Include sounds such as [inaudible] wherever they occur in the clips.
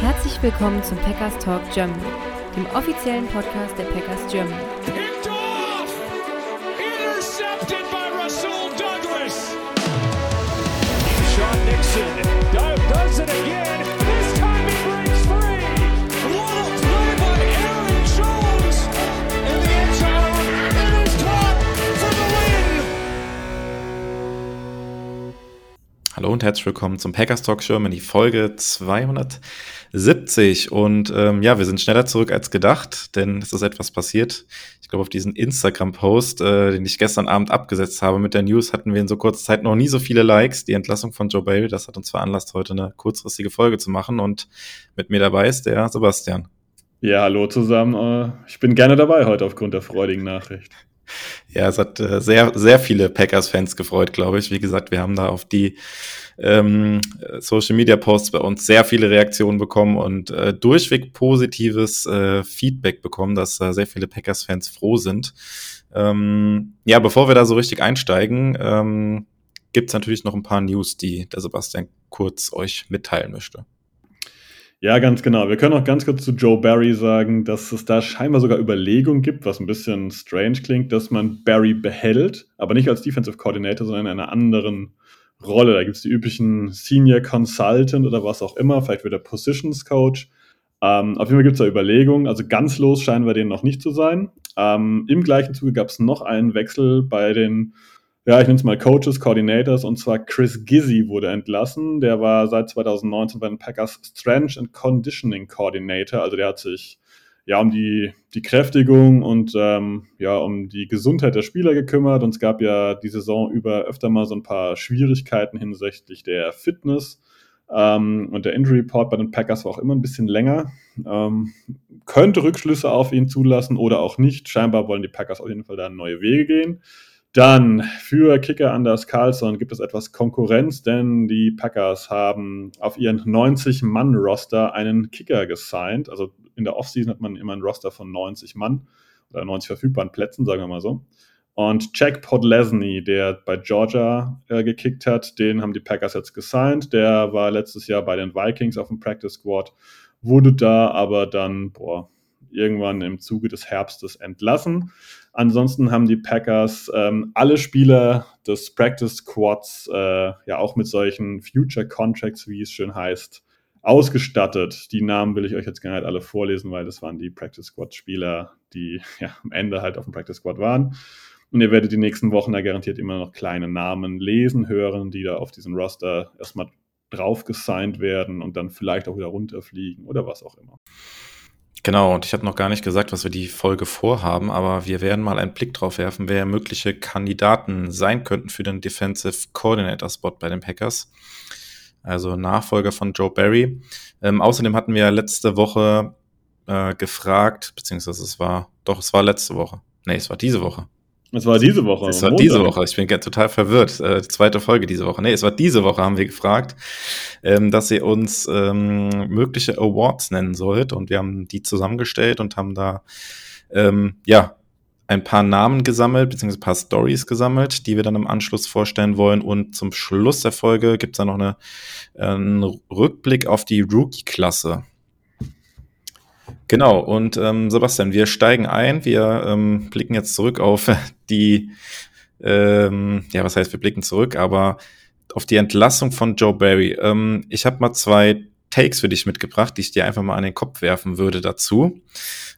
Herzlich willkommen zum Packers Talk Germany, dem offiziellen Podcast der Packers Germany. Picked off! Intercepted by Rasul Douglas! Sean Nixon do- does it again. This time he breaks free! What a play by Aaron Jones! In the end zone, it is caught for the win! Hallo und herzlich willkommen zum Packers Talk Germany Folge 270 und ähm, ja, wir sind schneller zurück als gedacht, denn es ist etwas passiert. Ich glaube, auf diesen Instagram-Post, äh, den ich gestern Abend abgesetzt habe mit der News, hatten wir in so kurzer Zeit noch nie so viele Likes. Die Entlassung von Joe Barry, das hat uns veranlasst, heute eine kurzfristige Folge zu machen und mit mir dabei ist der Sebastian. Ja, hallo zusammen. Äh, Ich bin gerne dabei heute aufgrund der freudigen Nachricht. Ja, es hat äh, sehr, sehr viele Packers-Fans gefreut, glaube ich. Wie gesagt, wir haben da auf die ähm, Social-Media-Posts bei uns sehr viele Reaktionen bekommen und äh, durchweg positives äh, Feedback bekommen, dass äh, sehr viele Packers-Fans froh sind. Ähm, ja, bevor wir da so richtig einsteigen, ähm, gibt es natürlich noch ein paar News, die der Sebastian kurz euch mitteilen möchte. Ja, ganz genau. Wir können auch ganz kurz zu Joe Barry sagen, dass es da scheinbar sogar Überlegungen gibt, was ein bisschen strange klingt, dass man Barry behält, aber nicht als Defensive Coordinator, sondern in einer anderen Rolle. Da gibt es die üblichen Senior Consultant oder was auch immer, vielleicht wird er Positions Coach. Ähm, auf jeden Fall gibt es da Überlegungen. Also ganz los scheinen wir denen noch nicht zu sein. Ähm, Im gleichen Zuge gab es noch einen Wechsel bei den ja, ich nenne es mal Coaches, Coordinators, und zwar Chris Gizzy wurde entlassen. Der war seit 2019 bei den Packers Strength and Conditioning Coordinator. Also der hat sich ja um die, die Kräftigung und ähm, ja um die Gesundheit der Spieler gekümmert. Und es gab ja die Saison über öfter mal so ein paar Schwierigkeiten hinsichtlich der Fitness. Ähm, und der Injury Report bei den Packers war auch immer ein bisschen länger. Ähm, könnte Rückschlüsse auf ihn zulassen oder auch nicht. Scheinbar wollen die Packers auf jeden Fall da neue Wege gehen. Dann für Kicker Anders Carlson gibt es etwas Konkurrenz, denn die Packers haben auf ihren 90-Mann-Roster einen Kicker gesigned. Also in der Offseason hat man immer ein Roster von 90 Mann oder 90 verfügbaren Plätzen, sagen wir mal so. Und Jack Podlesny, der bei Georgia äh, gekickt hat, den haben die Packers jetzt gesigned. Der war letztes Jahr bei den Vikings auf dem Practice Squad, wurde da aber dann, boah, irgendwann im Zuge des Herbstes entlassen. Ansonsten haben die Packers ähm, alle Spieler des Practice Squads äh, ja auch mit solchen Future Contracts, wie es schön heißt, ausgestattet. Die Namen will ich euch jetzt gar nicht alle vorlesen, weil das waren die Practice Squad Spieler, die ja am Ende halt auf dem Practice Squad waren. Und ihr werdet die nächsten Wochen da garantiert immer noch kleine Namen lesen, hören, die da auf diesen Roster erstmal drauf gesigned werden und dann vielleicht auch wieder runterfliegen oder was auch immer. Genau, und ich habe noch gar nicht gesagt, was wir die Folge vorhaben, aber wir werden mal einen Blick drauf werfen, wer mögliche Kandidaten sein könnten für den Defensive Coordinator Spot bei den Packers. Also Nachfolger von Joe Barry. Ähm, außerdem hatten wir letzte Woche äh, gefragt, beziehungsweise es war, doch, es war letzte Woche. Nee, es war diese Woche. Es war diese Woche. Es war Montag. diese Woche. Ich bin total verwirrt. Äh, zweite Folge diese Woche. Nee, es war diese Woche, haben wir gefragt, ähm, dass ihr uns ähm, mögliche Awards nennen sollt. Und wir haben die zusammengestellt und haben da, ähm, ja, ein paar Namen gesammelt, beziehungsweise ein paar Stories gesammelt, die wir dann im Anschluss vorstellen wollen. Und zum Schluss der Folge gibt es dann noch eine, äh, einen Rückblick auf die Rookie-Klasse. Genau, und ähm, Sebastian, wir steigen ein. Wir ähm, blicken jetzt zurück auf [laughs] die, ähm, ja, was heißt, wir blicken zurück, aber auf die Entlassung von Joe Barry. Ähm, ich habe mal zwei Takes für dich mitgebracht, die ich dir einfach mal an den Kopf werfen würde dazu.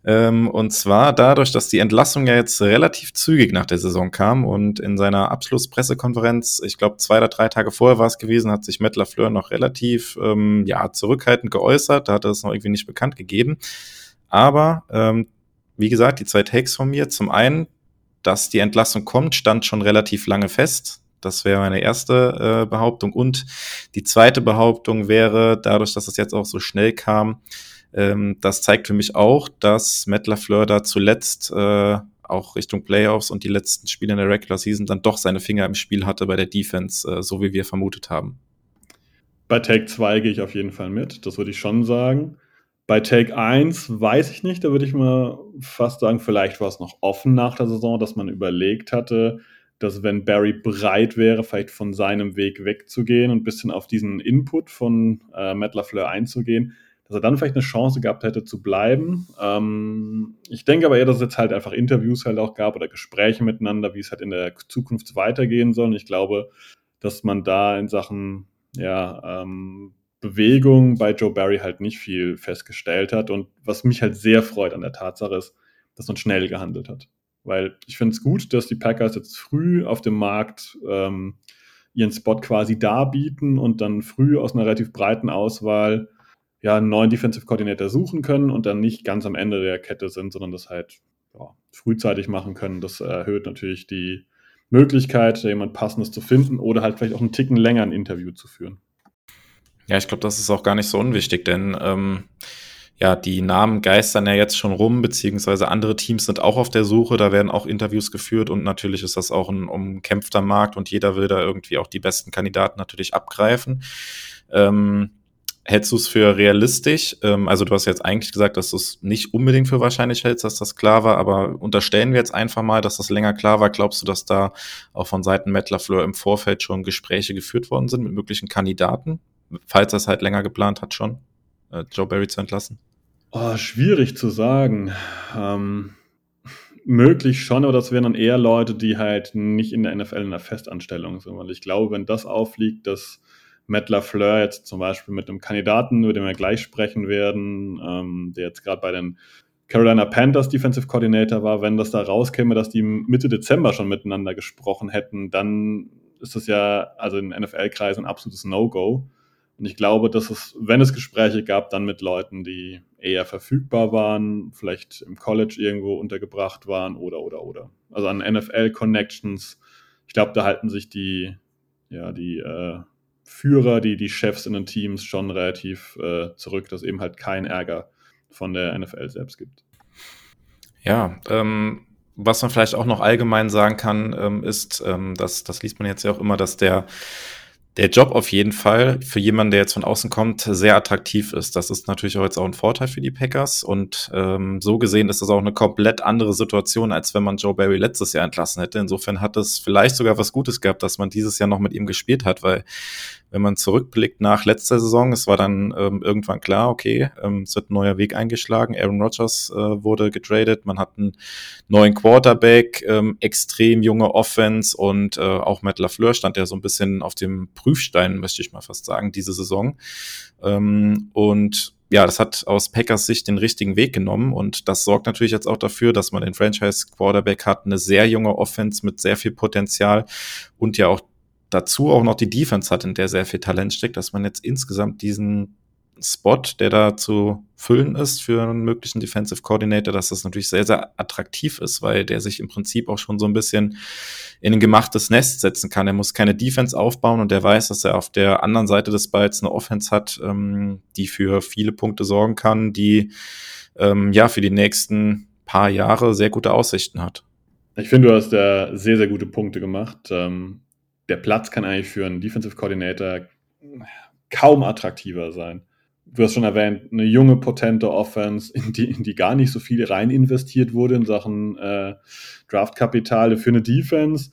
Ähm, und zwar dadurch, dass die Entlassung ja jetzt relativ zügig nach der Saison kam und in seiner Abschlusspressekonferenz, ich glaube zwei oder drei Tage vorher war es gewesen, hat sich Matt LaFleur noch relativ ähm, ja, zurückhaltend geäußert. Da hat er es noch irgendwie nicht bekannt gegeben. Aber ähm, wie gesagt, die zwei Takes von mir. Zum einen, dass die Entlassung kommt, stand schon relativ lange fest. Das wäre meine erste äh, Behauptung. Und die zweite Behauptung wäre, dadurch, dass es jetzt auch so schnell kam, ähm, das zeigt für mich auch, dass Matt LaFleur da zuletzt äh, auch Richtung Playoffs und die letzten Spiele in der Regular Season dann doch seine Finger im Spiel hatte bei der Defense, äh, so wie wir vermutet haben. Bei Take 2 gehe ich auf jeden Fall mit, das würde ich schon sagen. Bei Take 1 weiß ich nicht, da würde ich mal fast sagen, vielleicht war es noch offen nach der Saison, dass man überlegt hatte, dass wenn Barry bereit wäre, vielleicht von seinem Weg wegzugehen und ein bisschen auf diesen Input von äh, Matt LaFleur einzugehen, dass er dann vielleicht eine Chance gehabt hätte zu bleiben. Ähm, ich denke aber eher, dass es jetzt halt einfach Interviews halt auch gab oder Gespräche miteinander, wie es halt in der Zukunft weitergehen soll. Und ich glaube, dass man da in Sachen ja, ähm, Bewegung bei Joe Barry halt nicht viel festgestellt hat. Und was mich halt sehr freut an der Tatsache ist, dass man schnell gehandelt hat. Weil ich finde es gut, dass die Packers jetzt früh auf dem Markt ähm, ihren Spot quasi darbieten und dann früh aus einer relativ breiten Auswahl ja, einen neuen Defensive Coordinator suchen können und dann nicht ganz am Ende der Kette sind, sondern das halt ja, frühzeitig machen können. Das erhöht natürlich die Möglichkeit, jemand Passendes zu finden oder halt vielleicht auch einen Ticken länger ein Interview zu führen. Ja, ich glaube, das ist auch gar nicht so unwichtig, denn ähm, ja, die Namen geistern ja jetzt schon rum, beziehungsweise andere Teams sind auch auf der Suche, da werden auch Interviews geführt und natürlich ist das auch ein umkämpfter Markt und jeder will da irgendwie auch die besten Kandidaten natürlich abgreifen. Ähm, hältst du es für realistisch? Ähm, also du hast jetzt eigentlich gesagt, dass du es nicht unbedingt für wahrscheinlich hältst, dass das klar war, aber unterstellen wir jetzt einfach mal, dass das länger klar war. Glaubst du, dass da auch von Seiten Matt LaFleur im Vorfeld schon Gespräche geführt worden sind mit möglichen Kandidaten? Falls er es halt länger geplant hat schon, äh, Joe Barry zu entlassen? Oh, schwierig zu sagen. Ähm, möglich schon, aber das wären dann eher Leute, die halt nicht in der NFL in der Festanstellung sind. Weil ich glaube, wenn das aufliegt, dass Matt LaFleur jetzt zum Beispiel mit einem Kandidaten, über den wir gleich sprechen werden, ähm, der jetzt gerade bei den Carolina Panthers Defensive Coordinator war, wenn das da rauskäme, dass die Mitte Dezember schon miteinander gesprochen hätten, dann ist das ja also in NFL-Kreisen ein absolutes No-Go. Und ich glaube, dass es, wenn es Gespräche gab, dann mit Leuten, die eher verfügbar waren, vielleicht im College irgendwo untergebracht waren oder, oder, oder. Also an NFL-Connections. Ich glaube, da halten sich die, ja, die äh, Führer, die, die Chefs in den Teams schon relativ äh, zurück, dass eben halt kein Ärger von der NFL selbst gibt. Ja, ähm, was man vielleicht auch noch allgemein sagen kann, ähm, ist, ähm, dass, das liest man jetzt ja auch immer, dass der der Job auf jeden Fall für jemanden, der jetzt von außen kommt, sehr attraktiv ist. Das ist natürlich auch jetzt auch ein Vorteil für die Packers. Und ähm, so gesehen ist das auch eine komplett andere Situation, als wenn man Joe Barry letztes Jahr entlassen hätte. Insofern hat es vielleicht sogar was Gutes gehabt, dass man dieses Jahr noch mit ihm gespielt hat, weil wenn man zurückblickt nach letzter Saison, es war dann ähm, irgendwann klar, okay, ähm, es wird ein neuer Weg eingeschlagen. Aaron Rodgers äh, wurde getradet, man hat einen neuen Quarterback, ähm, extrem junge Offense und äh, auch Matt LaFleur stand ja so ein bisschen auf dem Prüfstein, möchte ich mal fast sagen, diese Saison. Ähm, und ja, das hat aus Packers Sicht den richtigen Weg genommen und das sorgt natürlich jetzt auch dafür, dass man den Franchise Quarterback hat, eine sehr junge Offense mit sehr viel Potenzial und ja auch dazu auch noch die Defense hat, in der sehr viel Talent steckt, dass man jetzt insgesamt diesen Spot, der da zu füllen ist für einen möglichen Defensive Coordinator, dass das natürlich sehr, sehr attraktiv ist, weil der sich im Prinzip auch schon so ein bisschen in ein gemachtes Nest setzen kann. Er muss keine Defense aufbauen und der weiß, dass er auf der anderen Seite des Balls eine Offense hat, ähm, die für viele Punkte sorgen kann, die ähm, ja für die nächsten paar Jahre sehr gute Aussichten hat. Ich finde, du hast da sehr, sehr gute Punkte gemacht. Ähm, der Platz kann eigentlich für einen Defensive Coordinator kaum attraktiver sein. Du hast schon erwähnt, eine junge, potente Offense, in die, in die gar nicht so viel rein investiert wurde in Sachen äh, Draftkapitale für eine Defense,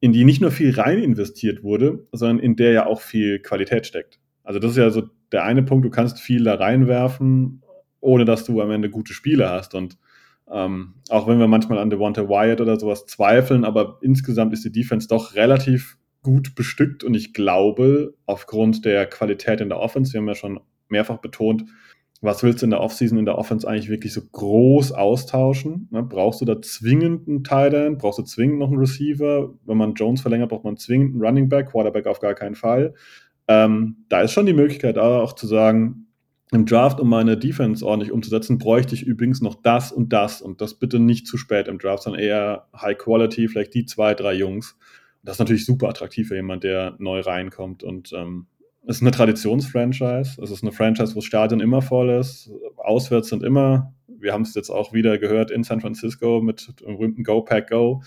in die nicht nur viel rein investiert wurde, sondern in der ja auch viel Qualität steckt. Also das ist ja so der eine Punkt, du kannst viel da reinwerfen, ohne dass du am Ende gute Spiele hast. Und ähm, auch wenn wir manchmal an Devonta Wyatt oder sowas zweifeln, aber insgesamt ist die Defense doch relativ gut bestückt und ich glaube, aufgrund der Qualität in der Offense, wir haben ja schon mehrfach betont, was willst du in der Offseason in der Offense eigentlich wirklich so groß austauschen? Ne? Brauchst du da zwingend einen Tight Brauchst du zwingend noch einen Receiver? Wenn man Jones verlängert, braucht man zwingend einen Running Back, Quarterback auf gar keinen Fall. Ähm, da ist schon die Möglichkeit auch zu sagen, im Draft, um meine Defense ordentlich umzusetzen, bräuchte ich übrigens noch das und das und das bitte nicht zu spät im Draft, sondern eher High Quality, vielleicht die zwei, drei Jungs das ist natürlich super attraktiv für jemand, der neu reinkommt. Und ähm, es ist eine Traditionsfranchise. Es ist eine Franchise, wo das Stadion immer voll ist. Auswärts sind immer, wir haben es jetzt auch wieder gehört in San Francisco mit dem berühmten Go Pack Go.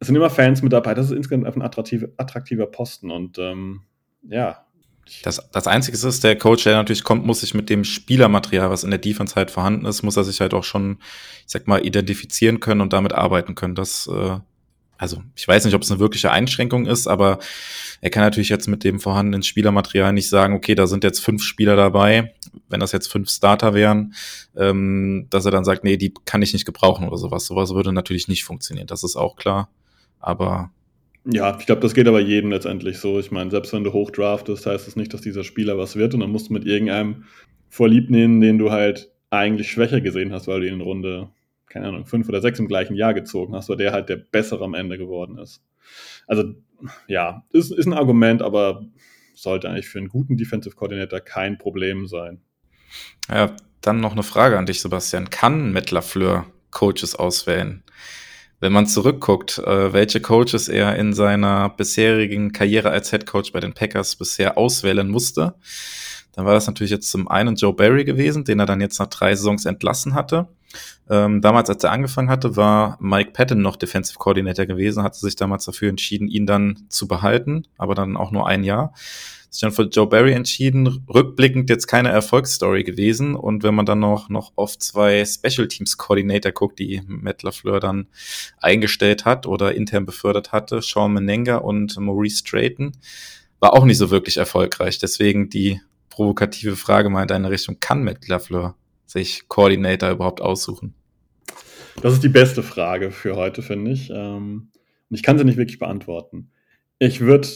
Es sind immer Fans mit dabei. Das ist insgesamt ein attraktive, attraktiver Posten. Und ähm, ja, das, das Einzige ist, der Coach, der natürlich kommt, muss sich mit dem Spielermaterial, was in der Defense halt vorhanden ist, muss er sich halt auch schon, ich sag mal, identifizieren können und damit arbeiten können. Das äh, also ich weiß nicht, ob es eine wirkliche Einschränkung ist, aber er kann natürlich jetzt mit dem vorhandenen Spielermaterial nicht sagen, okay, da sind jetzt fünf Spieler dabei, wenn das jetzt fünf Starter wären, ähm, dass er dann sagt, nee, die kann ich nicht gebrauchen oder sowas. Sowas würde natürlich nicht funktionieren, das ist auch klar. Aber ja, ich glaube, das geht aber jedem letztendlich so. Ich meine, selbst wenn du hochdraftest, heißt das nicht, dass dieser Spieler was wird und dann musst du mit irgendeinem vorlieb nehmen, den du halt eigentlich schwächer gesehen hast, weil du ihn in Runde keine Ahnung, fünf oder sechs im gleichen Jahr gezogen hast, weil der halt der bessere am Ende geworden ist. Also, ja, ist, ist ein Argument, aber sollte eigentlich für einen guten Defensive Coordinator kein Problem sein. Ja, dann noch eine Frage an dich, Sebastian. Kann Matt LaFleur Coaches auswählen? Wenn man zurückguckt, äh, welche Coaches er in seiner bisherigen Karriere als Head Coach bei den Packers bisher auswählen musste, dann war das natürlich jetzt zum einen Joe Barry gewesen, den er dann jetzt nach drei Saisons entlassen hatte. Ähm, damals, als er angefangen hatte, war Mike Patton noch Defensive Coordinator gewesen, hatte sich damals dafür entschieden, ihn dann zu behalten, aber dann auch nur ein Jahr. Sich dann für Joe Barry entschieden, rückblickend jetzt keine Erfolgsstory gewesen. Und wenn man dann noch, noch auf zwei Special Teams Coordinator guckt, die Matt LaFleur dann eingestellt hat oder intern befördert hatte, Sean Menenga und Maurice Strayton, war auch nicht so wirklich erfolgreich. Deswegen die provokative Frage mal in deine Richtung, kann Matt LaFleur sich Coordinator überhaupt aussuchen? Das ist die beste Frage für heute, finde ich. Ähm, und ich kann sie nicht wirklich beantworten. Ich würde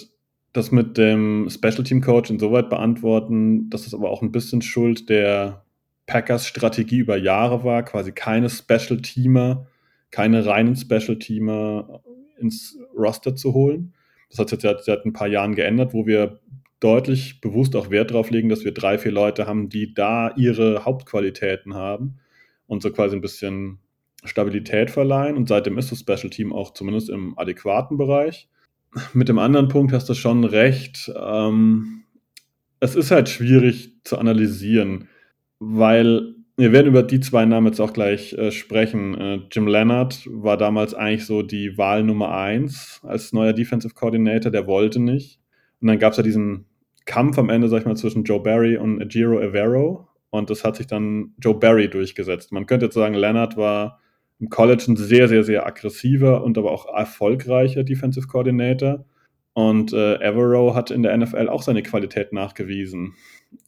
das mit dem Special Team Coach insoweit beantworten, dass es aber auch ein bisschen Schuld der Packers Strategie über Jahre war, quasi keine Special Teamer, keine reinen Special Teamer ins Roster zu holen. Das hat sich jetzt seit ein paar Jahren geändert, wo wir deutlich bewusst auch Wert darauf legen, dass wir drei, vier Leute haben, die da ihre Hauptqualitäten haben und so quasi ein bisschen Stabilität verleihen. Und seitdem ist das Special Team auch zumindest im adäquaten Bereich. Mit dem anderen Punkt hast du schon recht. Ähm, es ist halt schwierig zu analysieren, weil wir werden über die zwei Namen jetzt auch gleich äh, sprechen. Äh, Jim Leonard war damals eigentlich so die Wahl Nummer eins als neuer Defensive Coordinator, der wollte nicht. Und dann gab es ja diesen Kampf am Ende, sag ich mal, zwischen Joe Barry und Giro Evero. Und das hat sich dann Joe Barry durchgesetzt. Man könnte jetzt sagen, Leonard war im College ein sehr, sehr, sehr aggressiver und aber auch erfolgreicher Defensive Coordinator. Und äh, Evero hat in der NFL auch seine Qualität nachgewiesen.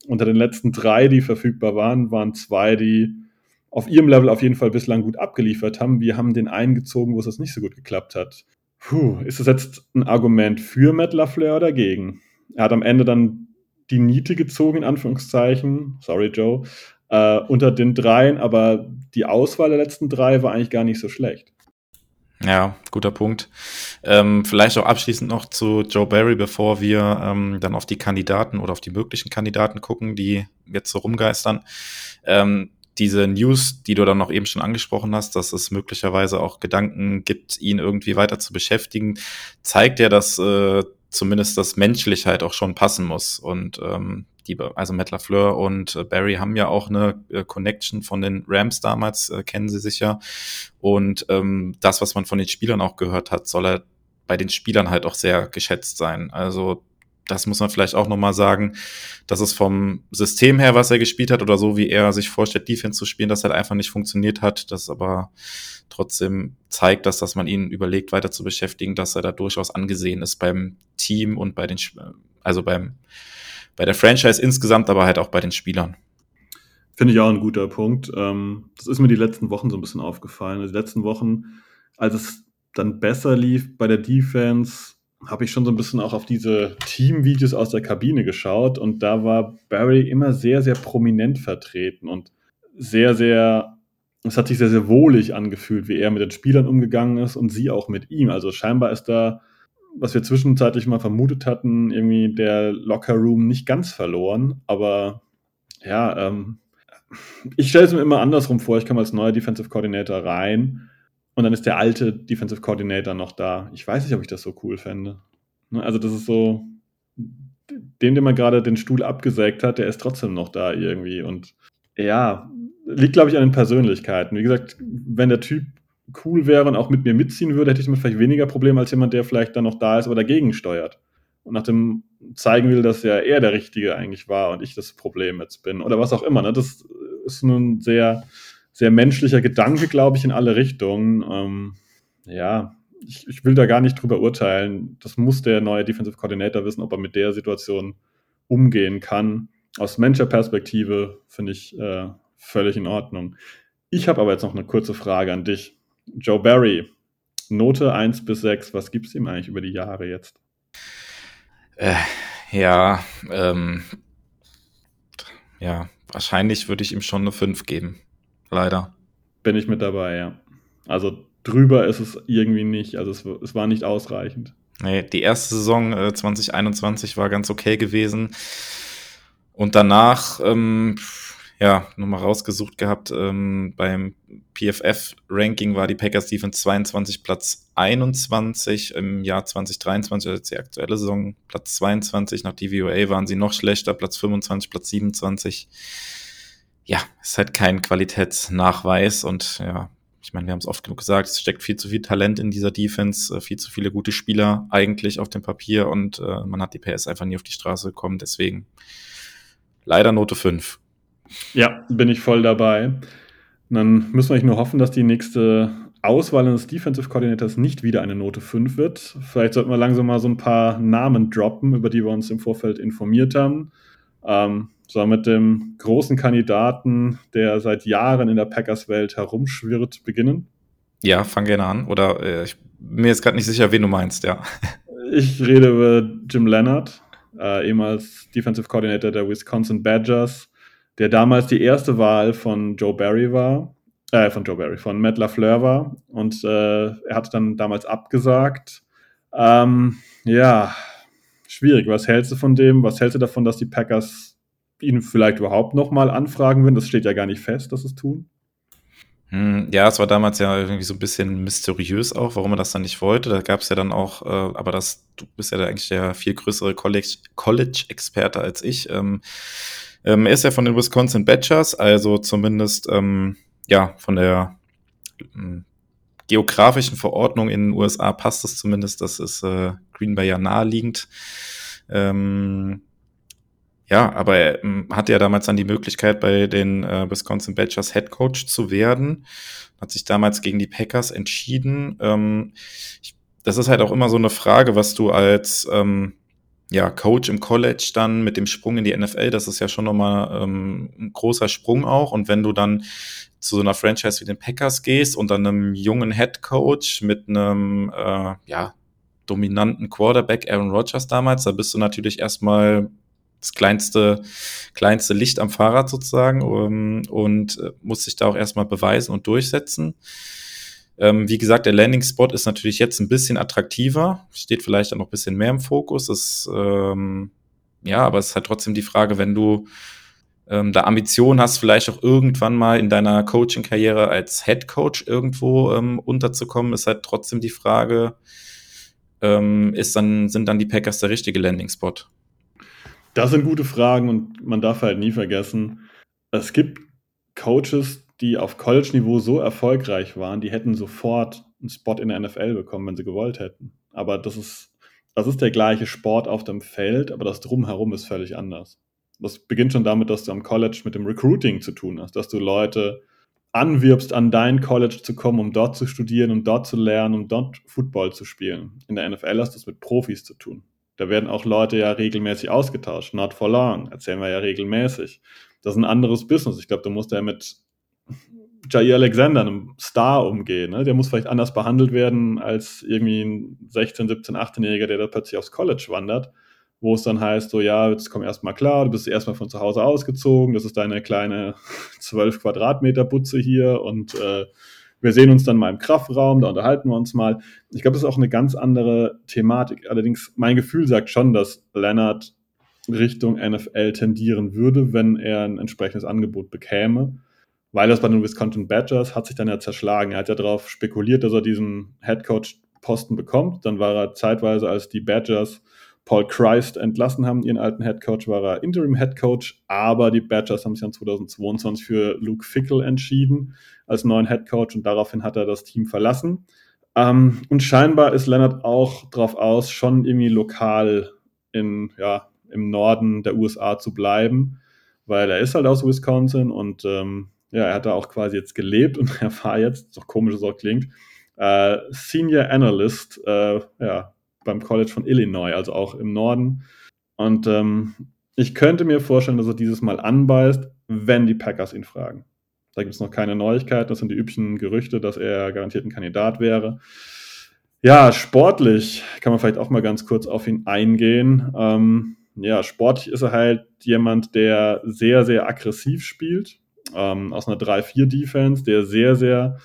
Unter den letzten drei, die verfügbar waren, waren zwei, die auf ihrem Level auf jeden Fall bislang gut abgeliefert haben. Wir haben den eingezogen, wo es nicht so gut geklappt hat. Puh, ist das jetzt ein Argument für Matt LaFleur oder dagegen? Er hat am Ende dann die Niete gezogen, in Anführungszeichen. Sorry, Joe. Äh, unter den dreien, aber die Auswahl der letzten drei war eigentlich gar nicht so schlecht. Ja, guter Punkt. Ähm, vielleicht auch abschließend noch zu Joe Barry, bevor wir ähm, dann auf die Kandidaten oder auf die möglichen Kandidaten gucken, die jetzt so rumgeistern. Ähm, diese News, die du dann noch eben schon angesprochen hast, dass es möglicherweise auch Gedanken gibt, ihn irgendwie weiter zu beschäftigen, zeigt ja, dass äh, zumindest das menschlich halt auch schon passen muss. Und ähm, die, also Matt LaFleur und äh, Barry haben ja auch eine äh, Connection von den Rams damals, äh, kennen sie sicher. Und ähm, das, was man von den Spielern auch gehört hat, soll er bei den Spielern halt auch sehr geschätzt sein. Also das muss man vielleicht auch nochmal sagen, dass es vom System her, was er gespielt hat, oder so, wie er sich vorstellt, Defense zu spielen, das halt einfach nicht funktioniert hat. Das aber trotzdem zeigt, dass, dass man ihn überlegt, weiter zu beschäftigen, dass er da durchaus angesehen ist beim Team und bei den, also beim, bei der Franchise insgesamt, aber halt auch bei den Spielern. Finde ich auch ein guter Punkt. Ähm, das ist mir die letzten Wochen so ein bisschen aufgefallen. Also die letzten Wochen, als es dann besser lief bei der Defense, habe ich schon so ein bisschen auch auf diese Teamvideos aus der Kabine geschaut und da war Barry immer sehr, sehr prominent vertreten und sehr, sehr, es hat sich sehr, sehr wohlig angefühlt, wie er mit den Spielern umgegangen ist und sie auch mit ihm. Also scheinbar ist da, was wir zwischenzeitlich mal vermutet hatten, irgendwie der Locker Room nicht ganz verloren, aber ja, ähm, ich stelle es mir immer andersrum vor, ich komme als neuer Defensive Coordinator rein und dann ist der alte Defensive Coordinator noch da. Ich weiß nicht, ob ich das so cool fände. Ne, also, das ist so, dem, dem man gerade den Stuhl abgesägt hat, der ist trotzdem noch da irgendwie. Und ja, liegt, glaube ich, an den Persönlichkeiten. Wie gesagt, wenn der Typ cool wäre und auch mit mir mitziehen würde, hätte ich damit vielleicht weniger Probleme als jemand, der vielleicht dann noch da ist, aber dagegen steuert. Und nach dem zeigen will, dass ja er der Richtige eigentlich war und ich das Problem jetzt bin. Oder was auch immer. Ne? Das ist nun sehr sehr menschlicher Gedanke, glaube ich, in alle Richtungen. Ähm, ja, ich, ich, will da gar nicht drüber urteilen. Das muss der neue Defensive Coordinator wissen, ob er mit der Situation umgehen kann. Aus Manager-Perspektive finde ich äh, völlig in Ordnung. Ich habe aber jetzt noch eine kurze Frage an dich. Joe Barry, Note 1 bis 6, was gibt es ihm eigentlich über die Jahre jetzt? Äh, ja, ähm, ja, wahrscheinlich würde ich ihm schon eine 5 geben. Leider. Bin ich mit dabei, ja. Also drüber ist es irgendwie nicht. Also es, es war nicht ausreichend. Nee, die erste Saison äh, 2021 war ganz okay gewesen. Und danach, ähm, ja, nochmal rausgesucht gehabt, ähm, beim PFF-Ranking war die Packers Defense 22 Platz 21, im Jahr 2023, also die aktuelle Saison Platz 22, nach DVOA waren sie noch schlechter, Platz 25, Platz 27. Ja, ist halt kein Qualitätsnachweis und ja, ich meine, wir haben es oft genug gesagt, es steckt viel zu viel Talent in dieser Defense, äh, viel zu viele gute Spieler eigentlich auf dem Papier und äh, man hat die PS einfach nie auf die Straße bekommen. Deswegen leider Note 5. Ja, bin ich voll dabei. Und dann müssen wir eigentlich nur hoffen, dass die nächste Auswahl eines Defensive Coordinators nicht wieder eine Note 5 wird. Vielleicht sollten wir langsam mal so ein paar Namen droppen, über die wir uns im Vorfeld informiert haben. Ähm, so mit dem großen Kandidaten, der seit Jahren in der Packers-Welt herumschwirrt, beginnen? Ja, fang gerne an. Oder äh, ich bin mir jetzt gerade nicht sicher, wen du meinst, ja. Ich rede über Jim Leonard, äh, ehemals Defensive Coordinator der Wisconsin Badgers, der damals die erste Wahl von Joe Barry war, äh, von Joe Barry, von Matt LaFleur war. Und äh, er hatte dann damals abgesagt. Ähm, ja, schwierig. Was hältst du von dem? Was hältst du davon, dass die Packers ihn vielleicht überhaupt nochmal anfragen würden. Das steht ja gar nicht fest, dass es tun. Hm, ja, es war damals ja irgendwie so ein bisschen mysteriös auch, warum er das dann nicht wollte. Da gab es ja dann auch, äh, aber das, du bist ja da eigentlich der viel größere College-Experte College als ich. Ähm, ähm, er ist ja von den Wisconsin Badgers, also zumindest ähm, ja von der ähm, geografischen Verordnung in den USA passt es zumindest. Das ist äh, Green Bay ja naheliegend. Ähm, ja, aber er ähm, hatte ja damals dann die Möglichkeit, bei den äh, Wisconsin Badgers Head Coach zu werden. Hat sich damals gegen die Packers entschieden. Ähm, ich, das ist halt auch immer so eine Frage, was du als ähm, ja, Coach im College dann mit dem Sprung in die NFL, das ist ja schon nochmal ähm, ein großer Sprung auch. Und wenn du dann zu so einer Franchise wie den Packers gehst und dann einem jungen Head Coach mit einem äh, ja, dominanten Quarterback Aaron Rodgers damals, da bist du natürlich erstmal das kleinste, kleinste Licht am Fahrrad sozusagen um, und äh, muss sich da auch erstmal beweisen und durchsetzen. Ähm, wie gesagt, der Landing-Spot ist natürlich jetzt ein bisschen attraktiver, steht vielleicht auch noch ein bisschen mehr im Fokus. Das, ähm, ja, aber es ist halt trotzdem die Frage, wenn du ähm, da Ambitionen hast, vielleicht auch irgendwann mal in deiner Coaching-Karriere als Head Coach irgendwo ähm, unterzukommen, ist halt trotzdem die Frage, ähm, ist dann, sind dann die Packers der richtige Landing-Spot? Das sind gute Fragen und man darf halt nie vergessen, es gibt Coaches, die auf College-Niveau so erfolgreich waren, die hätten sofort einen Spot in der NFL bekommen, wenn sie gewollt hätten. Aber das ist, das ist der gleiche Sport auf dem Feld, aber das Drumherum ist völlig anders. Das beginnt schon damit, dass du am College mit dem Recruiting zu tun hast, dass du Leute anwirbst, an dein College zu kommen, um dort zu studieren, um dort zu lernen, um dort Football zu spielen. In der NFL hast du es mit Profis zu tun. Da werden auch Leute ja regelmäßig ausgetauscht. Not for long, erzählen wir ja regelmäßig. Das ist ein anderes Business. Ich glaube, du musst ja mit Jair Alexander, einem Star, umgehen. Ne? Der muss vielleicht anders behandelt werden als irgendwie ein 16, 17, 18-Jähriger, der da plötzlich aufs College wandert, wo es dann heißt, so ja, jetzt komm erstmal klar, du bist erstmal von zu Hause ausgezogen, das ist deine kleine [laughs] 12 Quadratmeter Butze hier und äh, wir sehen uns dann mal im Kraftraum, da unterhalten wir uns mal. Ich glaube, das ist auch eine ganz andere Thematik. Allerdings, mein Gefühl sagt schon, dass Leonard Richtung NFL tendieren würde, wenn er ein entsprechendes Angebot bekäme. Weil das bei den Wisconsin Badgers hat sich dann ja zerschlagen. Er hat ja darauf spekuliert, dass er diesen Headcoach-Posten bekommt. Dann war er zeitweise, als die Badgers Paul Christ entlassen haben, ihren alten Head Coach, war er Interim Head Coach, aber die Badgers haben sich dann 2022 für Luke Fickle entschieden als neuen Head Coach und daraufhin hat er das Team verlassen. Ähm, und scheinbar ist Leonard auch darauf aus, schon irgendwie lokal in, ja, im Norden der USA zu bleiben, weil er ist halt aus Wisconsin und ähm, ja, er hat da auch quasi jetzt gelebt und [laughs] er war jetzt, so komisch es auch klingt, äh, Senior Analyst äh, ja, beim College von Illinois, also auch im Norden. Und ähm, ich könnte mir vorstellen, dass er dieses Mal anbeißt, wenn die Packers ihn fragen. Da gibt es noch keine Neuigkeiten, das sind die üblichen Gerüchte, dass er garantiert ein Kandidat wäre. Ja, sportlich kann man vielleicht auch mal ganz kurz auf ihn eingehen. Ähm, ja, sportlich ist er halt jemand, der sehr, sehr aggressiv spielt. Ähm, aus einer 3-4-Defense, der sehr, sehr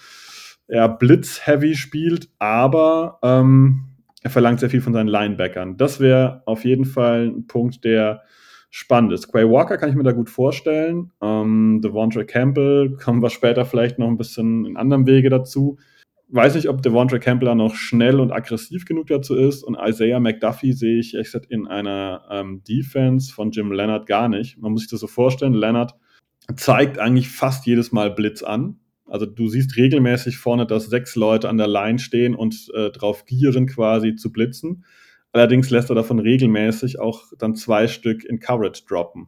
ja, blitz-heavy spielt, aber ähm, er verlangt sehr viel von seinen Linebackern. Das wäre auf jeden Fall ein Punkt, der spannend ist. Quay Walker kann ich mir da gut vorstellen. Ähm, Devontre Campbell kommen wir später vielleicht noch ein bisschen in anderem Wege dazu weiß nicht, ob Devontre Campbell da noch schnell und aggressiv genug dazu ist. Und Isaiah McDuffie sehe ich echt in einer ähm, Defense von Jim Leonard gar nicht. Man muss sich das so vorstellen. Leonard zeigt eigentlich fast jedes Mal Blitz an. Also du siehst regelmäßig vorne, dass sechs Leute an der Line stehen und äh, drauf gieren, quasi zu blitzen. Allerdings lässt er davon regelmäßig auch dann zwei Stück in Coverage droppen.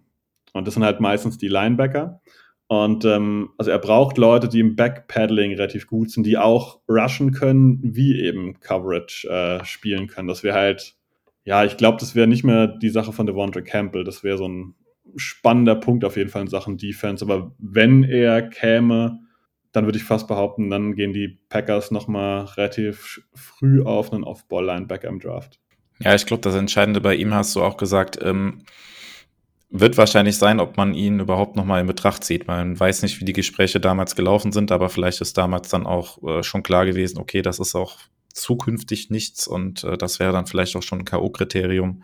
Und das sind halt meistens die Linebacker. Und ähm, also er braucht Leute, die im Backpedaling relativ gut sind, die auch rushen können, wie eben Coverage äh, spielen können. Das wäre halt, ja, ich glaube, das wäre nicht mehr die Sache von Devonta Campbell. Das wäre so ein spannender Punkt auf jeden Fall in Sachen Defense. Aber wenn er käme, dann würde ich fast behaupten, dann gehen die Packers nochmal relativ früh auf einen Off-Ball-Linebacker im Draft. Ja, ich glaube, das Entscheidende bei ihm hast du auch gesagt, ähm, wird wahrscheinlich sein, ob man ihn überhaupt nochmal in Betracht zieht. Man weiß nicht, wie die Gespräche damals gelaufen sind, aber vielleicht ist damals dann auch äh, schon klar gewesen, okay, das ist auch zukünftig nichts und äh, das wäre dann vielleicht auch schon ein K.O.-Kriterium.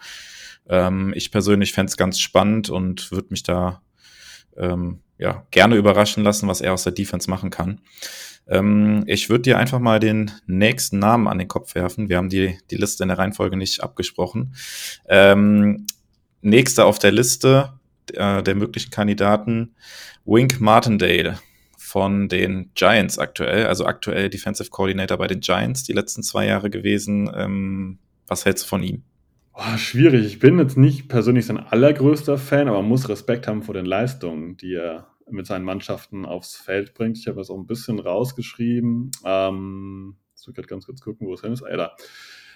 Ähm, ich persönlich fände es ganz spannend und würde mich da ähm, ja, gerne überraschen lassen, was er aus der Defense machen kann. Ähm, ich würde dir einfach mal den nächsten Namen an den Kopf werfen. Wir haben die, die Liste in der Reihenfolge nicht abgesprochen. Ähm, nächster auf der Liste äh, der möglichen Kandidaten, Wink Martindale von den Giants aktuell, also aktuell Defensive Coordinator bei den Giants die letzten zwei Jahre gewesen. Ähm, was hältst du von ihm? Oh, schwierig. Ich bin jetzt nicht persönlich sein allergrößter Fan, aber man muss Respekt haben vor den Leistungen, die er mit seinen Mannschaften aufs Feld bringt. Ich habe das auch ein bisschen rausgeschrieben. Ähm, jetzt will ich ganz kurz gucken, wo es hin ist. Ah, da.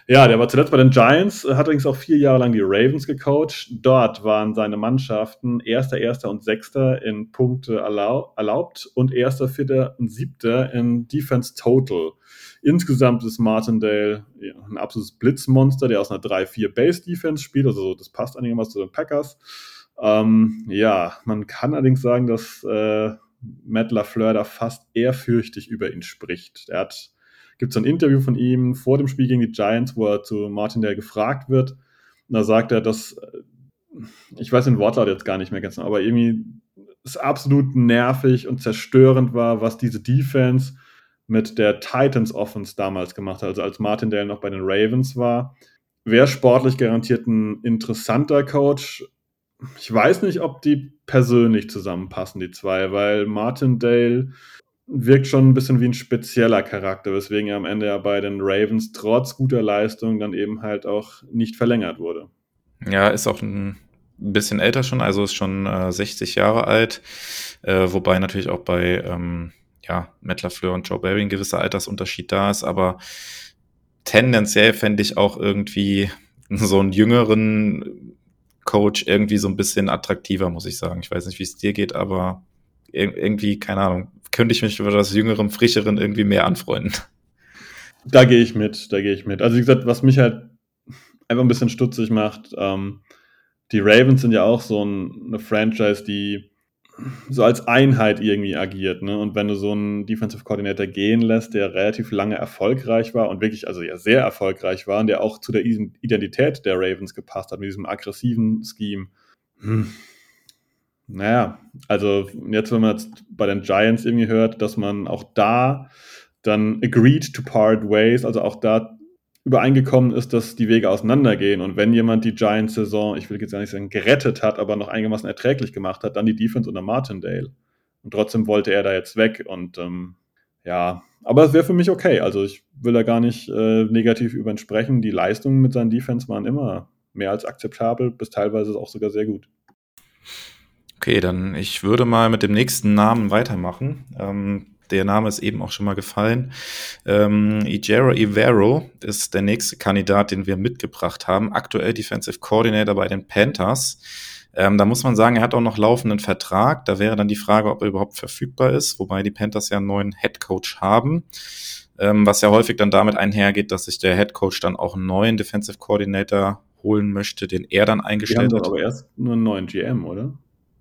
Ja, der war zuletzt bei den Giants, hat übrigens auch vier Jahre lang die Ravens gecoacht. Dort waren seine Mannschaften Erster, Erster und Sechster in Punkte erlaubt und Erster, Vierter und Siebter in Defense Total. Insgesamt ist Martindale ein absolutes Blitzmonster, der aus einer 3-4 Base Defense spielt, also das passt einigermaßen zu den Packers. Ähm, ja, man kann allerdings sagen, dass äh, Matt LaFleur da fast ehrfürchtig über ihn spricht. Er hat gibt es ein Interview von ihm vor dem Spiel gegen die Giants, wo er zu Martindale gefragt wird. Und da sagt er, dass, äh, ich weiß den Wortlaut jetzt gar nicht mehr ganz genau, aber irgendwie es absolut nervig und zerstörend war, was diese Defense mit der Titans Offense damals gemacht hat, also als Martindale noch bei den Ravens war. Wäre sportlich garantiert ein interessanter Coach. Ich weiß nicht, ob die persönlich zusammenpassen, die zwei, weil Martindale wirkt schon ein bisschen wie ein spezieller Charakter, weswegen er am Ende ja bei den Ravens trotz guter Leistung dann eben halt auch nicht verlängert wurde. Ja, ist auch ein bisschen älter schon, also ist schon äh, 60 Jahre alt, äh, wobei natürlich auch bei ähm, ja, Matt LaFleur und Joe Barry ein gewisser Altersunterschied da ist, aber tendenziell fände ich auch irgendwie so einen jüngeren Coach irgendwie so ein bisschen attraktiver, muss ich sagen. Ich weiß nicht, wie es dir geht, aber irgendwie, keine Ahnung, könnte ich mich über das Jüngeren, Frischeren irgendwie mehr anfreunden. Da gehe ich mit, da gehe ich mit. Also wie gesagt, was mich halt einfach ein bisschen stutzig macht, ähm, die Ravens sind ja auch so ein, eine Franchise, die so als Einheit irgendwie agiert. Ne? Und wenn du so einen Defensive Coordinator gehen lässt, der relativ lange erfolgreich war und wirklich, also ja sehr erfolgreich war und der auch zu der Identität der Ravens gepasst hat, mit diesem aggressiven Scheme, hm, naja, also jetzt, wenn man jetzt bei den Giants irgendwie hört, dass man auch da dann agreed to part ways, also auch da übereingekommen ist, dass die Wege auseinandergehen. Und wenn jemand die Giants-Saison, ich will jetzt gar nicht sagen, gerettet hat, aber noch einigermaßen erträglich gemacht hat, dann die Defense unter Martindale. Und trotzdem wollte er da jetzt weg. Und ähm, ja, aber es wäre für mich okay. Also ich will da gar nicht äh, negativ über ihn sprechen. Die Leistungen mit seinen Defense waren immer mehr als akzeptabel, bis teilweise auch sogar sehr gut. Okay, dann ich würde mal mit dem nächsten Namen weitermachen. Ähm, der Name ist eben auch schon mal gefallen. Ähm, Ijero Ivero ist der nächste Kandidat, den wir mitgebracht haben. Aktuell Defensive Coordinator bei den Panthers. Ähm, da muss man sagen, er hat auch noch laufenden Vertrag. Da wäre dann die Frage, ob er überhaupt verfügbar ist, wobei die Panthers ja einen neuen Head Coach haben. Ähm, was ja häufig dann damit einhergeht, dass sich der Head Coach dann auch einen neuen Defensive Coordinator holen möchte, den er dann eingestellt hat. aber erst nur einen neuen GM, oder?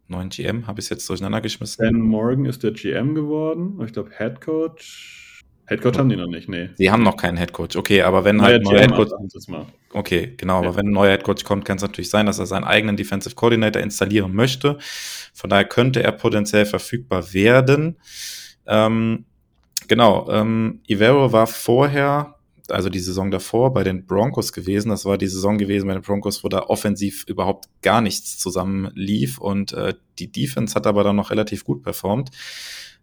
Neuen GM, habe ich es jetzt durcheinander geschmissen. Ben Morgan ist der GM geworden. Ich glaube, Head Coach. Head Coach haben die noch nicht, nee. Die haben noch keinen Head Coach. Okay, aber wenn halt ein neuer Head Coach. Okay, genau, ja. aber wenn ein neuer Head Coach kommt, kann es natürlich sein, dass er seinen eigenen Defensive Coordinator installieren möchte. Von daher könnte er potenziell verfügbar werden. Ähm, genau, ähm, Ivero war vorher also die Saison davor bei den Broncos gewesen. Das war die Saison gewesen bei den Broncos, wo da offensiv überhaupt gar nichts zusammen lief und äh, die Defense hat aber dann noch relativ gut performt.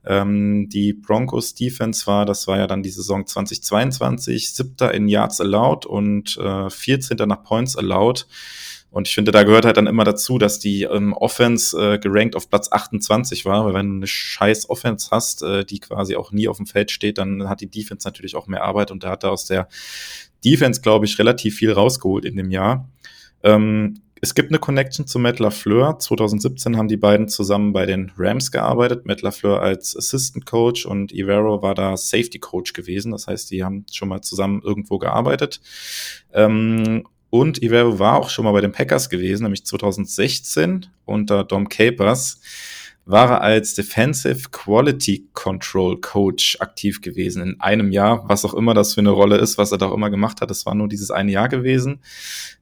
Ähm, die Broncos Defense war, das war ja dann die Saison 2022, siebter in Yards allowed und äh, 14. nach Points allowed. Und ich finde, da gehört halt dann immer dazu, dass die ähm, Offense äh, gerankt auf Platz 28 war, weil wenn du eine scheiß Offense hast, äh, die quasi auch nie auf dem Feld steht, dann hat die Defense natürlich auch mehr Arbeit und da hat er aus der Defense, glaube ich, relativ viel rausgeholt in dem Jahr. Ähm, es gibt eine Connection zu Matt LaFleur. 2017 haben die beiden zusammen bei den Rams gearbeitet. Matt LaFleur als Assistant Coach und Ivero war da Safety Coach gewesen. Das heißt, die haben schon mal zusammen irgendwo gearbeitet. Ähm, und Ivero war auch schon mal bei den Packers gewesen, nämlich 2016 unter Dom Capers war er als Defensive Quality Control Coach aktiv gewesen in einem Jahr, was auch immer das für eine Rolle ist, was er da auch immer gemacht hat. Das war nur dieses eine Jahr gewesen.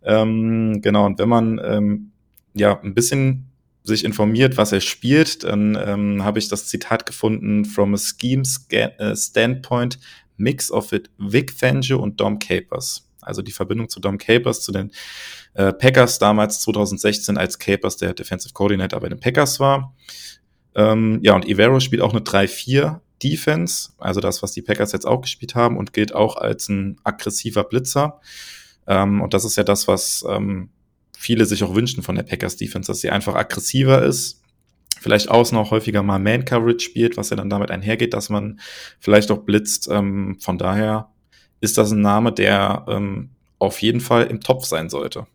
Ähm, genau, und wenn man ähm, ja ein bisschen sich informiert, was er spielt, dann ähm, habe ich das Zitat gefunden, from a scheme äh, standpoint, mix of it Vic Fangio und Dom Capers. Also die Verbindung zu Dom Capers, zu den äh, Packers damals 2016, als Capers der Defensive Coordinator bei den Packers war. Ähm, ja, und Ivero spielt auch eine 3-4 Defense, also das, was die Packers jetzt auch gespielt haben und gilt auch als ein aggressiver Blitzer. Ähm, und das ist ja das, was ähm, viele sich auch wünschen von der Packers Defense, dass sie einfach aggressiver ist, vielleicht außen auch häufiger mal Man Coverage spielt, was ja dann damit einhergeht, dass man vielleicht auch blitzt. Ähm, von daher ist das ein Name, der ähm, auf jeden Fall im Topf sein sollte.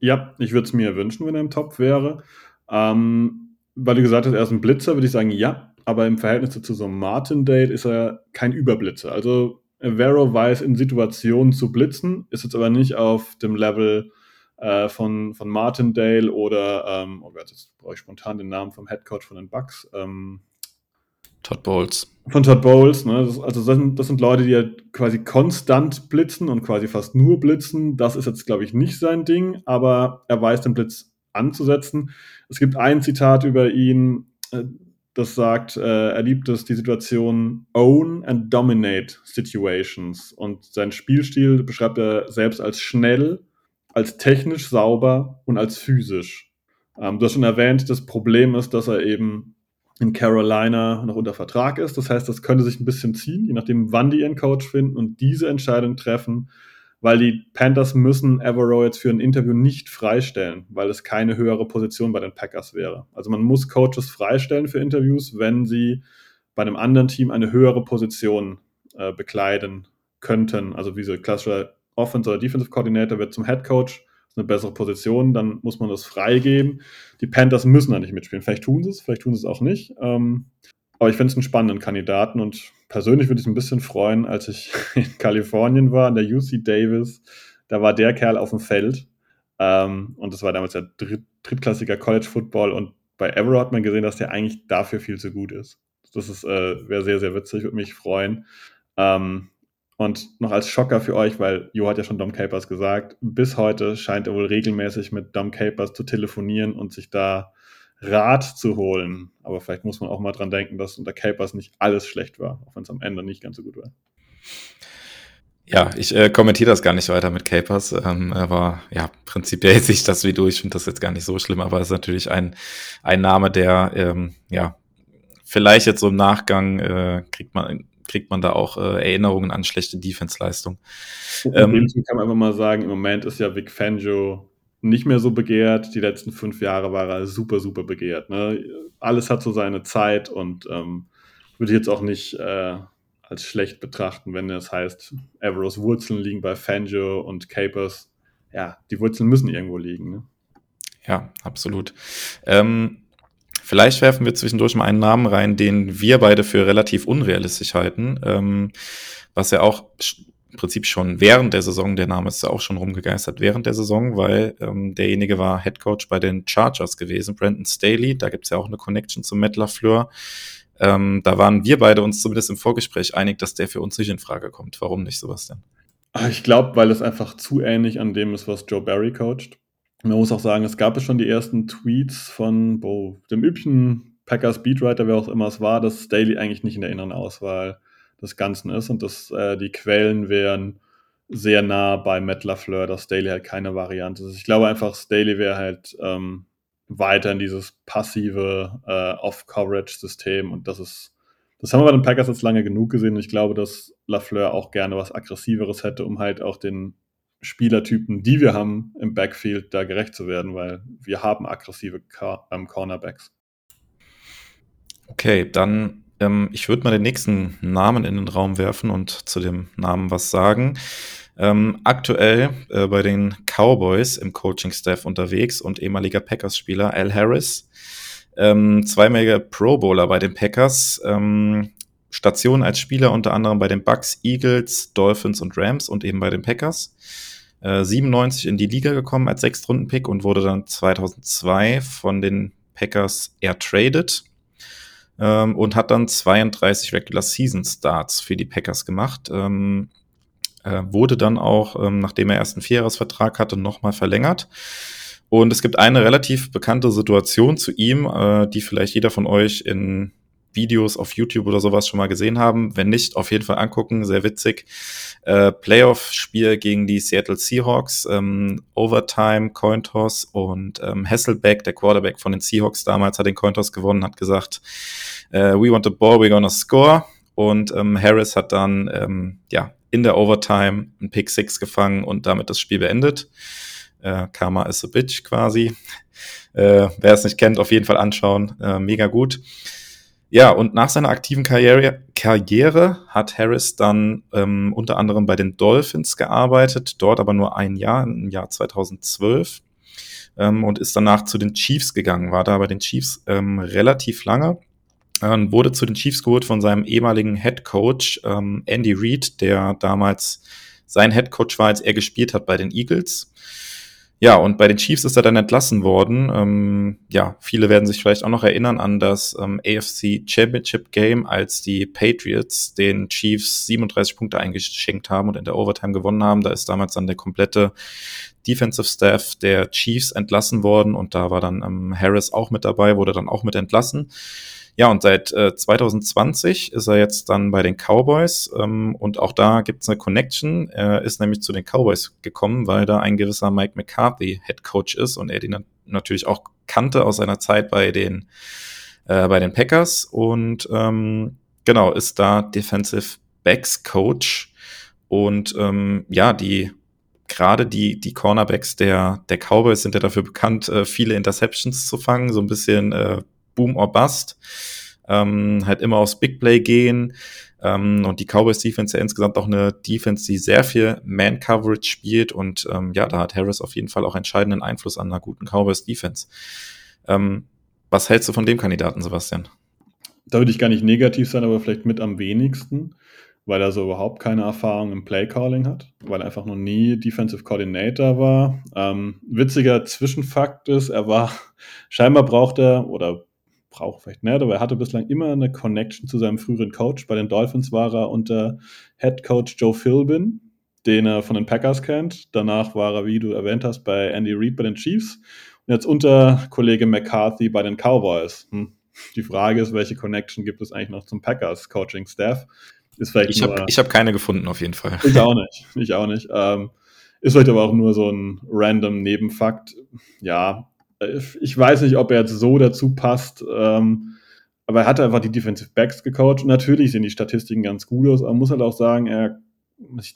Ja, ich würde es mir wünschen, wenn er im Topf wäre. Ähm, weil du gesagt hast, er ist ein Blitzer, würde ich sagen, ja. Aber im Verhältnis zu so einem Martindale ist er kein Überblitzer. Also Vero weiß in Situationen zu blitzen, ist jetzt aber nicht auf dem Level äh, von, von Martindale oder, ähm, oh Gott, jetzt brauche ich spontan den Namen vom Headcoach von den Bucks. Ähm, Todd Bowles. Von Todd Bowles, ne? Das, also das sind, das sind Leute, die ja quasi konstant blitzen und quasi fast nur blitzen. Das ist jetzt, glaube ich, nicht sein Ding, aber er weiß den Blitz anzusetzen. Es gibt ein Zitat über ihn, äh, das sagt, äh, er liebt es, die Situation own and dominate situations. Und sein Spielstil beschreibt er selbst als schnell, als technisch sauber und als physisch. Ähm, du hast schon erwähnt, das Problem ist, dass er eben in Carolina noch unter Vertrag ist. Das heißt, das könnte sich ein bisschen ziehen, je nachdem, wann die ihren Coach finden und diese Entscheidung treffen, weil die Panthers müssen Evero jetzt für ein Interview nicht freistellen, weil es keine höhere Position bei den Packers wäre. Also man muss Coaches freistellen für Interviews, wenn sie bei einem anderen Team eine höhere Position äh, bekleiden könnten. Also wie so klassischer Offense- oder Defensive Coordinator wird zum Head Coach eine bessere Position, dann muss man das freigeben. Die Panthers müssen da nicht mitspielen. Vielleicht tun sie es, vielleicht tun sie es auch nicht. Ähm, aber ich finde es einen spannenden Kandidaten und persönlich würde ich ein bisschen freuen, als ich [laughs] in Kalifornien war, an der UC Davis. Da war der Kerl auf dem Feld ähm, und das war damals der dritt, drittklassiger College Football und bei Evero hat man gesehen, dass der eigentlich dafür viel zu gut ist. Das ist äh, wäre sehr, sehr witzig, würde mich freuen. Ähm, und noch als Schocker für euch, weil Jo hat ja schon Dom Capers gesagt, bis heute scheint er wohl regelmäßig mit Dom Capers zu telefonieren und sich da Rat zu holen. Aber vielleicht muss man auch mal dran denken, dass unter Capers nicht alles schlecht war, auch wenn es am Ende nicht ganz so gut war. Ja, ich äh, kommentiere das gar nicht weiter mit Capers. Ähm, aber ja, prinzipiell [laughs] sehe ich das wie du. Ich finde das jetzt gar nicht so schlimm, aber es ist natürlich ein, ein Name, der ähm, ja vielleicht jetzt so im Nachgang äh, kriegt man kriegt man da auch äh, Erinnerungen an schlechte Defense-Leistung. Ähm, kann man einfach mal sagen, im Moment ist ja Vic Fangio nicht mehr so begehrt. Die letzten fünf Jahre war er super, super begehrt. Ne? Alles hat so seine Zeit und ähm, würde ich jetzt auch nicht äh, als schlecht betrachten, wenn es heißt, Everos Wurzeln liegen bei Fangio und Capers. Ja, die Wurzeln müssen irgendwo liegen. Ne? Ja, absolut. Ähm, vielleicht werfen wir zwischendurch mal einen Namen rein, den wir beide für relativ unrealistisch halten, ähm, was ja auch im Prinzip schon während der Saison, der Name ist ja auch schon rumgegeistert während der Saison, weil ähm, derjenige war Head Coach bei den Chargers gewesen, Brandon Staley, da gibt's ja auch eine Connection zu Matt LaFleur. Ähm, da waren wir beide uns zumindest im Vorgespräch einig, dass der für uns nicht in Frage kommt. Warum nicht denn? Ah, ich glaube, weil es einfach zu ähnlich an dem ist, was Joe Barry coacht. Man muss auch sagen, es gab schon die ersten Tweets von boah, dem üblichen Packers Beatwriter, wer auch immer es war, dass Staley eigentlich nicht in der inneren Auswahl des Ganzen ist und dass äh, die Quellen wären sehr nah bei Matt LaFleur, dass Staley halt keine Variante ist. Ich glaube einfach, Staley wäre halt ähm, weiter in dieses passive äh, Off-Coverage-System und das ist, das haben wir bei den Packers jetzt lange genug gesehen und ich glaube, dass LaFleur auch gerne was Aggressiveres hätte, um halt auch den Spielertypen, die wir haben im Backfield, da gerecht zu werden, weil wir haben aggressive ähm, Cornerbacks. Okay, dann ähm, ich würde mal den nächsten Namen in den Raum werfen und zu dem Namen was sagen. Ähm, aktuell äh, bei den Cowboys im Coaching-Staff unterwegs und ehemaliger Packers-Spieler Al Harris. Ähm, zweimaliger Pro Bowler bei den Packers. Ähm, Station als Spieler unter anderem bei den Bucks, Eagles, Dolphins und Rams und eben bei den Packers. Äh, 97 in die Liga gekommen als Sechstrunden-Pick und wurde dann 2002 von den Packers ertradet ähm, und hat dann 32 Regular Season Starts für die Packers gemacht. Ähm, äh, wurde dann auch, ähm, nachdem er erst einen Vierjahresvertrag hatte, nochmal verlängert. Und es gibt eine relativ bekannte Situation zu ihm, äh, die vielleicht jeder von euch in Videos auf YouTube oder sowas schon mal gesehen haben. Wenn nicht, auf jeden Fall angucken, sehr witzig. Äh, Playoff-Spiel gegen die Seattle Seahawks, ähm, Overtime, Cointoss und ähm, Hasselbeck, der Quarterback von den Seahawks damals, hat den Cointoss gewonnen, hat gesagt, äh, we want the ball, we're gonna score. Und ähm, Harris hat dann ähm, ja in der Overtime einen Pick Six gefangen und damit das Spiel beendet. Äh, Karma is a bitch quasi. Äh, wer es nicht kennt, auf jeden Fall anschauen. Äh, mega gut. Ja, und nach seiner aktiven Karriere, Karriere hat Harris dann ähm, unter anderem bei den Dolphins gearbeitet, dort aber nur ein Jahr, im Jahr 2012 ähm, und ist danach zu den Chiefs gegangen, war da bei den Chiefs ähm, relativ lange. Ähm, wurde zu den Chiefs geholt von seinem ehemaligen Head Coach ähm, Andy Reid, der damals sein Head Coach war, als er gespielt hat bei den Eagles. Ja, und bei den Chiefs ist er dann entlassen worden. Ähm, ja, viele werden sich vielleicht auch noch erinnern an das ähm, AFC Championship Game, als die Patriots den Chiefs 37 Punkte eingeschenkt haben und in der Overtime gewonnen haben. Da ist damals dann der komplette Defensive Staff der Chiefs entlassen worden und da war dann ähm, Harris auch mit dabei, wurde dann auch mit entlassen. Ja, und seit äh, 2020 ist er jetzt dann bei den Cowboys ähm, und auch da gibt's eine Connection. Er ist nämlich zu den Cowboys gekommen, weil da ein gewisser Mike McCarthy Head Coach ist und er den natürlich auch kannte aus seiner Zeit bei den, äh, bei den Packers und ähm, genau, ist da Defensive Backs Coach und ähm, ja, die gerade die, die Cornerbacks der, der Cowboys sind ja dafür bekannt, äh, viele Interceptions zu fangen, so ein bisschen äh, Boom or Bust. Ähm, halt immer aufs Big Play gehen. Ähm, und die Cowboys Defense ja insgesamt auch eine Defense, die sehr viel Man Coverage spielt. Und ähm, ja, da hat Harris auf jeden Fall auch entscheidenden Einfluss an einer guten Cowboys Defense. Ähm, was hältst du von dem Kandidaten, Sebastian? Da würde ich gar nicht negativ sein, aber vielleicht mit am wenigsten, weil er so überhaupt keine Erfahrung im Play Calling hat, weil er einfach noch nie Defensive Coordinator war. Ähm, witziger Zwischenfakt ist, er war, [laughs] scheinbar braucht er oder braucht vielleicht nicht, aber er hatte bislang immer eine Connection zu seinem früheren Coach. Bei den Dolphins war er unter Head Coach Joe Philbin, den er von den Packers kennt. Danach war er, wie du erwähnt hast, bei Andy Reid bei den Chiefs. Und jetzt unter Kollege McCarthy bei den Cowboys. Hm. Die Frage ist, welche Connection gibt es eigentlich noch zum Packers Coaching Staff? Ist vielleicht ich habe hab keine gefunden, auf jeden Fall. Ich auch nicht. Ich auch nicht. Ähm, ist vielleicht aber auch nur so ein random Nebenfakt. Ja, ich weiß nicht, ob er jetzt so dazu passt, ähm, aber er hat einfach die Defensive Backs gecoacht. Natürlich sehen die Statistiken ganz gut aus, aber man muss halt auch sagen, er,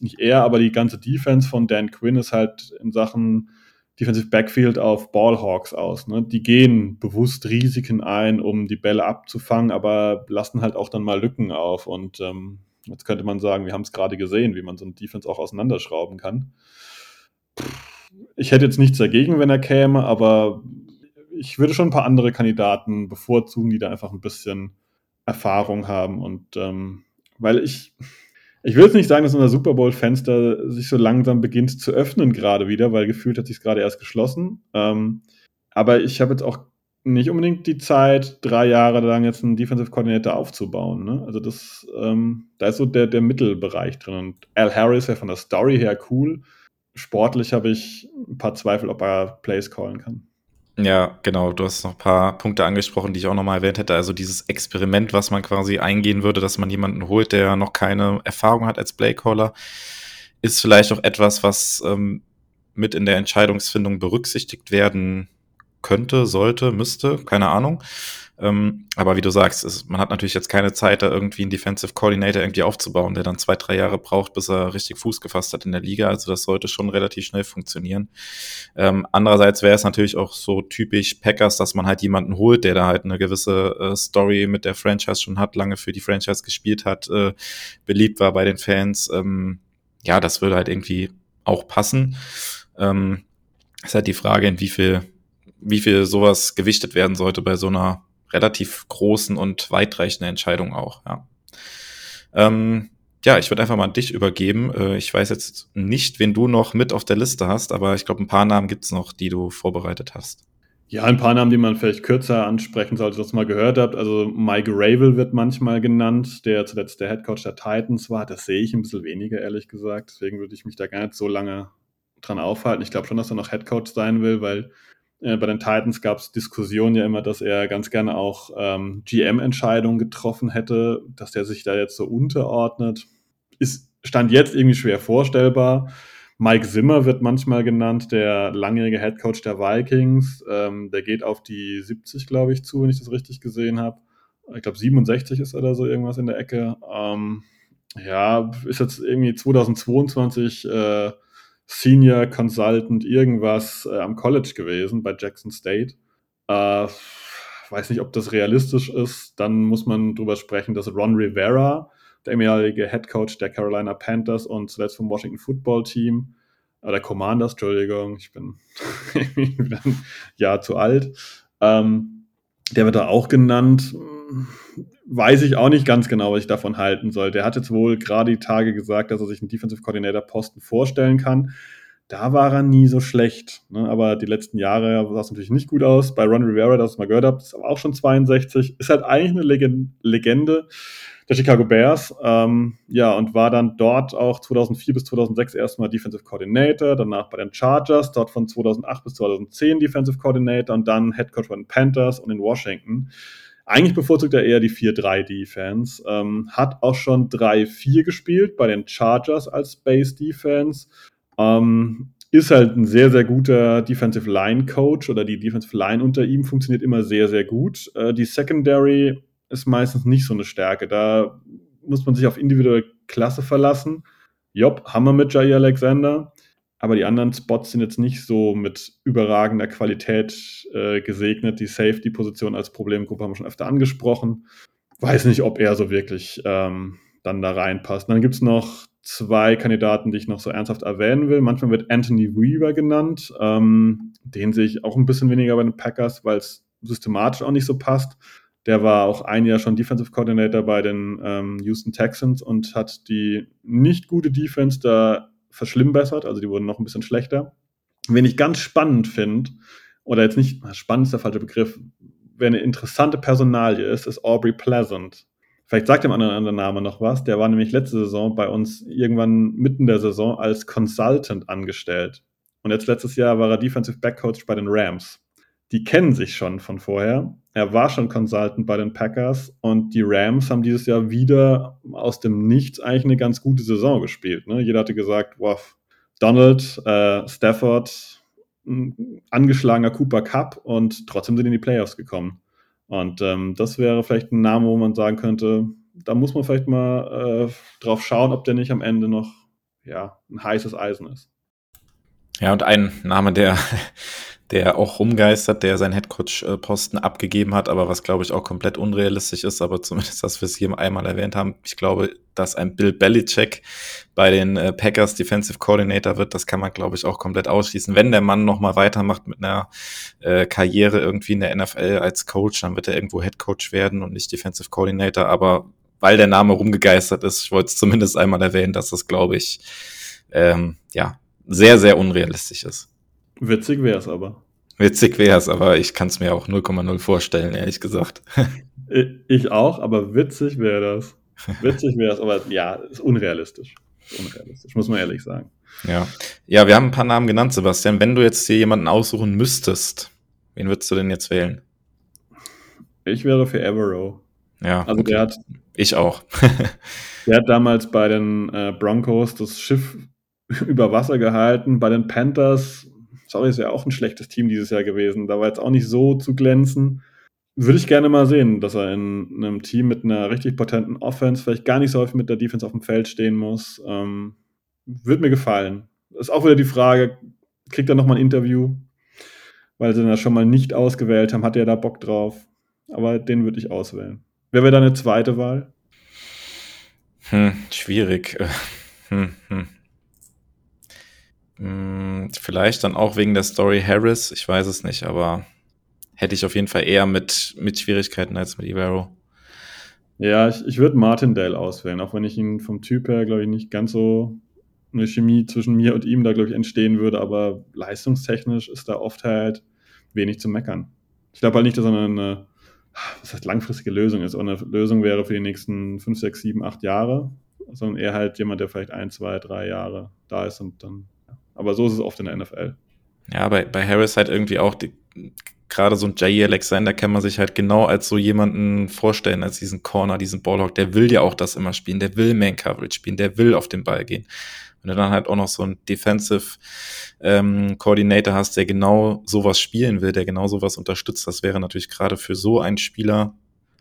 nicht er, aber die ganze Defense von Dan Quinn ist halt in Sachen Defensive Backfield auf Ballhawks aus. Ne? Die gehen bewusst Risiken ein, um die Bälle abzufangen, aber lassen halt auch dann mal Lücken auf. Und ähm, jetzt könnte man sagen, wir haben es gerade gesehen, wie man so ein Defense auch auseinanderschrauben kann. Ich hätte jetzt nichts dagegen, wenn er käme, aber ich würde schon ein paar andere Kandidaten bevorzugen, die da einfach ein bisschen Erfahrung haben. Und ähm, weil ich, ich will jetzt nicht sagen, dass unser Super Bowl-Fenster sich so langsam beginnt zu öffnen, gerade wieder, weil gefühlt hat sich gerade erst geschlossen. Ähm, aber ich habe jetzt auch nicht unbedingt die Zeit, drei Jahre lang jetzt einen Defensive Coordinator aufzubauen. Ne? Also das, ähm, da ist so der, der Mittelbereich drin. Und Al Harris wäre von der Story her cool. Sportlich habe ich ein paar Zweifel, ob er Plays callen kann. Ja, genau. Du hast noch ein paar Punkte angesprochen, die ich auch nochmal erwähnt hätte. Also dieses Experiment, was man quasi eingehen würde, dass man jemanden holt, der noch keine Erfahrung hat als Playcaller, ist vielleicht auch etwas, was ähm, mit in der Entscheidungsfindung berücksichtigt werden könnte, sollte, müsste, keine Ahnung. Ähm, aber wie du sagst, ist, man hat natürlich jetzt keine Zeit, da irgendwie einen Defensive Coordinator irgendwie aufzubauen, der dann zwei, drei Jahre braucht, bis er richtig Fuß gefasst hat in der Liga. Also das sollte schon relativ schnell funktionieren. Ähm, andererseits wäre es natürlich auch so typisch Packers, dass man halt jemanden holt, der da halt eine gewisse äh, Story mit der Franchise schon hat, lange für die Franchise gespielt hat, äh, beliebt war bei den Fans. Ähm, ja, das würde halt irgendwie auch passen. Ähm, ist halt die Frage, in wie viel, wie viel sowas gewichtet werden sollte bei so einer relativ großen und weitreichenden Entscheidung auch, ja. Ähm, ja, ich würde einfach mal an dich übergeben. Äh, ich weiß jetzt nicht, wen du noch mit auf der Liste hast, aber ich glaube, ein paar Namen gibt's noch, die du vorbereitet hast. Ja, ein paar Namen, die man vielleicht kürzer ansprechen sollte, das mal gehört habt. Also Mike Ravel wird manchmal genannt, der zuletzt der Headcoach der Titans war. Das sehe ich ein bisschen weniger, ehrlich gesagt. Deswegen würde ich mich da gar nicht so lange dran aufhalten. Ich glaube schon, dass er noch Headcoach sein will, weil äh, bei den Titans gab es Diskussionen ja immer, dass er ganz gerne auch ähm, GM-Entscheidungen getroffen hätte, dass der sich da jetzt so unterordnet. Ist, stand jetzt irgendwie schwer vorstellbar. Mike Zimmer wird manchmal genannt, der langjährige Head Coach der Vikings. Ähm, der geht auf die 70, glaube ich, zu, wenn ich das richtig gesehen habe. Ich glaube, 67 ist oder so irgendwas in der Ecke. Ähm, ja, ist jetzt irgendwie 2022 äh, Senior Consultant irgendwas äh, am College gewesen bei Jackson State. Äh, weiß nicht, ob das realistisch ist. Dann muss man drüber sprechen, dass Ron Rivera, der ehemalige Head Coach der Carolina Panthers und zuletzt vom Washington Football Team, äh, der Commanders, Entschuldigung, ich bin [laughs] ein Jahr zu alt. Ähm, der wird da auch genannt weiß ich auch nicht ganz genau, was ich davon halten soll. Der hat jetzt wohl gerade die Tage gesagt, dass er sich einen Defensive Coordinator Posten vorstellen kann. Da war er nie so schlecht. Ne? Aber die letzten Jahre sah es natürlich nicht gut aus. Bei Ron Rivera, das ich mal gehört habe, ist aber auch schon 62. Ist halt eigentlich eine Legende der Chicago Bears. Ähm, ja, und war dann dort auch 2004 bis 2006 erstmal Defensive Coordinator, danach bei den Chargers, dort von 2008 bis 2010 Defensive Coordinator und dann Head Coach bei den Panthers und in Washington. Eigentlich bevorzugt er eher die 4-3-Defense. Ähm, hat auch schon 3-4 gespielt bei den Chargers als Base-Defense. Ähm, ist halt ein sehr, sehr guter Defensive Line Coach oder die Defensive Line unter ihm funktioniert immer sehr, sehr gut. Äh, die Secondary ist meistens nicht so eine Stärke. Da muss man sich auf individuelle Klasse verlassen. Job, Hammer mit Jair Alexander aber die anderen Spots sind jetzt nicht so mit überragender Qualität äh, gesegnet. Die Safety-Position als Problemgruppe haben wir schon öfter angesprochen. Weiß nicht, ob er so wirklich ähm, dann da reinpasst. dann gibt es noch zwei Kandidaten, die ich noch so ernsthaft erwähnen will. Manchmal wird Anthony Weaver genannt. Ähm, den sehe ich auch ein bisschen weniger bei den Packers, weil es systematisch auch nicht so passt. Der war auch ein Jahr schon Defensive Coordinator bei den ähm, Houston Texans und hat die nicht gute Defense da verschlimmbessert, also die wurden noch ein bisschen schlechter. Wen ich ganz spannend finde, oder jetzt nicht, spannend ist der falsche Begriff, wer eine interessante Personalie ist, ist Aubrey Pleasant. Vielleicht sagt dem anderen anderen Name noch was. Der war nämlich letzte Saison bei uns irgendwann mitten der Saison als Consultant angestellt. Und jetzt letztes Jahr war er Defensive Back Coach bei den Rams. Die kennen sich schon von vorher. Er war schon Consultant bei den Packers und die Rams haben dieses Jahr wieder aus dem Nichts eigentlich eine ganz gute Saison gespielt. Ne? Jeder hatte gesagt, wow, Donald, äh, Stafford, angeschlagener Cooper Cup und trotzdem sind in die Playoffs gekommen. Und ähm, das wäre vielleicht ein Name, wo man sagen könnte, da muss man vielleicht mal äh, drauf schauen, ob der nicht am Ende noch ja, ein heißes Eisen ist. Ja, und ein Name, der, der auch rumgeistert, der seinen Headcoach-Posten abgegeben hat, aber was glaube ich auch komplett unrealistisch ist, aber zumindest, dass wir es hier einmal erwähnt haben. Ich glaube, dass ein Bill Belichick bei den äh, Packers Defensive Coordinator wird, das kann man glaube ich auch komplett ausschließen. Wenn der Mann nochmal weitermacht mit einer äh, Karriere irgendwie in der NFL als Coach, dann wird er irgendwo Headcoach werden und nicht Defensive Coordinator, aber weil der Name rumgegeistert ist, ich wollte es zumindest einmal erwähnen, dass das glaube ich ähm, ja sehr, sehr unrealistisch ist. Witzig wäre es aber. Witzig wäre es, aber ich kann es mir auch 0,0 vorstellen, ehrlich gesagt. ich auch, aber witzig wäre das. Witzig wäre es, aber ja, ist unrealistisch. Ist unrealistisch, muss man ehrlich sagen. Ja. ja, wir haben ein paar Namen genannt, Sebastian. Wenn du jetzt hier jemanden aussuchen müsstest, wen würdest du denn jetzt wählen? Ich wäre für Evero. Ja, also okay. der hat. Ich auch. [laughs] der hat damals bei den äh, Broncos das Schiff [laughs] über Wasser gehalten. Bei den Panthers, sorry, ist ja auch ein schlechtes Team dieses Jahr gewesen. Da war jetzt auch nicht so zu glänzen. Würde ich gerne mal sehen, dass er in einem Team mit einer richtig potenten Offense vielleicht gar nicht so häufig mit der Defense auf dem Feld stehen muss. Ähm, würde mir gefallen. Ist auch wieder die Frage, kriegt er nochmal ein Interview? Weil sie ihn ja schon mal nicht ausgewählt haben, hat er da Bock drauf? Aber den würde ich auswählen. Wer wäre deine zweite Wahl? Hm, schwierig. Hm, hm. Hm, vielleicht dann auch wegen der Story Harris, ich weiß es nicht, aber hätte ich auf jeden Fall eher mit, mit Schwierigkeiten als mit Ibero. Ja, ich, ich würde Martindale auswählen, auch wenn ich ihn vom Typ her, glaube ich, nicht ganz so eine Chemie zwischen mir und ihm da, glaube ich, entstehen würde, aber leistungstechnisch ist da oft halt wenig zu meckern. Ich glaube halt nicht, dass er eine, was heißt langfristige Lösung ist, oder eine Lösung wäre für die nächsten 5, 6, 7, 8 Jahre, sondern eher halt jemand, der vielleicht ein, zwei, drei Jahre da ist und dann aber so ist es oft in der NFL. Ja, bei, bei Harris halt irgendwie auch die, gerade so ein Jay Alexander kann man sich halt genau als so jemanden vorstellen, als diesen Corner, diesen Ballhawk. Der will ja auch das immer spielen, der will Man Coverage spielen, der will auf den Ball gehen. Wenn du dann halt auch noch so einen Defensive ähm, Coordinator hast, der genau sowas spielen will, der genau sowas unterstützt, das wäre natürlich gerade für so einen Spieler,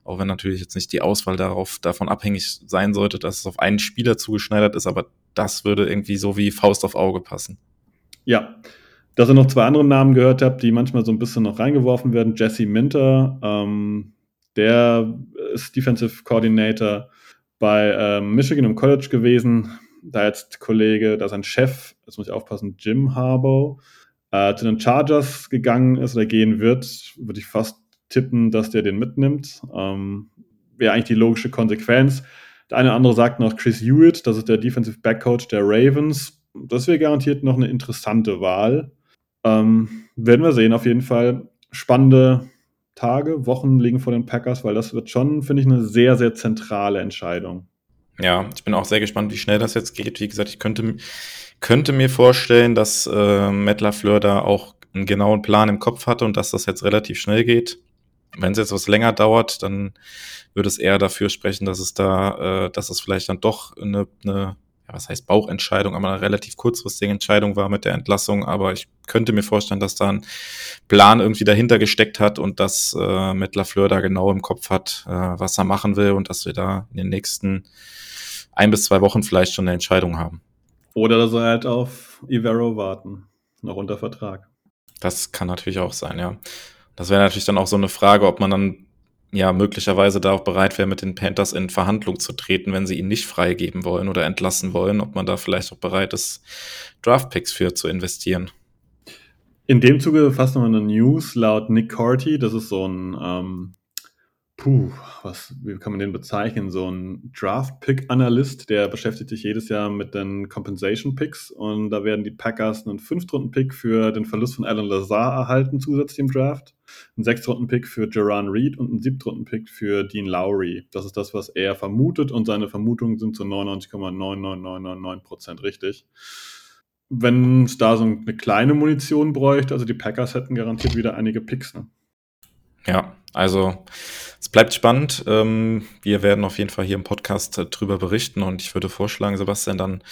auch wenn natürlich jetzt nicht die Auswahl darauf davon abhängig sein sollte, dass es auf einen Spieler zugeschneidert ist, aber das würde irgendwie so wie Faust auf Auge passen. Ja, dass ihr noch zwei andere Namen gehört habt, die manchmal so ein bisschen noch reingeworfen werden. Jesse Minter, ähm, der ist Defensive Coordinator bei ähm, Michigan im College gewesen. Da jetzt Kollege, da sein Chef, jetzt muss ich aufpassen, Jim Harbaugh, äh, zu den Chargers gegangen ist oder gehen wird, würde ich fast tippen, dass der den mitnimmt. Ähm, Wäre eigentlich die logische Konsequenz. Der eine oder andere sagt noch Chris Hewitt, das ist der Defensive Back Coach der Ravens. Das wäre garantiert noch eine interessante Wahl. Ähm, werden wir sehen, auf jeden Fall. Spannende Tage, Wochen liegen vor den Packers, weil das wird schon, finde ich, eine sehr, sehr zentrale Entscheidung. Ja, ich bin auch sehr gespannt, wie schnell das jetzt geht. Wie gesagt, ich könnte, könnte mir vorstellen, dass äh, Matt LaFleur da auch einen genauen Plan im Kopf hatte und dass das jetzt relativ schnell geht. Wenn es jetzt was länger dauert, dann würde es eher dafür sprechen, dass es da, äh, dass es vielleicht dann doch eine, eine ja, was heißt Bauchentscheidung, aber eine relativ kurzfristige Entscheidung war mit der Entlassung. Aber ich könnte mir vorstellen, dass da ein Plan irgendwie dahinter gesteckt hat und dass äh, mit Lafleur da genau im Kopf hat, äh, was er machen will und dass wir da in den nächsten ein bis zwei Wochen vielleicht schon eine Entscheidung haben. Oder dass er halt auf Ivero warten, noch unter Vertrag. Das kann natürlich auch sein, ja. Das wäre natürlich dann auch so eine Frage, ob man dann ja möglicherweise da auch bereit wäre, mit den Panthers in Verhandlung zu treten, wenn sie ihn nicht freigeben wollen oder entlassen wollen, ob man da vielleicht auch bereit ist, Draftpicks für zu investieren. In dem Zuge fast noch eine News laut Nick Corty, das ist so ein ähm, puh, was, wie kann man den bezeichnen? So ein Draft-Pick-Analyst, der beschäftigt sich jedes Jahr mit den Compensation-Picks und da werden die Packers einen Fünftrunden-Pick für den Verlust von Alan Lazar erhalten, zusätzlich im Draft, einen Sechstrunden-Pick für Jaron Reed und einen Siebtrunden-Pick für Dean Lowry. Das ist das, was er vermutet und seine Vermutungen sind zu 99,99999% richtig. Wenn es da so eine kleine Munition bräuchte, also die Packers hätten garantiert wieder einige Picks, ne? Ja, also es bleibt spannend. Ähm, wir werden auf jeden Fall hier im Podcast äh, drüber berichten und ich würde vorschlagen, Sebastian, dann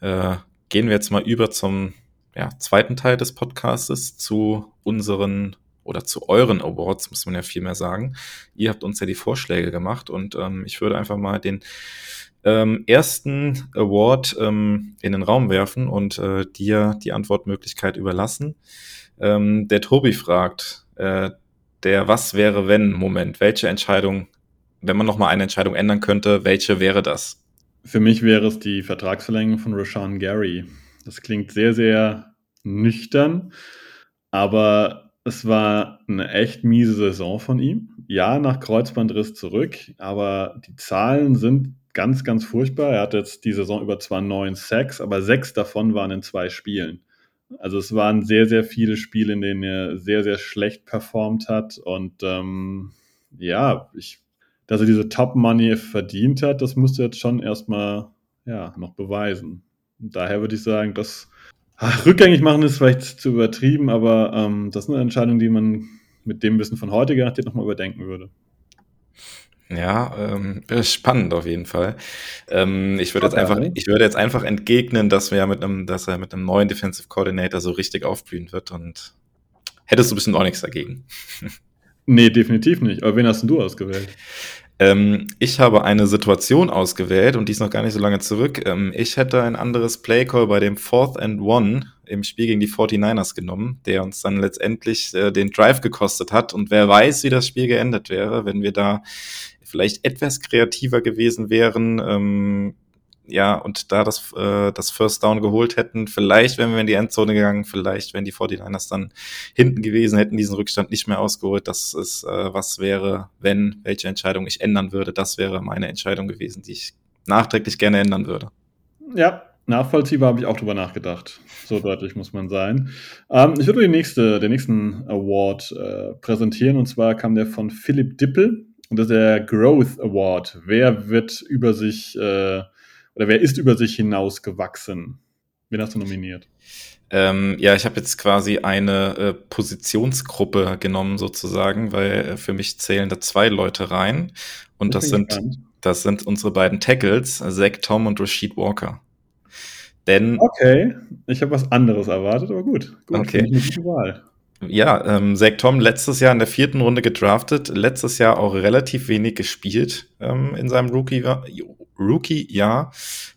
äh, gehen wir jetzt mal über zum ja, zweiten Teil des Podcastes zu unseren oder zu euren Awards, muss man ja viel mehr sagen. Ihr habt uns ja die Vorschläge gemacht und ähm, ich würde einfach mal den ähm, ersten Award ähm, in den Raum werfen und äh, dir die Antwortmöglichkeit überlassen. Ähm, der Tobi fragt, äh, der Was wäre wenn Moment, welche Entscheidung, wenn man nochmal eine Entscheidung ändern könnte, welche wäre das? Für mich wäre es die Vertragsverlängerung von Rashawn Gary. Das klingt sehr, sehr nüchtern, aber es war eine echt miese Saison von ihm. Ja, nach Kreuzbandriss zurück, aber die Zahlen sind ganz, ganz furchtbar. Er hat jetzt die Saison über zwar neun Sacks, aber sechs davon waren in zwei Spielen. Also es waren sehr, sehr viele Spiele, in denen er sehr, sehr schlecht performt hat. Und ähm, ja, ich, dass er diese Top Money verdient hat, das musste jetzt schon erstmal ja, noch beweisen. Und daher würde ich sagen, dass ach, rückgängig machen ist vielleicht zu übertrieben, aber ähm, das ist eine Entscheidung, die man mit dem Wissen von heute garantiert nochmal überdenken würde. Ja, ähm, spannend auf jeden Fall. Ähm, ich würde jetzt einfach, ich würde jetzt einfach entgegnen, dass wir mit einem, dass er mit einem neuen Defensive Coordinator so richtig aufblühen wird und hättest du ein bisschen auch nichts dagegen. Nee, definitiv nicht. Aber wen hast denn du ausgewählt? Ähm, ich habe eine Situation ausgewählt und die ist noch gar nicht so lange zurück. Ähm, ich hätte ein anderes Playcall bei dem Fourth and One im Spiel gegen die 49ers genommen, der uns dann letztendlich äh, den Drive gekostet hat. Und wer weiß, wie das Spiel geendet wäre, wenn wir da vielleicht etwas kreativer gewesen wären, ähm, ja, und da das, äh, das First Down geholt hätten, vielleicht wären wir in die Endzone gegangen, vielleicht wären die 49ers dann hinten gewesen, hätten diesen Rückstand nicht mehr ausgeholt. Das ist, äh, was wäre, wenn, welche Entscheidung ich ändern würde. Das wäre meine Entscheidung gewesen, die ich nachträglich gerne ändern würde. Ja, nachvollziehbar habe ich auch drüber nachgedacht. So deutlich muss man sein. Ähm, ich würde die nächste, den nächsten Award äh, präsentieren und zwar kam der von Philipp Dippel und das ist der Growth Award. Wer wird über sich äh, oder wer ist über sich hinaus gewachsen? Wen hast du nominiert? Ähm, ja, ich habe jetzt quasi eine äh, Positionsgruppe genommen sozusagen, weil äh, für mich zählen da zwei Leute rein und das, das sind das sind unsere beiden Tackles, Zach Tom und Rashid Walker. Denn okay, ich habe was anderes erwartet, aber gut, gut okay. Wahl. Ja, ähm, Zach Tom letztes Jahr in der vierten Runde gedraftet, letztes Jahr auch relativ wenig gespielt ähm, in seinem Rookie-Jahr. Rookie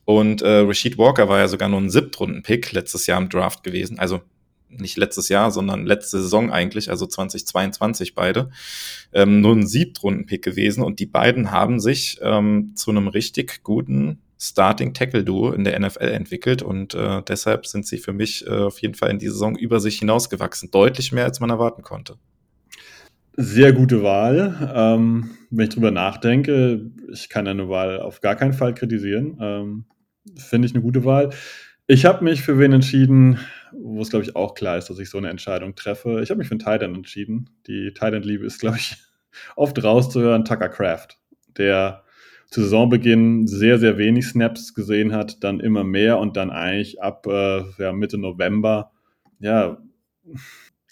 Und äh, Rashid Walker war ja sogar nur ein Siebtrunden-Pick letztes Jahr im Draft gewesen. Also nicht letztes Jahr, sondern letzte Saison eigentlich, also 2022 beide. Ähm, nur ein Siebtrunden-Pick gewesen. Und die beiden haben sich ähm, zu einem richtig guten Starting Tackle Duo in der NFL entwickelt und äh, deshalb sind sie für mich äh, auf jeden Fall in die Saison über sich hinausgewachsen. Deutlich mehr, als man erwarten konnte. Sehr gute Wahl. Ähm, wenn ich drüber nachdenke, ich kann eine Wahl auf gar keinen Fall kritisieren. Ähm, Finde ich eine gute Wahl. Ich habe mich für wen entschieden, wo es, glaube ich, auch klar ist, dass ich so eine Entscheidung treffe. Ich habe mich für einen Titan entschieden. Die Titan-Liebe ist, glaube ich, [laughs] oft rauszuhören. Tucker Craft, der zu Saisonbeginn sehr, sehr wenig Snaps gesehen hat, dann immer mehr und dann eigentlich ab äh, ja, Mitte November, ja,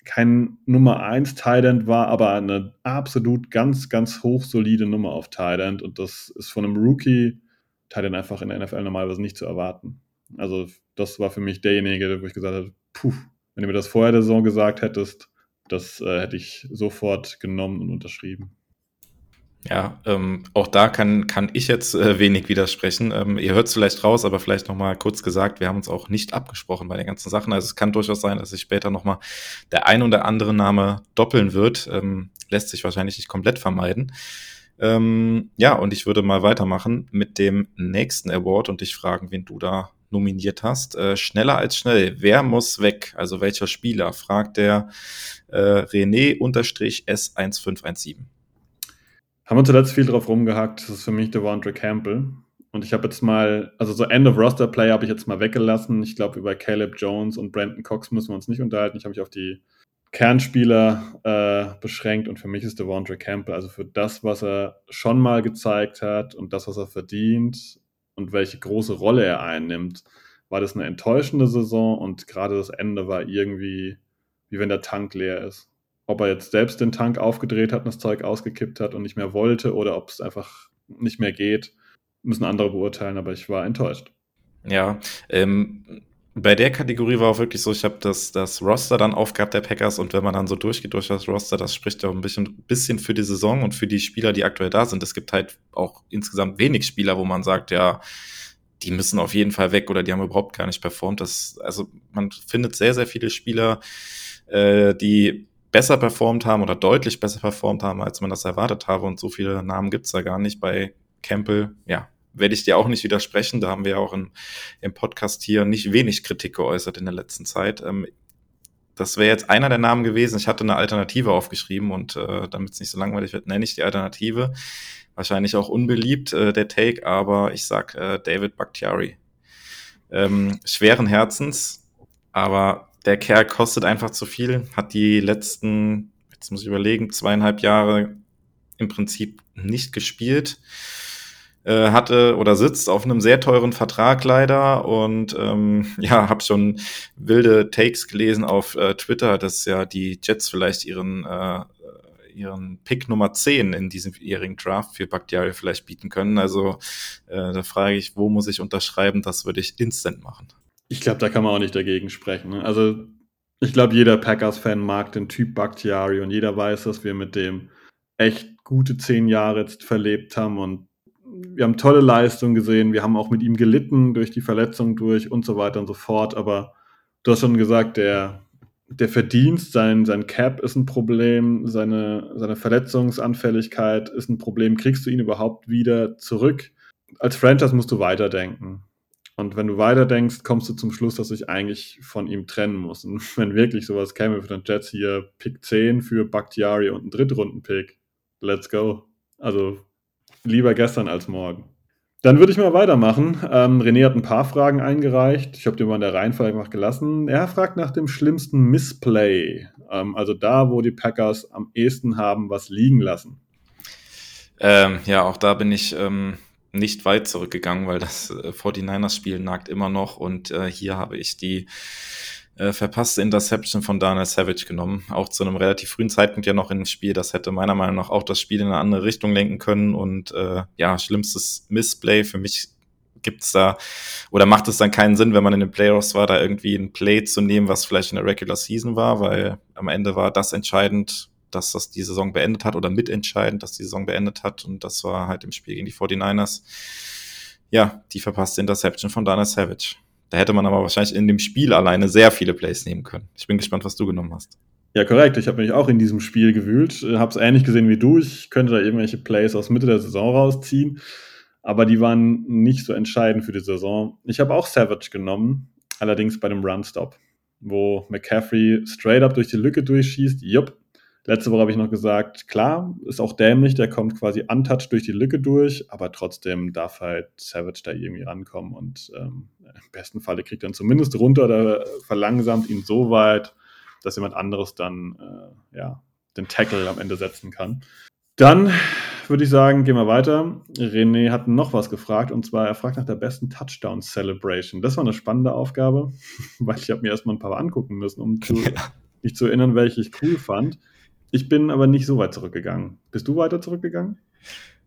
kein Nummer 1 Thailand war, aber eine absolut ganz, ganz hochsolide Nummer auf Thailand und das ist von einem Rookie Thailand einfach in der NFL normalerweise nicht zu erwarten. Also das war für mich derjenige, wo ich gesagt habe, puh, wenn du mir das vorher der Saison gesagt hättest, das äh, hätte ich sofort genommen und unterschrieben. Ja, ähm, auch da kann, kann ich jetzt äh, wenig widersprechen. Ähm, ihr hört es vielleicht raus, aber vielleicht nochmal kurz gesagt, wir haben uns auch nicht abgesprochen bei den ganzen Sachen. Also es kann durchaus sein, dass sich später nochmal der ein oder andere Name doppeln wird. Ähm, lässt sich wahrscheinlich nicht komplett vermeiden. Ähm, ja, und ich würde mal weitermachen mit dem nächsten Award und dich fragen, wen du da nominiert hast. Äh, schneller als schnell. Wer muss weg? Also welcher Spieler? Fragt der äh, René-S1517 haben wir zuletzt viel drauf rumgehackt. Das ist für mich Devondre Campbell. Und ich habe jetzt mal, also so End of Roster Play habe ich jetzt mal weggelassen. Ich glaube, über Caleb Jones und Brandon Cox müssen wir uns nicht unterhalten. Ich habe mich auf die Kernspieler äh, beschränkt und für mich ist Devondre Campbell, also für das, was er schon mal gezeigt hat und das, was er verdient und welche große Rolle er einnimmt, war das eine enttäuschende Saison und gerade das Ende war irgendwie, wie wenn der Tank leer ist ob er jetzt selbst den Tank aufgedreht hat und das Zeug ausgekippt hat und nicht mehr wollte oder ob es einfach nicht mehr geht, müssen andere beurteilen, aber ich war enttäuscht. Ja, ähm, bei der Kategorie war auch wirklich so, ich habe das, das Roster dann aufgehabt der Packers und wenn man dann so durchgeht durch das Roster, das spricht ja auch ein bisschen, bisschen für die Saison und für die Spieler, die aktuell da sind. Es gibt halt auch insgesamt wenig Spieler, wo man sagt, ja, die müssen auf jeden Fall weg oder die haben überhaupt gar nicht performt. Das, also man findet sehr, sehr viele Spieler, äh, die besser performt haben oder deutlich besser performt haben, als man das erwartet habe. Und so viele Namen gibt's da gar nicht bei Campbell. Ja, werde ich dir auch nicht widersprechen. Da haben wir auch in, im Podcast hier nicht wenig Kritik geäußert in der letzten Zeit. Ähm, das wäre jetzt einer der Namen gewesen. Ich hatte eine Alternative aufgeschrieben und äh, damit es nicht so langweilig wird, nenne ich die Alternative. Wahrscheinlich auch unbeliebt, äh, der Take, aber ich sag äh, David Bakhtiari. Ähm, schweren Herzens, aber der Kerl kostet einfach zu viel, hat die letzten, jetzt muss ich überlegen, zweieinhalb Jahre im Prinzip nicht gespielt äh, hatte oder sitzt auf einem sehr teuren Vertrag leider und ähm, [laughs] ja, habe schon wilde Takes gelesen auf äh, Twitter, dass ja die Jets vielleicht ihren äh, ihren Pick Nummer 10 in diesem jährigen Draft für Bakhtiari vielleicht bieten können. Also äh, da frage ich, wo muss ich unterschreiben? Das würde ich instant machen. Ich glaube, da kann man auch nicht dagegen sprechen. Ne? Also ich glaube, jeder Packers-Fan mag den Typ Bakhtiari und jeder weiß, dass wir mit dem echt gute zehn Jahre jetzt verlebt haben und wir haben tolle Leistungen gesehen, wir haben auch mit ihm gelitten durch die Verletzung durch und so weiter und so fort. Aber du hast schon gesagt, der, der Verdienst, sein, sein Cap ist ein Problem, seine, seine Verletzungsanfälligkeit ist ein Problem. Kriegst du ihn überhaupt wieder zurück? Als Franchise musst du weiterdenken. Und wenn du weiterdenkst, kommst du zum Schluss, dass ich eigentlich von ihm trennen muss. Und [laughs] wenn wirklich sowas käme für den Jets hier, Pick 10 für Bakhtiari und einen Drittrunden-Pick, let's go. Also Lieber gestern als morgen. Dann würde ich mal weitermachen. Ähm, René hat ein paar Fragen eingereicht. Ich habe die mal in der Reihenfolge einfach gelassen. Er fragt nach dem schlimmsten Missplay. Ähm, also da, wo die Packers am ehesten haben was liegen lassen. Ähm, ja, auch da bin ich ähm, nicht weit zurückgegangen, weil das äh, 49ers-Spiel nagt immer noch und äh, hier habe ich die äh, verpasste Interception von Daniel Savage genommen. Auch zu einem relativ frühen Zeitpunkt ja noch im Spiel. Das hätte meiner Meinung nach auch das Spiel in eine andere Richtung lenken können. Und äh, ja, schlimmstes Missplay für mich gibt's da oder macht es dann keinen Sinn, wenn man in den Playoffs war, da irgendwie ein Play zu nehmen, was vielleicht in der Regular Season war, weil am Ende war das entscheidend, dass das die Saison beendet hat oder mitentscheidend, dass die Saison beendet hat. Und das war halt im Spiel gegen die 49ers. Ja, die verpasste Interception von Dana Savage. Da hätte man aber wahrscheinlich in dem Spiel alleine sehr viele Plays nehmen können. Ich bin gespannt, was du genommen hast. Ja, korrekt. Ich habe mich auch in diesem Spiel gewühlt. Habe es ähnlich gesehen wie du. Ich könnte da irgendwelche Plays aus Mitte der Saison rausziehen. Aber die waren nicht so entscheidend für die Saison. Ich habe auch Savage genommen, allerdings bei dem Run-Stop, wo McCaffrey straight up durch die Lücke durchschießt. Jupp, Letzte Woche habe ich noch gesagt, klar, ist auch dämlich, der kommt quasi untouched durch die Lücke durch, aber trotzdem darf halt Savage da irgendwie rankommen und ähm, im besten Falle kriegt er ihn zumindest runter oder verlangsamt ihn so weit, dass jemand anderes dann äh, ja, den Tackle am Ende setzen kann. Dann würde ich sagen, gehen wir weiter. René hat noch was gefragt und zwar, er fragt nach der besten Touchdown Celebration. Das war eine spannende Aufgabe, [laughs] weil ich habe mir erstmal ein paar angucken müssen, um zu, mich zu erinnern, welche ich cool fand. Ich bin aber nicht so weit zurückgegangen. Bist du weiter zurückgegangen?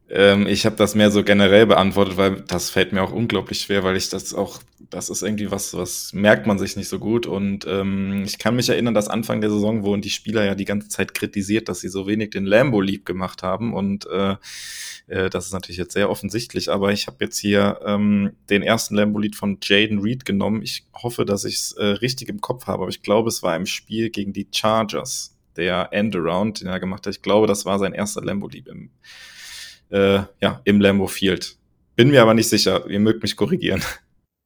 Ähm, ich habe das mehr so generell beantwortet, weil das fällt mir auch unglaublich schwer, weil ich das auch, das ist irgendwie was, was merkt man sich nicht so gut. Und ähm, ich kann mich erinnern, dass Anfang der Saison wurden die Spieler ja die ganze Zeit kritisiert, dass sie so wenig den Lambo lieb gemacht haben. Und äh, äh, das ist natürlich jetzt sehr offensichtlich, aber ich habe jetzt hier ähm, den ersten Lambo-Lied von Jaden Reed genommen. Ich hoffe, dass ich es äh, richtig im Kopf habe, aber ich glaube, es war im Spiel gegen die Chargers der Endaround, den er gemacht hat. Ich glaube, das war sein erster Lambo-Lieb im, äh, ja, im Lambo Field. Bin mir aber nicht sicher. Ihr mögt mich korrigieren.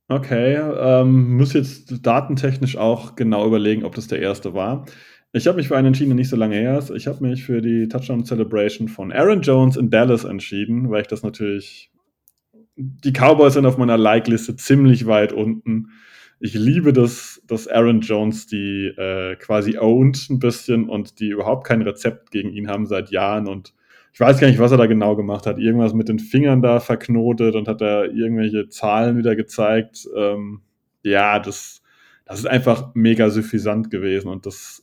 Okay, ähm, muss jetzt datentechnisch auch genau überlegen, ob das der erste war. Ich habe mich für einen entschieden, der nicht so lange her ist. Ich habe mich für die Touchdown Celebration von Aaron Jones in Dallas entschieden, weil ich das natürlich. Die Cowboys sind auf meiner Like-Liste ziemlich weit unten ich liebe das, dass Aaron Jones die äh, quasi owned ein bisschen und die überhaupt kein Rezept gegen ihn haben seit Jahren und ich weiß gar nicht, was er da genau gemacht hat. Irgendwas mit den Fingern da verknotet und hat da irgendwelche Zahlen wieder gezeigt. Ähm, ja, das, das ist einfach mega suffisant gewesen und das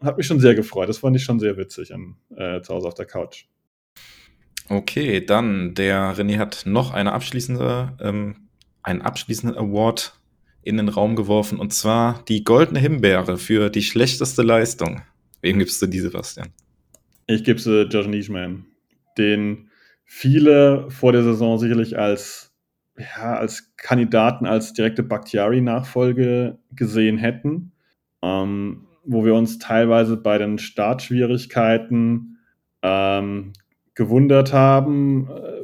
hat mich schon sehr gefreut. Das fand ich schon sehr witzig an, äh, zu Hause auf der Couch. Okay, dann der René hat noch eine abschließende, ähm, einen abschließenden Award in den Raum geworfen und zwar die goldene Himbeere für die schlechteste Leistung. Wem gibst du diese, Bastian? Ich gebe sie Josh Nischman, den viele vor der Saison sicherlich als, ja, als Kandidaten, als direkte Bakhtiari-Nachfolge gesehen hätten, ähm, wo wir uns teilweise bei den Startschwierigkeiten ähm, gewundert haben, äh,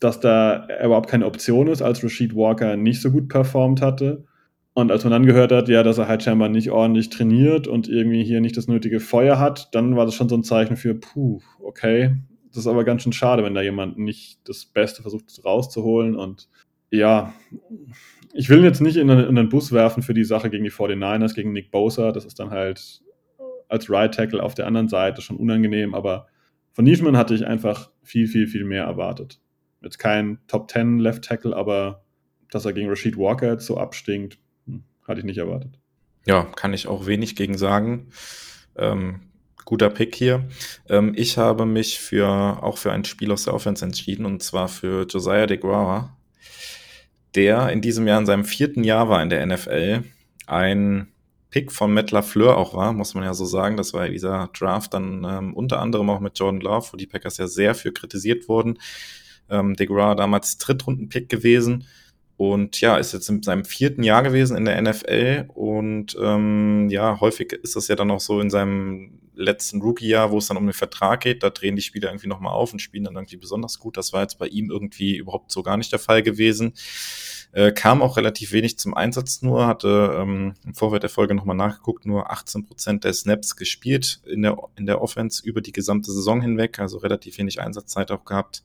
dass da überhaupt keine Option ist, als Rashid Walker nicht so gut performt hatte. Und als man dann gehört hat, ja, dass er halt scheinbar nicht ordentlich trainiert und irgendwie hier nicht das nötige Feuer hat, dann war das schon so ein Zeichen für, puh, okay. Das ist aber ganz schön schade, wenn da jemand nicht das Beste versucht rauszuholen. Und ja, ich will ihn jetzt nicht in den, in den Bus werfen für die Sache gegen die 49ers, gegen Nick Bosa. Das ist dann halt als Right Tackle auf der anderen Seite schon unangenehm, aber von Nischmann hatte ich einfach viel, viel, viel mehr erwartet. Jetzt kein Top 10 Left Tackle, aber dass er gegen Rashid Walker jetzt so abstinkt, hm, hatte ich nicht erwartet. Ja, kann ich auch wenig gegen sagen. Ähm, guter Pick hier. Ähm, ich habe mich für auch für ein Spiel aus der Offense entschieden und zwar für Josiah DeGuara, der in diesem Jahr in seinem vierten Jahr war in der NFL. Ein Pick von Matt LaFleur auch war, muss man ja so sagen. Das war dieser Draft dann ähm, unter anderem auch mit Jordan Love, wo die Packers ja sehr für kritisiert wurden. Ähm, DeGra damals Drittrunden-Pick gewesen und ja, ist jetzt in seinem vierten Jahr gewesen in der NFL und ähm, ja, häufig ist das ja dann auch so in seinem letzten Rookie-Jahr, wo es dann um den Vertrag geht, da drehen die Spieler irgendwie nochmal auf und spielen dann irgendwie besonders gut. Das war jetzt bei ihm irgendwie überhaupt so gar nicht der Fall gewesen. Äh, kam auch relativ wenig zum Einsatz nur, hatte ähm, im Vorfeld der Folge nochmal nachgeguckt, nur 18 Prozent der Snaps gespielt in der, in der Offense über die gesamte Saison hinweg, also relativ wenig Einsatzzeit auch gehabt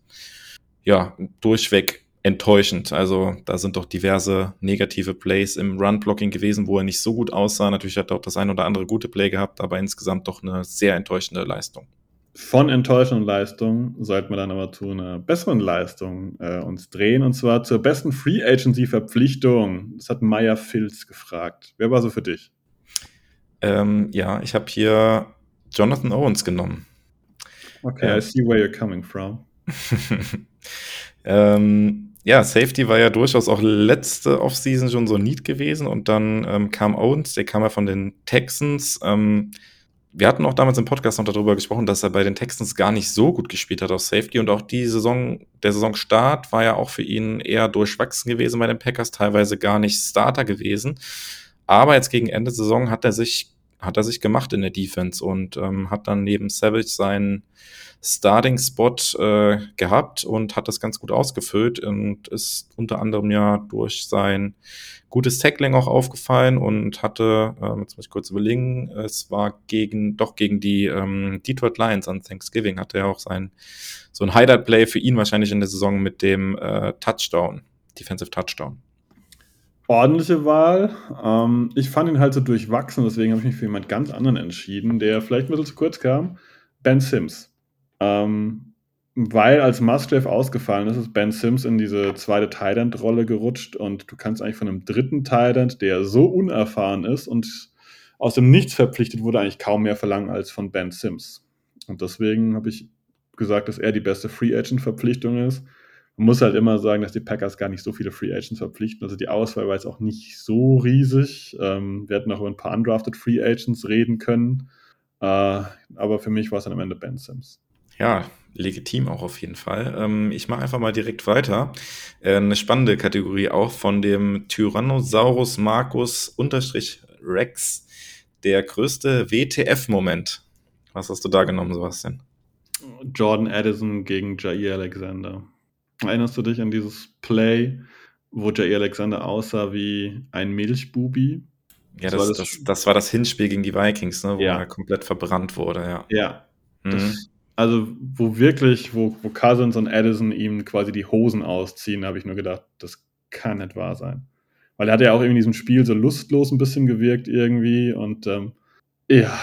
ja, durchweg enttäuschend. Also da sind doch diverse negative Plays im Run-Blocking gewesen, wo er nicht so gut aussah. Natürlich hat er auch das ein oder andere gute Play gehabt, aber insgesamt doch eine sehr enttäuschende Leistung. Von enttäuschenden Leistung sollten wir dann aber zu einer besseren Leistung äh, uns drehen, und zwar zur besten Free Agency-Verpflichtung. Das hat Maya Filz gefragt. Wer war so für dich? Ähm, ja, ich habe hier Jonathan Owens genommen. Okay, äh, I see where you're coming from. [laughs] ähm, ja, Safety war ja durchaus auch letzte Offseason schon so Need gewesen und dann ähm, kam Owens, der kam ja von den Texans. Ähm, wir hatten auch damals im Podcast noch darüber gesprochen, dass er bei den Texans gar nicht so gut gespielt hat auf Safety und auch die Saison, der Saisonstart war ja auch für ihn eher durchwachsen gewesen bei den Packers, teilweise gar nicht Starter gewesen. Aber jetzt gegen Ende Saison hat er sich, hat er sich gemacht in der Defense und ähm, hat dann neben Savage seinen Starting-Spot äh, gehabt und hat das ganz gut ausgefüllt und ist unter anderem ja durch sein gutes Tackling auch aufgefallen und hatte, äh, jetzt muss ich kurz überlegen, es war gegen, doch gegen die ähm, Detroit Lions an Thanksgiving hatte er auch sein, so ein Highlight-Play für ihn wahrscheinlich in der Saison mit dem äh, Touchdown, Defensive Touchdown ordentliche Wahl. Ähm, ich fand ihn halt so durchwachsen, deswegen habe ich mich für jemand ganz anderen entschieden, der vielleicht ein bisschen zu kurz kam. Ben Sims. Ähm, weil als Musgrave ausgefallen ist, ist Ben Sims in diese zweite Thailand-Rolle gerutscht und du kannst eigentlich von einem dritten Thailand, der so unerfahren ist und aus dem Nichts verpflichtet wurde, eigentlich kaum mehr verlangen als von Ben Sims. Und deswegen habe ich gesagt, dass er die beste Free Agent-Verpflichtung ist. Man muss halt immer sagen, dass die Packers gar nicht so viele Free Agents verpflichten. Also die Auswahl war jetzt auch nicht so riesig. Ähm, wir hätten auch über ein paar undrafted Free Agents reden können. Äh, aber für mich war es dann am Ende Ben Sims. Ja, legitim auch auf jeden Fall. Ähm, ich mache einfach mal direkt weiter. Äh, eine spannende Kategorie auch von dem Tyrannosaurus Marcus unterstrich Rex. Der größte WTF-Moment. Was hast du da genommen, Sebastian? Jordan Addison gegen Jair Alexander. Erinnerst du dich an dieses Play, wo Jair Alexander aussah wie ein Milchbubi? Ja, das, das, war, das, das, das war das Hinspiel gegen die Vikings, ne, wo ja. er komplett verbrannt wurde, ja. Ja. Mhm also wo wirklich, wo, wo Cousins und Addison ihm quasi die Hosen ausziehen, habe ich nur gedacht, das kann nicht wahr sein. Weil er hat ja auch in diesem Spiel so lustlos ein bisschen gewirkt irgendwie und ähm, ja,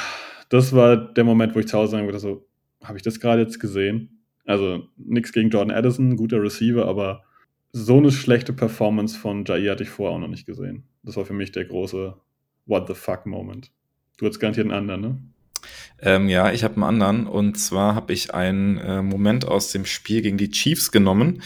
das war der Moment, wo ich zu Hause sagen würde, so, habe ich das gerade jetzt gesehen? Also nichts gegen Jordan Addison, guter Receiver, aber so eine schlechte Performance von Jair hatte ich vorher auch noch nicht gesehen. Das war für mich der große What the fuck Moment. Du hast garantiert einen anderen, ne? Ähm, ja, ich habe einen anderen. Und zwar habe ich einen äh, Moment aus dem Spiel gegen die Chiefs genommen,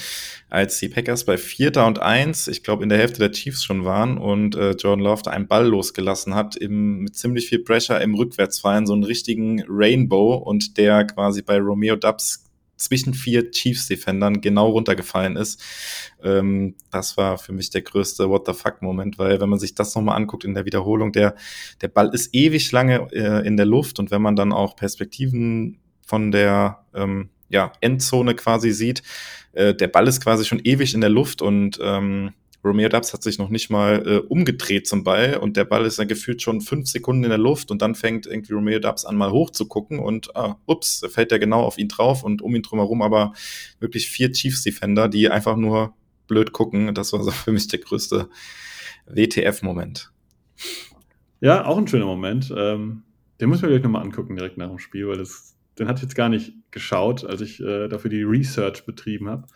als die Packers bei Vierter und Eins, ich glaube in der Hälfte der Chiefs schon waren und äh, Jordan Love da einen Ball losgelassen hat, im, mit ziemlich viel Pressure im Rückwärtsfallen, so einen richtigen Rainbow und der quasi bei Romeo Dubs zwischen vier Chiefs-Defendern genau runtergefallen ist. Ähm, das war für mich der größte What the fuck-Moment, weil wenn man sich das nochmal anguckt in der Wiederholung, der, der Ball ist ewig lange äh, in der Luft und wenn man dann auch Perspektiven von der ähm, ja, Endzone quasi sieht, äh, der Ball ist quasi schon ewig in der Luft und ähm, Romeo Dubs hat sich noch nicht mal äh, umgedreht zum Ball und der Ball ist dann gefühlt schon fünf Sekunden in der Luft und dann fängt irgendwie Romeo Dubs an mal hoch zu gucken und ah, ups, fällt der genau auf ihn drauf und um ihn drumherum aber wirklich vier Chiefs Defender, die einfach nur blöd gucken. Das war so für mich der größte WTF-Moment. Ja, auch ein schöner Moment. Ähm, den muss ich mir gleich nochmal angucken direkt nach dem Spiel, weil das, den hatte ich jetzt gar nicht geschaut, als ich äh, dafür die Research betrieben habe.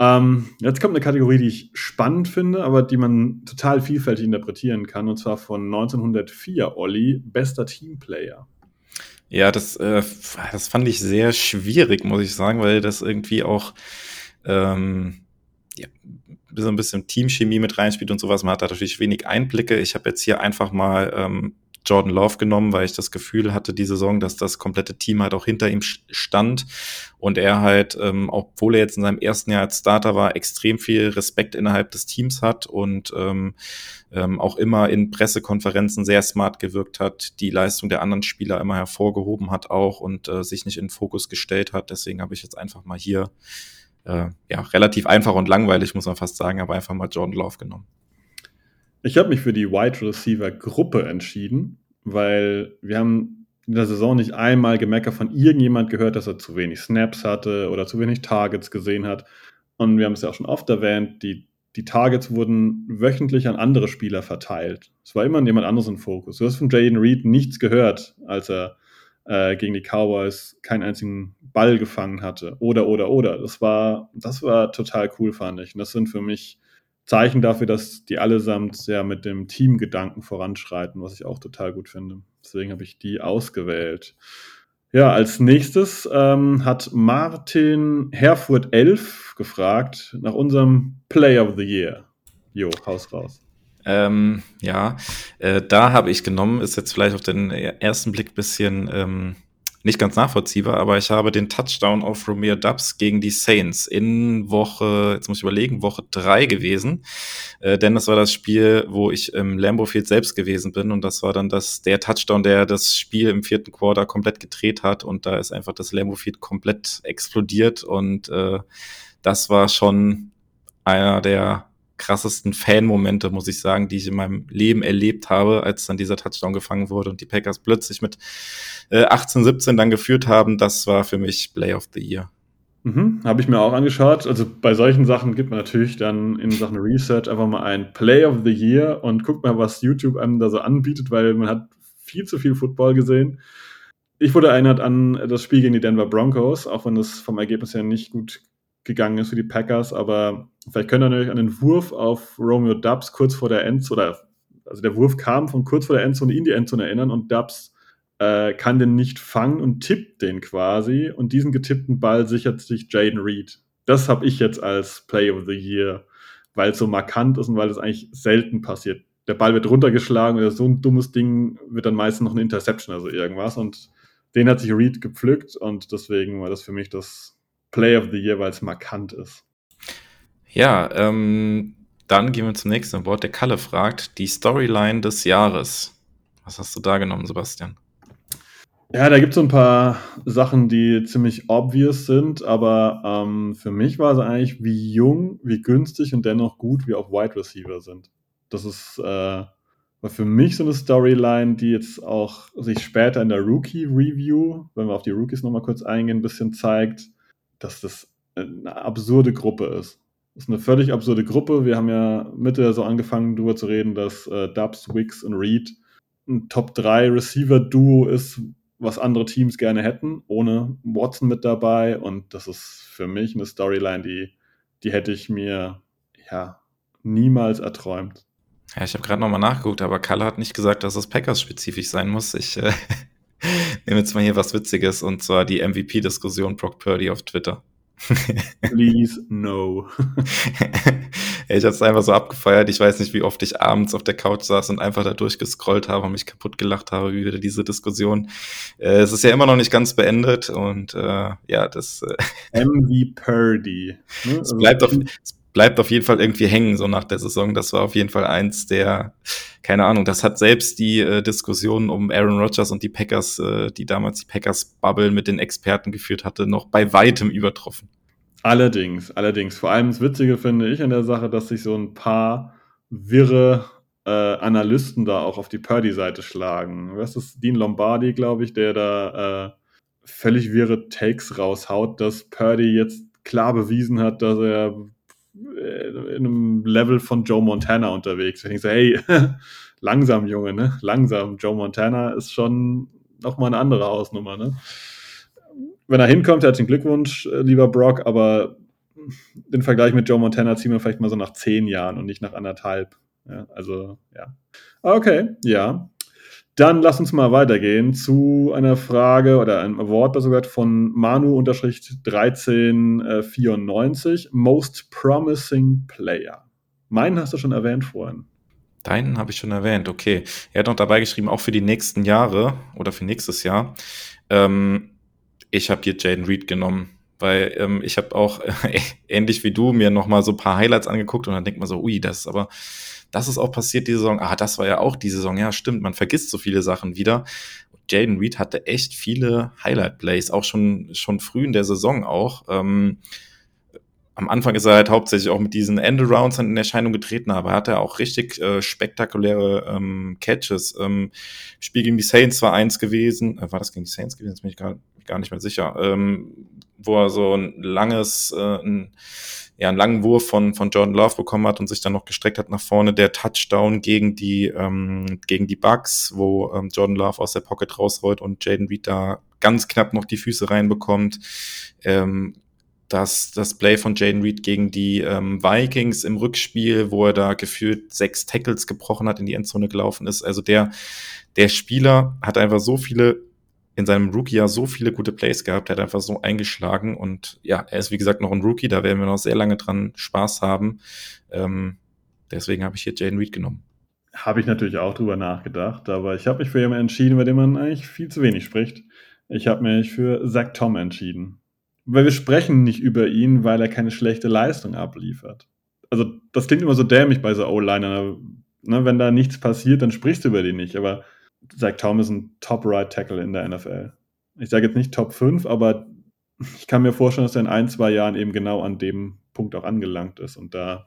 Ähm, jetzt kommt eine Kategorie, die ich spannend finde, aber die man total vielfältig interpretieren kann, und zwar von 1904, Olli, bester Teamplayer. Ja, das, äh, das fand ich sehr schwierig, muss ich sagen, weil das irgendwie auch ähm, ja, so ein bisschen Teamchemie mit reinspielt und sowas. Man hat da natürlich wenig Einblicke. Ich habe jetzt hier einfach mal ähm, Jordan Love genommen, weil ich das Gefühl hatte, die Saison, dass das komplette Team halt auch hinter ihm stand und er halt, ähm, obwohl er jetzt in seinem ersten Jahr als Starter war, extrem viel Respekt innerhalb des Teams hat und ähm, ähm, auch immer in Pressekonferenzen sehr smart gewirkt hat, die Leistung der anderen Spieler immer hervorgehoben hat auch und äh, sich nicht in den Fokus gestellt hat. Deswegen habe ich jetzt einfach mal hier äh, ja relativ einfach und langweilig, muss man fast sagen, aber einfach mal Jordan Love genommen. Ich habe mich für die Wide Receiver Gruppe entschieden, weil wir haben in der Saison nicht einmal gemeckert von irgendjemand gehört, dass er zu wenig Snaps hatte oder zu wenig Targets gesehen hat. Und wir haben es ja auch schon oft erwähnt, die, die Targets wurden wöchentlich an andere Spieler verteilt. Es war immer jemand anderes im Fokus. Du hast von Jaden Reed nichts gehört, als er äh, gegen die Cowboys keinen einzigen Ball gefangen hatte. Oder, oder, oder. Das war, das war total cool, fand ich. Und das sind für mich Zeichen dafür, dass die allesamt sehr mit dem Teamgedanken voranschreiten, was ich auch total gut finde. Deswegen habe ich die ausgewählt. Ja, als nächstes ähm, hat Martin Herfurt 11 gefragt nach unserem Play of the Year. Jo, Haus raus. Ähm, ja, äh, da habe ich genommen, ist jetzt vielleicht auf den ersten Blick bisschen ähm, nicht ganz nachvollziehbar, aber ich habe den Touchdown auf Romeo Dubs gegen die Saints in Woche, jetzt muss ich überlegen, Woche drei gewesen. Äh, denn das war das Spiel, wo ich im Lambo Field selbst gewesen bin und das war dann das, der Touchdown, der das Spiel im vierten Quarter komplett gedreht hat und da ist einfach das Lambo Field komplett explodiert und äh, das war schon einer der krassesten Fan-Momente, muss ich sagen, die ich in meinem Leben erlebt habe, als dann dieser Touchdown gefangen wurde und die Packers plötzlich mit äh, 18, 17 dann geführt haben. Das war für mich Play of the Year. Mhm, Habe ich mir auch angeschaut. Also bei solchen Sachen gibt man natürlich dann in Sachen Research einfach mal ein Play of the Year und guckt mal, was YouTube einem da so anbietet, weil man hat viel zu viel Football gesehen. Ich wurde erinnert an das Spiel gegen die Denver Broncos, auch wenn das vom Ergebnis her nicht gut gegangen ist für die Packers, aber vielleicht könnt ihr euch an den Wurf auf Romeo Dubs kurz vor der Endzone, oder also der Wurf kam von kurz vor der Endzone in die Endzone erinnern und Dubs äh, kann den nicht fangen und tippt den quasi und diesen getippten Ball sichert sich Jaden Reed. Das habe ich jetzt als Play of the Year, weil es so markant ist und weil es eigentlich selten passiert. Der Ball wird runtergeschlagen oder so ein dummes Ding wird dann meistens noch eine Interception, also irgendwas und den hat sich Reed gepflückt und deswegen war das für mich das Play of the Year, weil es markant ist. Ja, ähm, dann gehen wir zum nächsten Wort. Der Kalle fragt, die Storyline des Jahres. Was hast du da genommen, Sebastian? Ja, da gibt es so ein paar Sachen, die ziemlich obvious sind, aber ähm, für mich war es eigentlich, wie jung, wie günstig und dennoch gut wir auf Wide Receiver sind. Das ist äh, für mich so eine Storyline, die jetzt auch sich später in der Rookie-Review, wenn wir auf die Rookies nochmal kurz eingehen, ein bisschen zeigt dass das eine absurde Gruppe ist. Das ist eine völlig absurde Gruppe. Wir haben ja Mitte so angefangen, darüber zu reden, dass äh, Dubs, Wicks und Reed ein Top 3 Receiver-Duo ist, was andere Teams gerne hätten, ohne Watson mit dabei. Und das ist für mich eine Storyline, die, die hätte ich mir ja niemals erträumt. Ja, ich habe gerade nochmal nachgeguckt, aber Kalle hat nicht gesagt, dass es Packers-spezifisch sein muss. Ich äh, [laughs] nehme jetzt mal hier was Witziges und zwar die MVP-Diskussion Brock Purdy auf Twitter. [laughs] Please no. [laughs] ich habe es einfach so abgefeiert. Ich weiß nicht, wie oft ich abends auf der Couch saß und einfach da durchgescrollt habe und mich kaputt gelacht habe, wie wieder diese Diskussion. Äh, es ist ja immer noch nicht ganz beendet und äh, ja, das äh, MV Purdy. Ne? [laughs] es, also bleibt auf, es bleibt auf jeden Fall irgendwie hängen, so nach der Saison. Das war auf jeden Fall eins der, keine Ahnung, das hat selbst die äh, Diskussion um Aaron Rodgers und die Packers, äh, die damals die Packers-Bubble mit den Experten geführt hatte, noch bei weitem übertroffen. Allerdings, allerdings. Vor allem das Witzige finde ich an der Sache, dass sich so ein paar wirre äh, Analysten da auch auf die Purdy-Seite schlagen. Was ist Dean Lombardi, glaube ich, der da äh, völlig wirre Takes raushaut, dass Purdy jetzt klar bewiesen hat, dass er in einem Level von Joe Montana unterwegs. Ich so, hey, [laughs] langsam, Junge, ne? Langsam. Joe Montana ist schon nochmal eine andere Hausnummer, ne? Wenn er hinkommt, herzlichen Glückwunsch, äh, lieber Brock, aber den Vergleich mit Joe Montana ziehen wir vielleicht mal so nach zehn Jahren und nicht nach anderthalb. Ja, also, ja. Okay, ja. Dann lass uns mal weitergehen zu einer Frage oder einem Award besser gesagt von Manu-1394. Äh, Most Promising Player. Meinen hast du schon erwähnt vorhin. Deinen habe ich schon erwähnt, okay. Er hat noch dabei geschrieben, auch für die nächsten Jahre oder für nächstes Jahr. Ähm, ich habe hier Jaden Reed genommen, weil ähm, ich habe auch äh, [laughs] ähnlich wie du mir noch mal so ein paar Highlights angeguckt und dann denkt man so, ui, das ist aber das ist auch passiert die Saison. Ah, das war ja auch die Saison. Ja, stimmt, man vergisst so viele Sachen wieder. Jaden Reed hatte echt viele Highlight-Plays, auch schon, schon früh in der Saison auch. Ähm, am Anfang ist er halt hauptsächlich auch mit diesen Endarounds in Erscheinung getreten, aber hat er auch richtig äh, spektakuläre ähm, Catches. Ähm, Spiel gegen die Saints war eins gewesen, äh, war das gegen die Saints gewesen? Jetzt bin ich gar, gar nicht mehr sicher. Ähm, wo er so ein langes, äh, ein, ja, einen langen Wurf von, von Jordan Love bekommen hat und sich dann noch gestreckt hat nach vorne. Der Touchdown gegen die, ähm, gegen die Bucks, wo ähm, Jordan Love aus der Pocket rausrollt und Jaden Reed da ganz knapp noch die Füße reinbekommt. Ähm, das, das Play von Jaden Reed gegen die ähm, Vikings im Rückspiel, wo er da gefühlt sechs Tackles gebrochen hat, in die Endzone gelaufen ist. Also der, der Spieler hat einfach so viele in seinem Rookie-Jahr so viele gute Plays gehabt, er hat einfach so eingeschlagen und ja, er ist wie gesagt noch ein Rookie, da werden wir noch sehr lange dran Spaß haben. Ähm, deswegen habe ich hier Jaden Reed genommen. Habe ich natürlich auch drüber nachgedacht, aber ich habe mich für jemanden entschieden, bei dem man eigentlich viel zu wenig spricht. Ich habe mich für Zach Tom entschieden. Weil wir sprechen nicht über ihn, weil er keine schlechte Leistung abliefert. Also, das klingt immer so dämlich bei so O-Liner. Ne? Wenn da nichts passiert, dann sprichst du über den nicht. Aber Zach Tom ist ein Top-Right-Tackle in der NFL. Ich sage jetzt nicht Top 5, aber ich kann mir vorstellen, dass er in ein, zwei Jahren eben genau an dem Punkt auch angelangt ist und da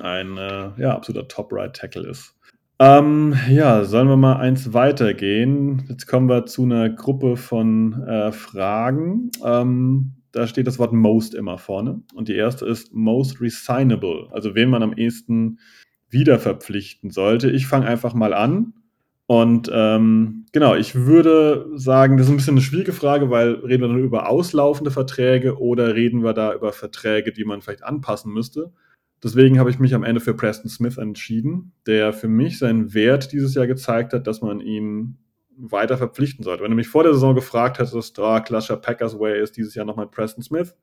ein äh, ja, absoluter Top-Right-Tackle ist. Ähm, ja, sollen wir mal eins weitergehen? Jetzt kommen wir zu einer Gruppe von äh, Fragen. Ähm, da steht das Wort most immer vorne. Und die erste ist most resignable, also wen man am ehesten wieder verpflichten sollte. Ich fange einfach mal an. Und ähm, genau, ich würde sagen, das ist ein bisschen eine schwierige Frage, weil reden wir dann über auslaufende Verträge oder reden wir da über Verträge, die man vielleicht anpassen müsste? Deswegen habe ich mich am Ende für Preston Smith entschieden, der für mich seinen Wert dieses Jahr gezeigt hat, dass man ihn weiter verpflichten sollte. Wenn du mich vor der Saison gefragt hättest, oh, klassischer Packers Way ist dieses Jahr nochmal Preston Smith,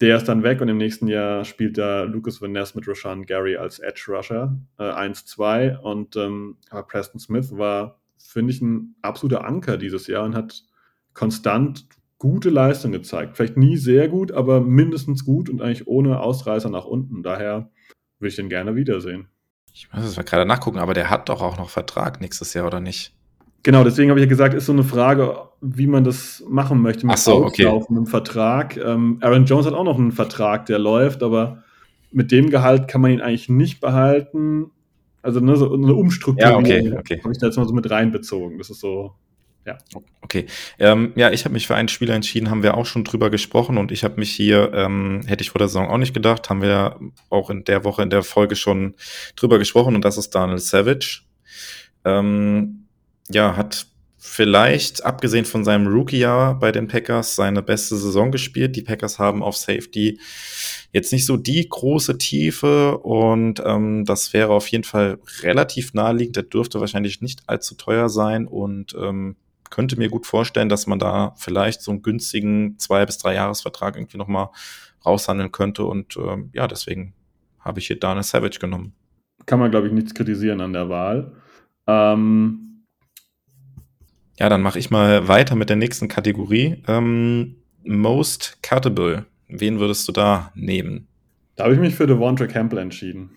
der ist dann weg und im nächsten Jahr spielt da Lucas Van Ness mit Rashan Gary als Edge Rusher äh, 1-2 und ähm, aber Preston Smith war, finde ich, ein absoluter Anker dieses Jahr und hat konstant gute Leistung gezeigt. Vielleicht nie sehr gut, aber mindestens gut und eigentlich ohne Ausreißer nach unten. Daher würde ich den gerne wiedersehen. Ich muss es mal gerade nachgucken, aber der hat doch auch noch Vertrag nächstes Jahr, oder nicht? Genau, deswegen habe ich ja gesagt, ist so eine Frage, wie man das machen möchte mit Ach so, okay. Vertrag. Ähm, Aaron Jones hat auch noch einen Vertrag, der läuft, aber mit dem Gehalt kann man ihn eigentlich nicht behalten. Also ne, so eine Umstrukturierung ja, okay, okay. habe ich da jetzt mal so mit reinbezogen. Das ist so, ja. Okay. Ähm, ja, ich habe mich für einen Spieler entschieden, haben wir auch schon drüber gesprochen und ich habe mich hier, ähm, hätte ich vor der Saison auch nicht gedacht, haben wir auch in der Woche in der Folge schon drüber gesprochen und das ist Daniel Savage. Ähm, ja, hat vielleicht, abgesehen von seinem Rookie-Jahr bei den Packers, seine beste Saison gespielt. Die Packers haben auf Safety jetzt nicht so die große Tiefe und ähm, das wäre auf jeden Fall relativ naheliegend. Der dürfte wahrscheinlich nicht allzu teuer sein und ähm, könnte mir gut vorstellen, dass man da vielleicht so einen günstigen zwei bis drei Jahresvertrag irgendwie nochmal raushandeln könnte. Und ähm, ja, deswegen habe ich hier Dana Savage genommen. Kann man, glaube ich, nichts kritisieren an der Wahl. Ähm ja, dann mache ich mal weiter mit der nächsten Kategorie. Ähm, most Cuttable. Wen würdest du da nehmen? Da habe ich mich für Devonta Campbell entschieden.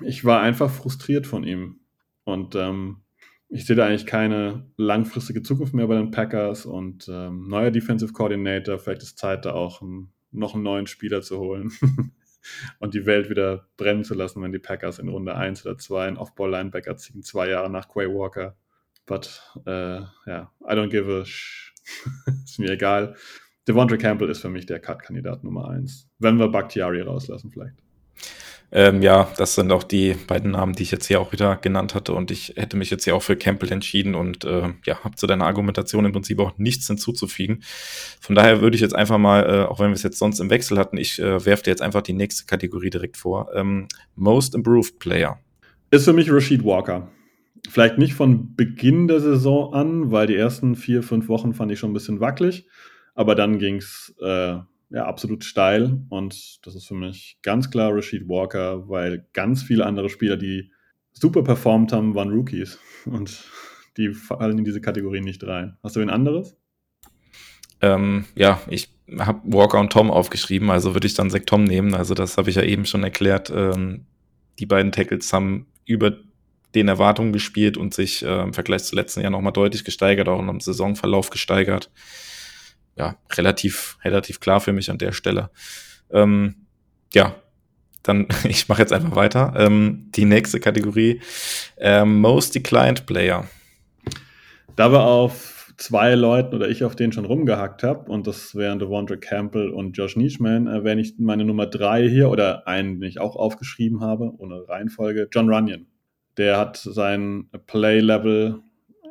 Ich war einfach frustriert von ihm. Und ähm, ich sehe da eigentlich keine langfristige Zukunft mehr bei den Packers und ähm, neuer Defensive Coordinator. Vielleicht ist Zeit, da auch ein, noch einen neuen Spieler zu holen [laughs] und die Welt wieder brennen zu lassen, wenn die Packers in Runde 1 oder 2 einen Off-Ball-Linebacker ziehen, zwei Jahre nach Quay Walker. But, äh, ja, yeah, I don't give a sh [laughs] ist mir egal. Devondre Campbell ist für mich der Cut-Kandidat Nummer 1. Wenn wir Bakhtiari rauslassen, vielleicht. Ähm, ja, das sind auch die beiden Namen, die ich jetzt hier auch wieder genannt hatte. Und ich hätte mich jetzt hier auch für Campbell entschieden und äh, ja, habe zu deiner Argumentation im Prinzip auch nichts hinzuzufügen. Von daher würde ich jetzt einfach mal, äh, auch wenn wir es jetzt sonst im Wechsel hatten, ich äh, werfe dir jetzt einfach die nächste Kategorie direkt vor. Ähm, Most Improved Player. Ist für mich Rashid Walker. Vielleicht nicht von Beginn der Saison an, weil die ersten vier, fünf Wochen fand ich schon ein bisschen wackelig. Aber dann ging es äh, ja, absolut steil und das ist für mich ganz klar Rashid Walker, weil ganz viele andere Spieler, die super performt haben, waren Rookies [laughs] und die fallen in diese Kategorie nicht rein. Hast du ein anderes? Ähm, ja, ich habe Walker und Tom aufgeschrieben, also würde ich dann Zach Tom nehmen. Also das habe ich ja eben schon erklärt. Ähm, die beiden Tackles haben über den Erwartungen gespielt und sich äh, im Vergleich zu letzten Jahr nochmal deutlich gesteigert, auch im Saisonverlauf gesteigert ja, relativ, relativ klar für mich an der Stelle. Ähm, ja, dann, [laughs] ich mache jetzt einfach weiter. Ähm, die nächste Kategorie, ähm, Most Declined Player. Da wir auf zwei Leuten oder ich auf denen schon rumgehackt habe, und das wären Devondre Campbell und Josh Nischman, erwähne ich meine Nummer drei hier oder einen, den ich auch aufgeschrieben habe, ohne Reihenfolge, John Runyon. Der hat sein Play-Level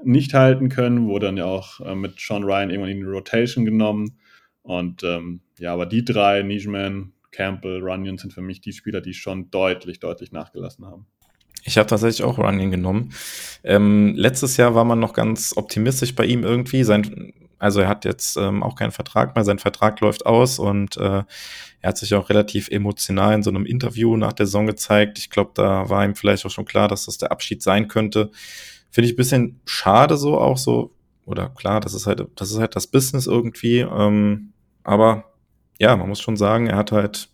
nicht halten können, wurde dann ja auch äh, mit Sean Ryan irgendwann in die Rotation genommen. Und ähm, ja, aber die drei, Nijman, Campbell, Runyon, sind für mich die Spieler, die schon deutlich, deutlich nachgelassen haben. Ich habe tatsächlich auch Runyon genommen. Ähm, letztes Jahr war man noch ganz optimistisch bei ihm irgendwie. Sein, also er hat jetzt ähm, auch keinen Vertrag mehr, sein Vertrag läuft aus und äh, er hat sich auch relativ emotional in so einem Interview nach der Saison gezeigt. Ich glaube, da war ihm vielleicht auch schon klar, dass das der Abschied sein könnte. Finde ich ein bisschen schade so auch so. Oder klar, das ist halt, das ist halt das Business irgendwie. Ähm, aber ja, man muss schon sagen, er hat halt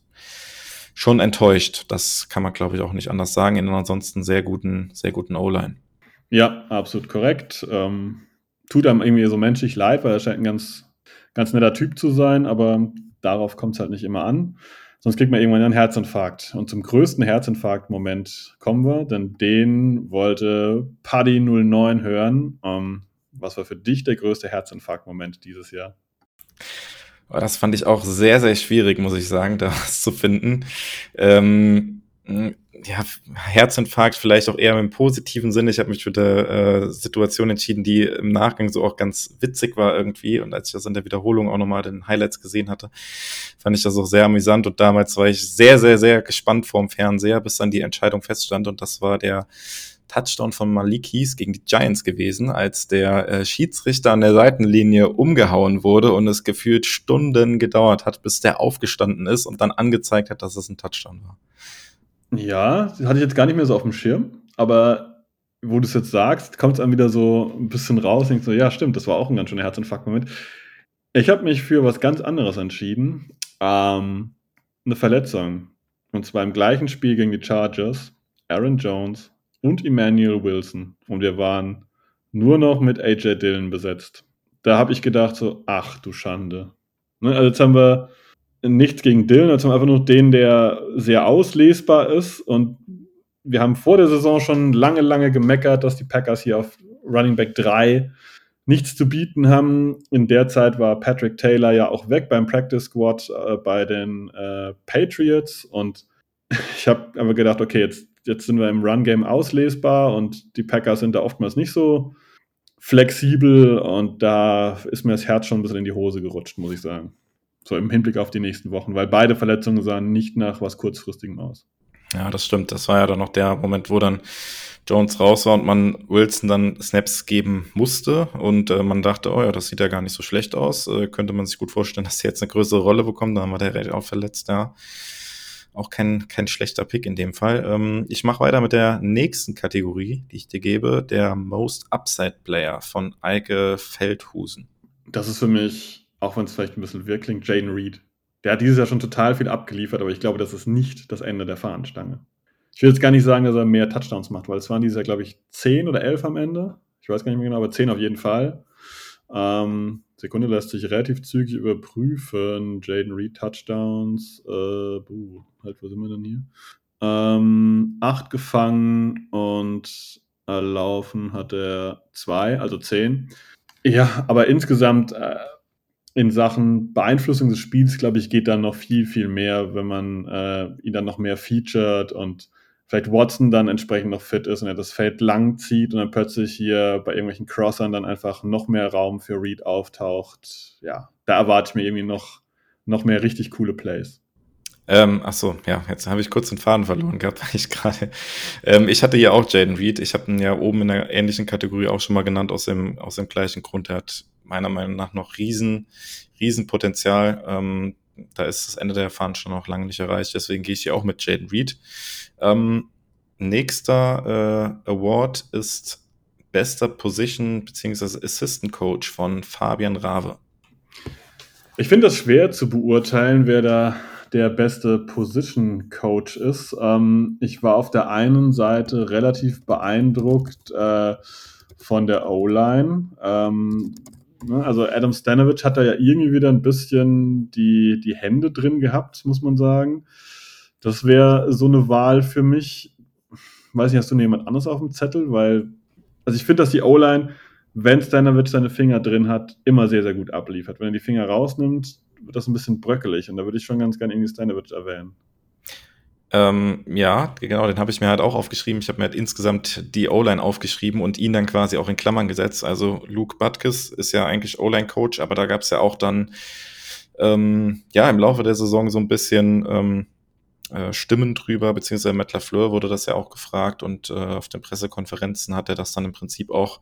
schon enttäuscht. Das kann man, glaube ich, auch nicht anders sagen, in einer ansonsten sehr guten, sehr guten O-Line. Ja, absolut korrekt. Ähm, tut einem irgendwie so menschlich leid, weil er scheint ein ganz, ganz netter Typ zu sein, aber darauf kommt es halt nicht immer an. Sonst kriegt man irgendwann einen Herzinfarkt. Und zum größten Herzinfarkt-Moment kommen wir, denn den wollte Paddy 09 hören. Ähm, was war für dich der größte Herzinfarkt-Moment dieses Jahr? Das fand ich auch sehr, sehr schwierig, muss ich sagen, das zu finden. Ähm, ja, Herzinfarkt vielleicht auch eher im positiven Sinne. Ich habe mich für eine äh, Situation entschieden, die im Nachgang so auch ganz witzig war irgendwie. Und als ich das in der Wiederholung auch nochmal den Highlights gesehen hatte, fand ich das auch sehr amüsant. Und damals war ich sehr, sehr, sehr gespannt vorm Fernseher, bis dann die Entscheidung feststand. Und das war der Touchdown von Malik Heath gegen die Giants gewesen, als der äh, Schiedsrichter an der Seitenlinie umgehauen wurde und es gefühlt Stunden gedauert hat, bis der aufgestanden ist und dann angezeigt hat, dass es ein Touchdown war. Ja, hatte ich jetzt gar nicht mehr so auf dem Schirm, aber wo du es jetzt sagst, kommt es dann wieder so ein bisschen raus. Denkst so, ja, stimmt, das war auch ein ganz schöner Herzinfarkt-Moment. Ich habe mich für was ganz anderes entschieden. Ähm, eine Verletzung. Und zwar im gleichen Spiel gegen die Chargers. Aaron Jones und Emmanuel Wilson. Und wir waren nur noch mit AJ Dillon besetzt. Da habe ich gedacht, so, ach du Schande. Ne, also jetzt haben wir nichts gegen Dylan, also einfach nur den, der sehr auslesbar ist. Und wir haben vor der Saison schon lange, lange gemeckert, dass die Packers hier auf Running Back 3 nichts zu bieten haben. In der Zeit war Patrick Taylor ja auch weg beim Practice Squad äh, bei den äh, Patriots. Und [laughs] ich habe aber gedacht, okay, jetzt, jetzt sind wir im Run-Game auslesbar und die Packers sind da oftmals nicht so flexibel. Und da ist mir das Herz schon ein bisschen in die Hose gerutscht, muss ich sagen. So im Hinblick auf die nächsten Wochen, weil beide Verletzungen sahen nicht nach was kurzfristigem aus. Ja, das stimmt. Das war ja dann noch der Moment, wo dann Jones raus war und man Wilson dann Snaps geben musste. Und äh, man dachte, oh ja, das sieht ja gar nicht so schlecht aus. Äh, könnte man sich gut vorstellen, dass er jetzt eine größere Rolle bekommt. Dann war der recht auch verletzt, ja. Auch kein, kein schlechter Pick in dem Fall. Ähm, ich mache weiter mit der nächsten Kategorie, die ich dir gebe, der Most Upside Player von Eike Feldhusen. Das ist für mich, auch wenn es vielleicht ein bisschen wirr klingt, Jaden Reed. Der hat dieses Jahr schon total viel abgeliefert, aber ich glaube, das ist nicht das Ende der Fahnenstange. Ich will jetzt gar nicht sagen, dass er mehr Touchdowns macht, weil es waren dieses Jahr, glaube ich, 10 oder 11 am Ende. Ich weiß gar nicht mehr genau, aber 10 auf jeden Fall. Ähm, Sekunde lässt sich relativ zügig überprüfen. Jaden Reed Touchdowns. Äh, buh, halt, wo sind wir denn hier? Ähm, acht gefangen und erlaufen hat er zwei, also zehn. Ja, aber insgesamt äh, in Sachen Beeinflussung des Spiels, glaube ich, geht dann noch viel, viel mehr, wenn man äh, ihn dann noch mehr featured und vielleicht Watson dann entsprechend noch fit ist und er das Feld lang zieht und dann plötzlich hier bei irgendwelchen Crossern dann einfach noch mehr Raum für Reed auftaucht. Ja, da erwarte ich mir irgendwie noch, noch mehr richtig coole Plays. Ähm, ach so, ja, jetzt habe ich kurz den Faden verloren gehabt, [laughs] weil ich gerade. Ähm, ich hatte ja auch Jaden Reed. Ich habe ihn ja oben in einer ähnlichen Kategorie auch schon mal genannt, aus dem, aus dem gleichen Grund. Er hat meiner Meinung nach noch riesen, riesen Potenzial. Ähm, da ist das Ende der Fahren schon noch lange nicht erreicht. Deswegen gehe ich hier auch mit Jaden Reed. Ähm, nächster äh, Award ist bester Position bzw. Assistant Coach von Fabian Rave. Ich finde das schwer zu beurteilen, wer da der beste Position Coach ist. Ähm, ich war auf der einen Seite relativ beeindruckt äh, von der O-Line. Ähm, ne, also Adam Stanovich hat da ja irgendwie wieder ein bisschen die, die Hände drin gehabt, muss man sagen. Das wäre so eine Wahl für mich. Weiß nicht, hast du noch jemand anderes auf dem Zettel? Weil, also ich finde, dass die O-Line, wenn Stanovich seine Finger drin hat, immer sehr, sehr gut abliefert. Wenn er die Finger rausnimmt, wird das ein bisschen bröckelig und da würde ich schon ganz gerne irgendwie Stanovich erwähnen. Ähm, ja, genau, den habe ich mir halt auch aufgeschrieben. Ich habe mir halt insgesamt die O-Line aufgeschrieben und ihn dann quasi auch in Klammern gesetzt. Also Luke Butkus ist ja eigentlich O-Line-Coach, aber da gab es ja auch dann ähm, ja im Laufe der Saison so ein bisschen ähm, äh, Stimmen drüber, beziehungsweise Matt LaFleur wurde das ja auch gefragt und äh, auf den Pressekonferenzen hat er das dann im Prinzip auch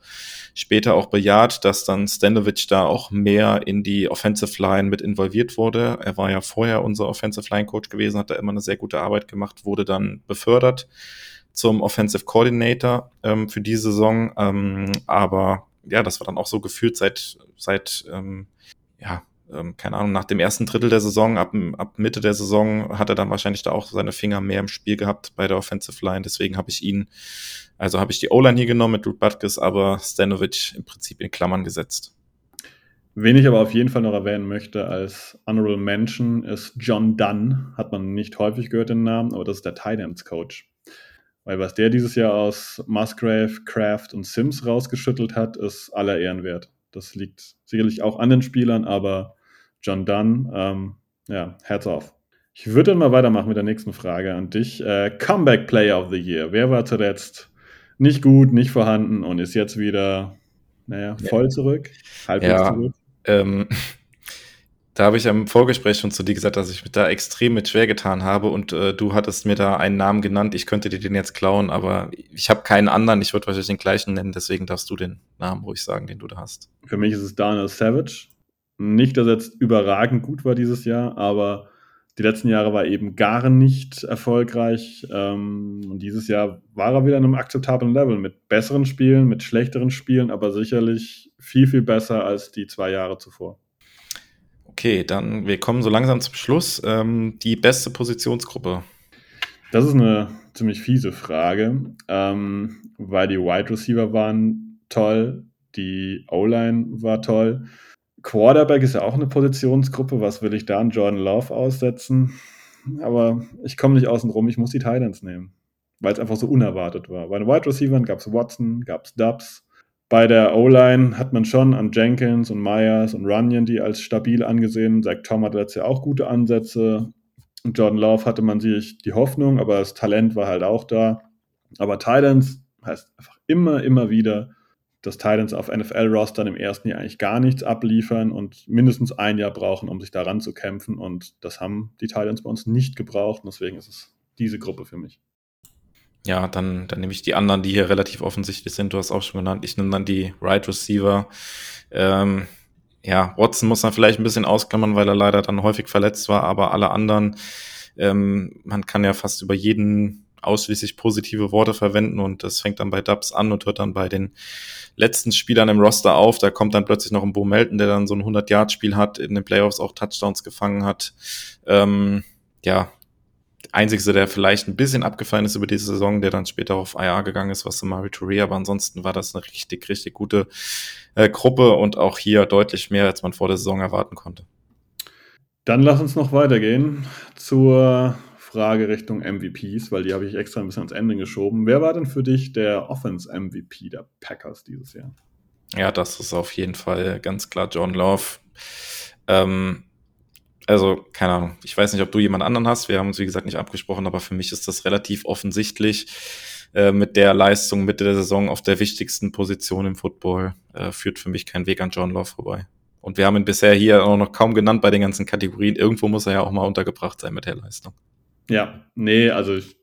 später auch bejaht, dass dann Stanovic da auch mehr in die Offensive Line mit involviert wurde. Er war ja vorher unser Offensive Line Coach gewesen, hat da immer eine sehr gute Arbeit gemacht, wurde dann befördert zum Offensive Coordinator ähm, für die Saison, ähm, aber ja, das war dann auch so gefühlt seit seit ähm, ja ähm, keine Ahnung, nach dem ersten Drittel der Saison, ab, ab Mitte der Saison hat er dann wahrscheinlich da auch seine Finger mehr im Spiel gehabt bei der Offensive Line. Deswegen habe ich ihn, also habe ich die O-Line hier genommen mit Ruth Butkus, aber Stanovic im Prinzip in Klammern gesetzt. Wen ich aber auf jeden Fall noch erwähnen möchte als Honorable Mention ist John Dunn. Hat man nicht häufig gehört den Namen, aber das ist der Titans Coach. Weil was der dieses Jahr aus Musgrave, Kraft und Sims rausgeschüttelt hat, ist aller Ehren wert. Das liegt sicherlich auch an den Spielern, aber John Dunn, ähm, ja, Herz auf. Ich würde dann mal weitermachen mit der nächsten Frage an dich. Äh, Comeback Player of the Year. Wer war zuletzt nicht gut, nicht vorhanden und ist jetzt wieder, naja, voll zurück? Halbwegs ja, zurück? Ähm, da habe ich im Vorgespräch schon zu dir gesagt, dass ich mich da extrem mit schwer getan habe und äh, du hattest mir da einen Namen genannt. Ich könnte dir den jetzt klauen, aber ich habe keinen anderen. Ich würde wahrscheinlich den gleichen nennen, deswegen darfst du den Namen ruhig sagen, den du da hast. Für mich ist es Daniel Savage. Nicht, dass er jetzt überragend gut war dieses Jahr, aber die letzten Jahre war eben gar nicht erfolgreich. Ähm, und dieses Jahr war er wieder an einem akzeptablen Level mit besseren Spielen, mit schlechteren Spielen, aber sicherlich viel, viel besser als die zwei Jahre zuvor. Okay, dann wir kommen so langsam zum Schluss. Ähm, die beste Positionsgruppe. Das ist eine ziemlich fiese Frage, ähm, weil die Wide Receiver waren toll, die O-Line war toll. Quarterback ist ja auch eine Positionsgruppe. Was will ich da an Jordan Love aussetzen? Aber ich komme nicht außen rum, ich muss die Titans nehmen, weil es einfach so unerwartet war. Bei den Wide Receivers gab es Watson, gab es Dubs, bei der O-Line hat man schon an Jenkins und Myers und Runyon die als stabil angesehen. Zach Tom hat letztes Jahr auch gute Ansätze. Jordan Love hatte man sich die Hoffnung, aber das Talent war halt auch da. Aber Titans heißt einfach immer, immer wieder, dass Titans auf NFL-Rostern im ersten Jahr eigentlich gar nichts abliefern und mindestens ein Jahr brauchen, um sich daran zu kämpfen. Und das haben die Titans bei uns nicht gebraucht. Und deswegen ist es diese Gruppe für mich. Ja, dann, dann nehme ich die anderen, die hier relativ offensichtlich sind. Du hast auch schon genannt. Ich nehme dann die Right Receiver. Ähm, ja, Watson muss man vielleicht ein bisschen ausklammern, weil er leider dann häufig verletzt war, aber alle anderen, ähm, man kann ja fast über jeden ausschließlich positive Worte verwenden und das fängt dann bei Dubs an und hört dann bei den letzten Spielern im Roster auf. Da kommt dann plötzlich noch ein Bo Melton, der dann so ein 100-Yard-Spiel hat, in den Playoffs auch Touchdowns gefangen hat. Ähm, ja, Einzigste, der vielleicht ein bisschen abgefallen ist über diese Saison, der dann später auf IR gegangen ist, was Mari Touré, aber ansonsten war das eine richtig, richtig gute äh, Gruppe und auch hier deutlich mehr, als man vor der Saison erwarten konnte. Dann lass uns noch weitergehen zur Frage Richtung MVPs, weil die habe ich extra ein bisschen ans Ende geschoben. Wer war denn für dich der Offense-MVP der Packers dieses Jahr? Ja, das ist auf jeden Fall ganz klar John Love. Ähm, also, keine Ahnung. Ich weiß nicht, ob du jemand anderen hast. Wir haben uns, wie gesagt, nicht abgesprochen, aber für mich ist das relativ offensichtlich. Äh, mit der Leistung Mitte der Saison auf der wichtigsten Position im Football äh, führt für mich kein Weg an John Love vorbei. Und wir haben ihn bisher hier auch noch kaum genannt bei den ganzen Kategorien. Irgendwo muss er ja auch mal untergebracht sein mit der Leistung. Ja, nee, also ich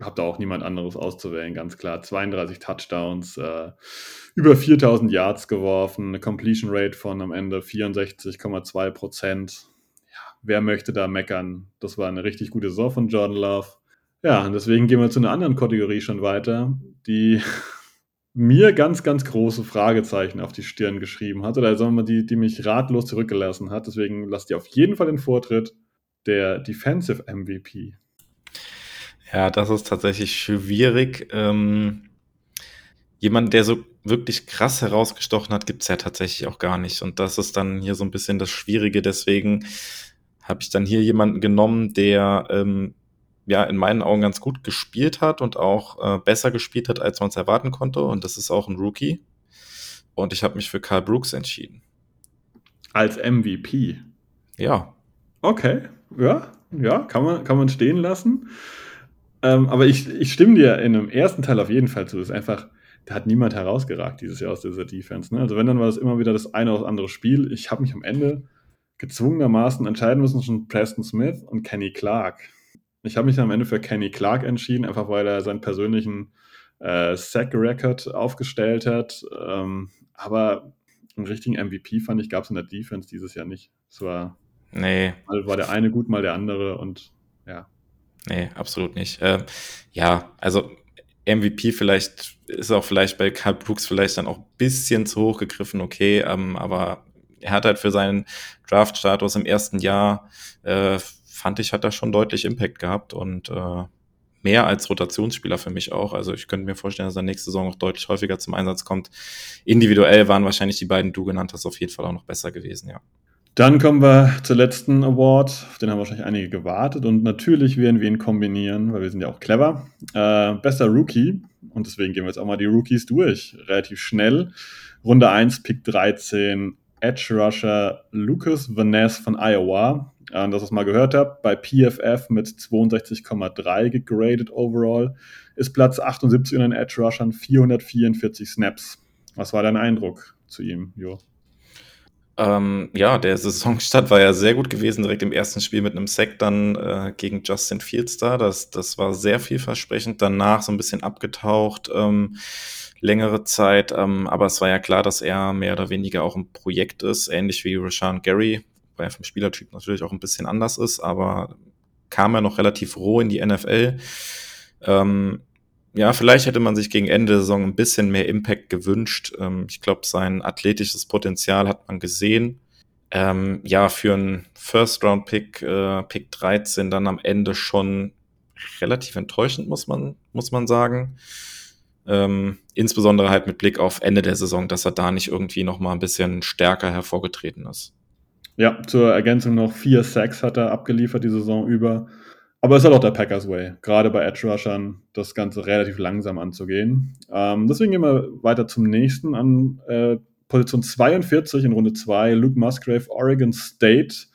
habe da auch niemand anderes auszuwählen, ganz klar. 32 Touchdowns, äh, über 4000 Yards geworfen, eine Completion Rate von am Ende 64,2 Prozent wer möchte da meckern? Das war eine richtig gute Saison von Jordan Love. Ja, und deswegen gehen wir zu einer anderen Kategorie schon weiter, die [laughs] mir ganz, ganz große Fragezeichen auf die Stirn geschrieben hat, oder sagen wir mal, die, die mich ratlos zurückgelassen hat. Deswegen lasst ihr auf jeden Fall den Vortritt der Defensive MVP. Ja, das ist tatsächlich schwierig. Ähm, jemand, der so wirklich krass herausgestochen hat, gibt es ja tatsächlich auch gar nicht. Und das ist dann hier so ein bisschen das Schwierige. Deswegen habe ich dann hier jemanden genommen, der ähm, ja in meinen Augen ganz gut gespielt hat und auch äh, besser gespielt hat, als man es erwarten konnte. Und das ist auch ein Rookie. Und ich habe mich für Karl Brooks entschieden. Als MVP? Ja. Okay, ja, ja, kann man, kann man stehen lassen. Ähm, aber ich, ich stimme dir in dem ersten Teil auf jeden Fall zu. Das ist einfach, da hat niemand herausgeragt dieses Jahr aus dieser Defense. Ne? Also wenn, dann war das immer wieder das eine oder andere Spiel. Ich habe mich am Ende gezwungenermaßen entscheiden müssen zwischen Preston Smith und Kenny Clark. Ich habe mich am Ende für Kenny Clark entschieden, einfach weil er seinen persönlichen äh, Sack-Record aufgestellt hat. Ähm, aber einen richtigen MVP fand ich, gab es in der Defense dieses Jahr nicht. Es war, nee. mal war der eine gut, mal der andere und ja. Nee, absolut nicht. Äh, ja, also MVP vielleicht ist auch vielleicht bei Carl Brooks vielleicht dann auch ein bisschen zu hoch gegriffen, okay, ähm, aber er hat halt für seinen Draft-Status im ersten Jahr, äh, fand ich, hat er schon deutlich Impact gehabt und äh, mehr als Rotationsspieler für mich auch. Also ich könnte mir vorstellen, dass er nächste Saison noch deutlich häufiger zum Einsatz kommt. Individuell waren wahrscheinlich die beiden, du genannt hast, auf jeden Fall auch noch besser gewesen, ja. Dann kommen wir zur letzten Award. Auf den haben wahrscheinlich einige gewartet. Und natürlich werden wir ihn kombinieren, weil wir sind ja auch clever. Äh, bester Rookie. Und deswegen gehen wir jetzt auch mal die Rookies durch. Relativ schnell. Runde 1, Pick 13, Edge Rusher Lucas Vaness von Iowa. Äh, dass ihr es mal gehört habt, bei PFF mit 62,3 gegradet overall, ist Platz 78 in den Edge Rushern 444 Snaps. Was war dein Eindruck zu ihm, Jo? Ähm, ja, der Saisonstart war ja sehr gut gewesen, direkt im ersten Spiel mit einem Sack dann äh, gegen Justin Fields da. Das, das war sehr vielversprechend. Danach so ein bisschen abgetaucht. Ähm, längere Zeit. Ähm, aber es war ja klar, dass er mehr oder weniger auch ein Projekt ist, ähnlich wie Rashawn Gary, weil er vom Spielertyp natürlich auch ein bisschen anders ist, aber kam er noch relativ roh in die NFL. Ähm, ja, vielleicht hätte man sich gegen Ende der Saison ein bisschen mehr Impact gewünscht. Ähm, ich glaube, sein athletisches Potenzial hat man gesehen. Ähm, ja, für einen First-Round-Pick, äh, Pick 13, dann am Ende schon relativ enttäuschend, muss man, muss man sagen. Ähm, insbesondere halt mit Blick auf Ende der Saison, dass er da nicht irgendwie noch mal ein bisschen stärker hervorgetreten ist. Ja, zur Ergänzung noch vier Sacks hat er abgeliefert die Saison über. Aber es ist halt auch der Packers Way, gerade bei Edge Rushern das Ganze relativ langsam anzugehen. Ähm, deswegen gehen wir weiter zum nächsten an äh, Position 42 in Runde 2, Luke Musgrave, Oregon State.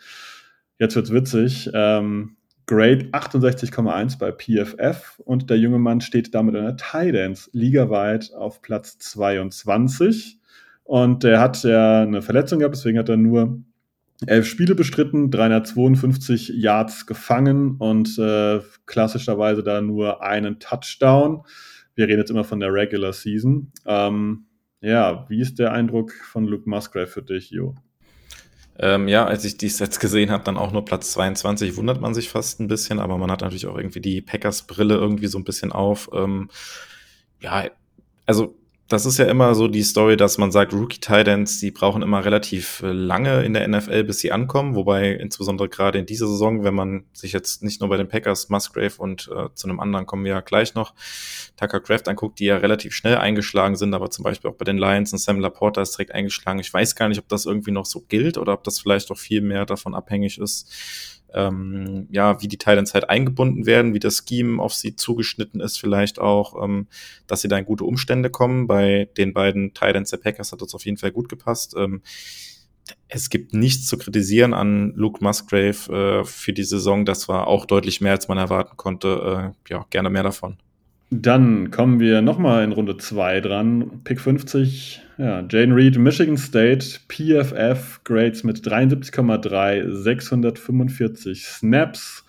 Jetzt wird's witzig. Ähm, Grade 68,1 bei PFF und der junge Mann steht damit in der Tidance ligaweit auf Platz 22. Und der hat ja eine Verletzung gehabt, deswegen hat er nur elf Spiele bestritten, 352 Yards gefangen und äh, klassischerweise da nur einen Touchdown. Wir reden jetzt immer von der Regular Season. Ähm, ja, wie ist der Eindruck von Luke Musgrave für dich, Jo? Ähm, ja, als ich die Sets gesehen habe, dann auch nur Platz 22, wundert man sich fast ein bisschen, aber man hat natürlich auch irgendwie die Packers-Brille irgendwie so ein bisschen auf. Ähm, ja, also das ist ja immer so die Story, dass man sagt, Rookie Titans, die brauchen immer relativ äh, lange in der NFL, bis sie ankommen. Wobei insbesondere gerade in dieser Saison, wenn man sich jetzt nicht nur bei den Packers, Musgrave und äh, zu einem anderen kommen wir ja gleich noch, Tucker Craft anguckt, die ja relativ schnell eingeschlagen sind, aber zum Beispiel auch bei den Lions und Sam Laporta ist direkt eingeschlagen. Ich weiß gar nicht, ob das irgendwie noch so gilt oder ob das vielleicht doch viel mehr davon abhängig ist, ähm, ja, wie die Titans halt eingebunden werden, wie das Scheme auf sie zugeschnitten ist, vielleicht auch, ähm, dass sie da in gute Umstände kommen. Bei den beiden Titans der Packers hat das auf jeden Fall gut gepasst. Ähm, es gibt nichts zu kritisieren an Luke Musgrave äh, für die Saison. Das war auch deutlich mehr, als man erwarten konnte. Äh, ja, gerne mehr davon. Dann kommen wir nochmal in Runde 2 dran. Pick 50, ja, Jane Reed, Michigan State, PFF, Grades mit 73,3, 645 Snaps.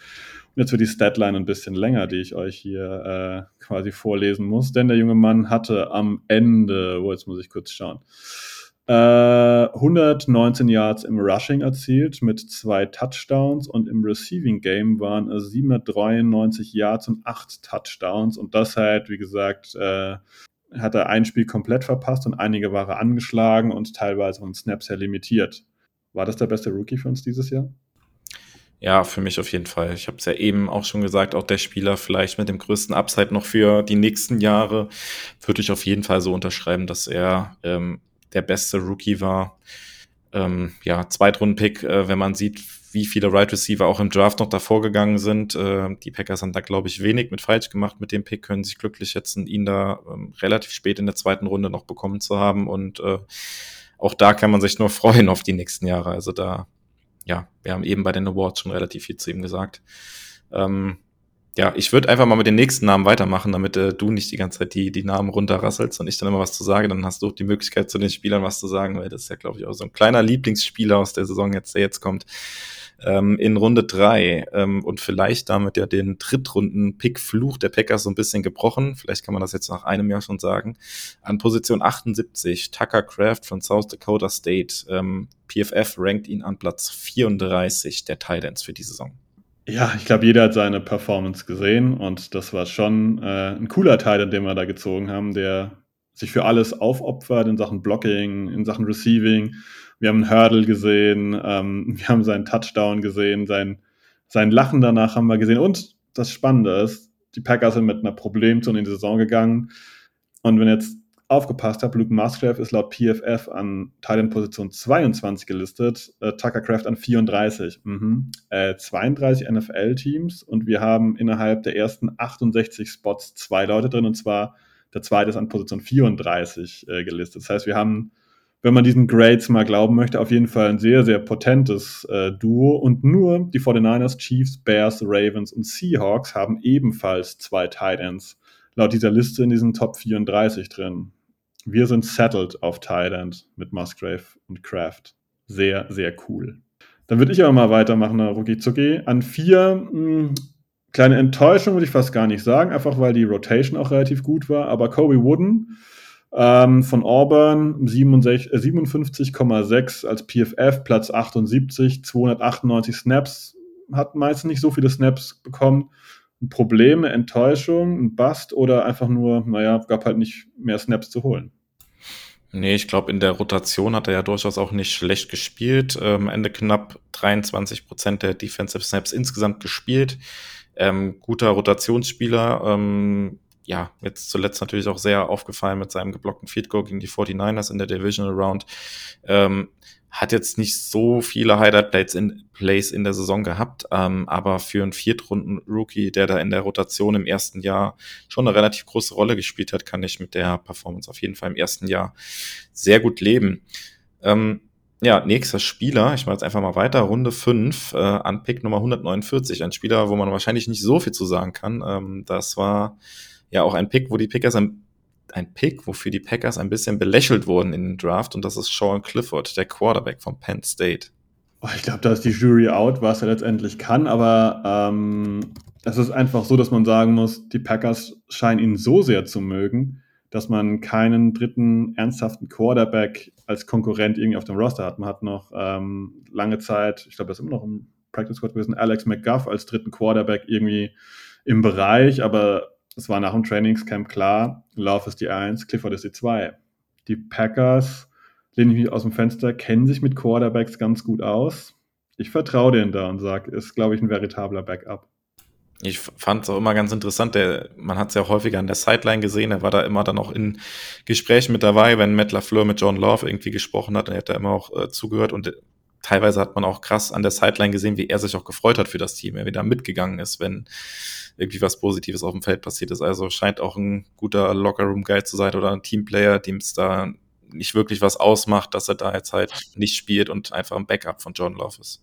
Und jetzt wird die Statline ein bisschen länger, die ich euch hier äh, quasi vorlesen muss, denn der junge Mann hatte am Ende, wo oh, jetzt muss ich kurz schauen, 119 äh, Yards im Rushing erzielt mit zwei Touchdowns und im Receiving Game waren es 793 Yards und acht Touchdowns und das halt, wie gesagt, äh, hat er ein Spiel komplett verpasst und einige waren angeschlagen und teilweise von Snaps her limitiert. War das der beste Rookie für uns dieses Jahr? Ja, für mich auf jeden Fall. Ich habe es ja eben auch schon gesagt, auch der Spieler vielleicht mit dem größten Upside noch für die nächsten Jahre würde ich auf jeden Fall so unterschreiben, dass er ähm, der beste Rookie war. Ähm, ja, Zweitrunden-Pick, äh, wenn man sieht, wie viele Right Receiver auch im Draft noch davor gegangen sind. Äh, die Packers haben da, glaube ich, wenig mit falsch gemacht mit dem Pick, können sich glücklich schätzen, ihn da ähm, relativ spät in der zweiten Runde noch bekommen zu haben. Und äh, auch da kann man sich nur [laughs] freuen auf die nächsten Jahre. Also da, ja, wir haben eben bei den Awards schon relativ viel zu ihm gesagt. Ähm, ja, ich würde einfach mal mit den nächsten Namen weitermachen, damit äh, du nicht die ganze Zeit die, die Namen runterrasselst und ich dann immer was zu sagen. Dann hast du auch die Möglichkeit, zu den Spielern was zu sagen, weil das ist ja, glaube ich, auch so ein kleiner Lieblingsspieler aus der Saison jetzt, der jetzt kommt. Ähm, in Runde drei ähm, und vielleicht damit ja den Drittrunden-Pick-Fluch der Packers so ein bisschen gebrochen. Vielleicht kann man das jetzt nach einem Jahr schon sagen. An Position 78, Tucker Craft von South Dakota State. Ähm, PFF rankt ihn an Platz 34 der Titans für die Saison. Ja, ich glaube, jeder hat seine Performance gesehen und das war schon äh, ein cooler Teil, dem wir da gezogen haben, der sich für alles aufopfert in Sachen Blocking, in Sachen Receiving. Wir haben einen Hurdle gesehen, ähm, [laughs] wir haben seinen Touchdown gesehen, sein, sein Lachen danach haben wir gesehen. Und das Spannende ist, die Packers sind mit einer Problemzone in die Saison gegangen. Und wenn jetzt aufgepasst habe, Luke Musgrave ist laut PFF an Thailand-Position 22 gelistet, äh, Tucker Craft an 34. Mhm. Äh, 32 NFL-Teams und wir haben innerhalb der ersten 68 Spots zwei Leute drin und zwar der zweite ist an Position 34 äh, gelistet. Das heißt, wir haben, wenn man diesen Grades mal glauben möchte, auf jeden Fall ein sehr, sehr potentes äh, Duo und nur die 49ers, Chiefs, Bears, Ravens und Seahawks haben ebenfalls zwei Tight Ends laut dieser Liste in diesen Top 34 drin. Wir sind settled auf Thailand mit Musgrave und Kraft. Sehr, sehr cool. Dann würde ich aber mal weitermachen, Ruki Zuki. An vier, mh, hm, kleine Enttäuschung würde ich fast gar nicht sagen, einfach weil die Rotation auch relativ gut war. Aber Kobe Wooden ähm, von Auburn 57,6 äh, als PFF, Platz 78, 298 Snaps, hat meistens nicht so viele Snaps bekommen ein Problem, eine Enttäuschung, ein Bust oder einfach nur, naja, gab halt nicht mehr Snaps zu holen? Nee, ich glaube, in der Rotation hat er ja durchaus auch nicht schlecht gespielt. Ähm, Ende knapp 23 Prozent der Defensive Snaps insgesamt gespielt. Ähm, guter Rotationsspieler. Ähm, ja, jetzt zuletzt natürlich auch sehr aufgefallen mit seinem geblockten Field Goal gegen die 49ers in der Divisional Round. Ähm, hat jetzt nicht so viele Highlight-Plays in, Plays in der Saison gehabt, ähm, aber für einen Viertrunden-Rookie, der da in der Rotation im ersten Jahr schon eine relativ große Rolle gespielt hat, kann ich mit der Performance auf jeden Fall im ersten Jahr sehr gut leben. Ähm, ja, nächster Spieler, ich mache jetzt einfach mal weiter, Runde 5 äh, an Pick Nummer 149, ein Spieler, wo man wahrscheinlich nicht so viel zu sagen kann. Ähm, das war ja auch ein Pick, wo die Pickers ein ein Pick, wofür die Packers ein bisschen belächelt wurden in den Draft und das ist Sean Clifford, der Quarterback von Penn State. Oh, ich glaube, da ist die Jury out, was er letztendlich kann, aber ähm, es ist einfach so, dass man sagen muss, die Packers scheinen ihn so sehr zu mögen, dass man keinen dritten ernsthaften Quarterback als Konkurrent irgendwie auf dem Roster hat. Man hat noch ähm, lange Zeit, ich glaube, das ist immer noch im Practice Squad gewesen, Alex McGuff als dritten Quarterback irgendwie im Bereich, aber es war nach dem Trainingscamp klar, Love ist die 1, Clifford ist die 2. Die Packers, lehne ich mich aus dem Fenster, kennen sich mit Quarterbacks ganz gut aus. Ich vertraue denen da und sage, ist, glaube ich, ein veritabler Backup. Ich fand es auch immer ganz interessant, der, man hat es ja häufiger an der Sideline gesehen, er war da immer dann auch in Gesprächen mit dabei, wenn Matt LaFleur mit John Love irgendwie gesprochen hat, dann hat er immer auch äh, zugehört und teilweise hat man auch krass an der Sideline gesehen, wie er sich auch gefreut hat für das Team, er wieder mitgegangen ist, wenn irgendwie was Positives auf dem Feld passiert ist. Also scheint auch ein guter Lockerroom-Guy zu sein oder ein Teamplayer, dem es da nicht wirklich was ausmacht, dass er da jetzt halt nicht spielt und einfach ein Backup von John Love ist.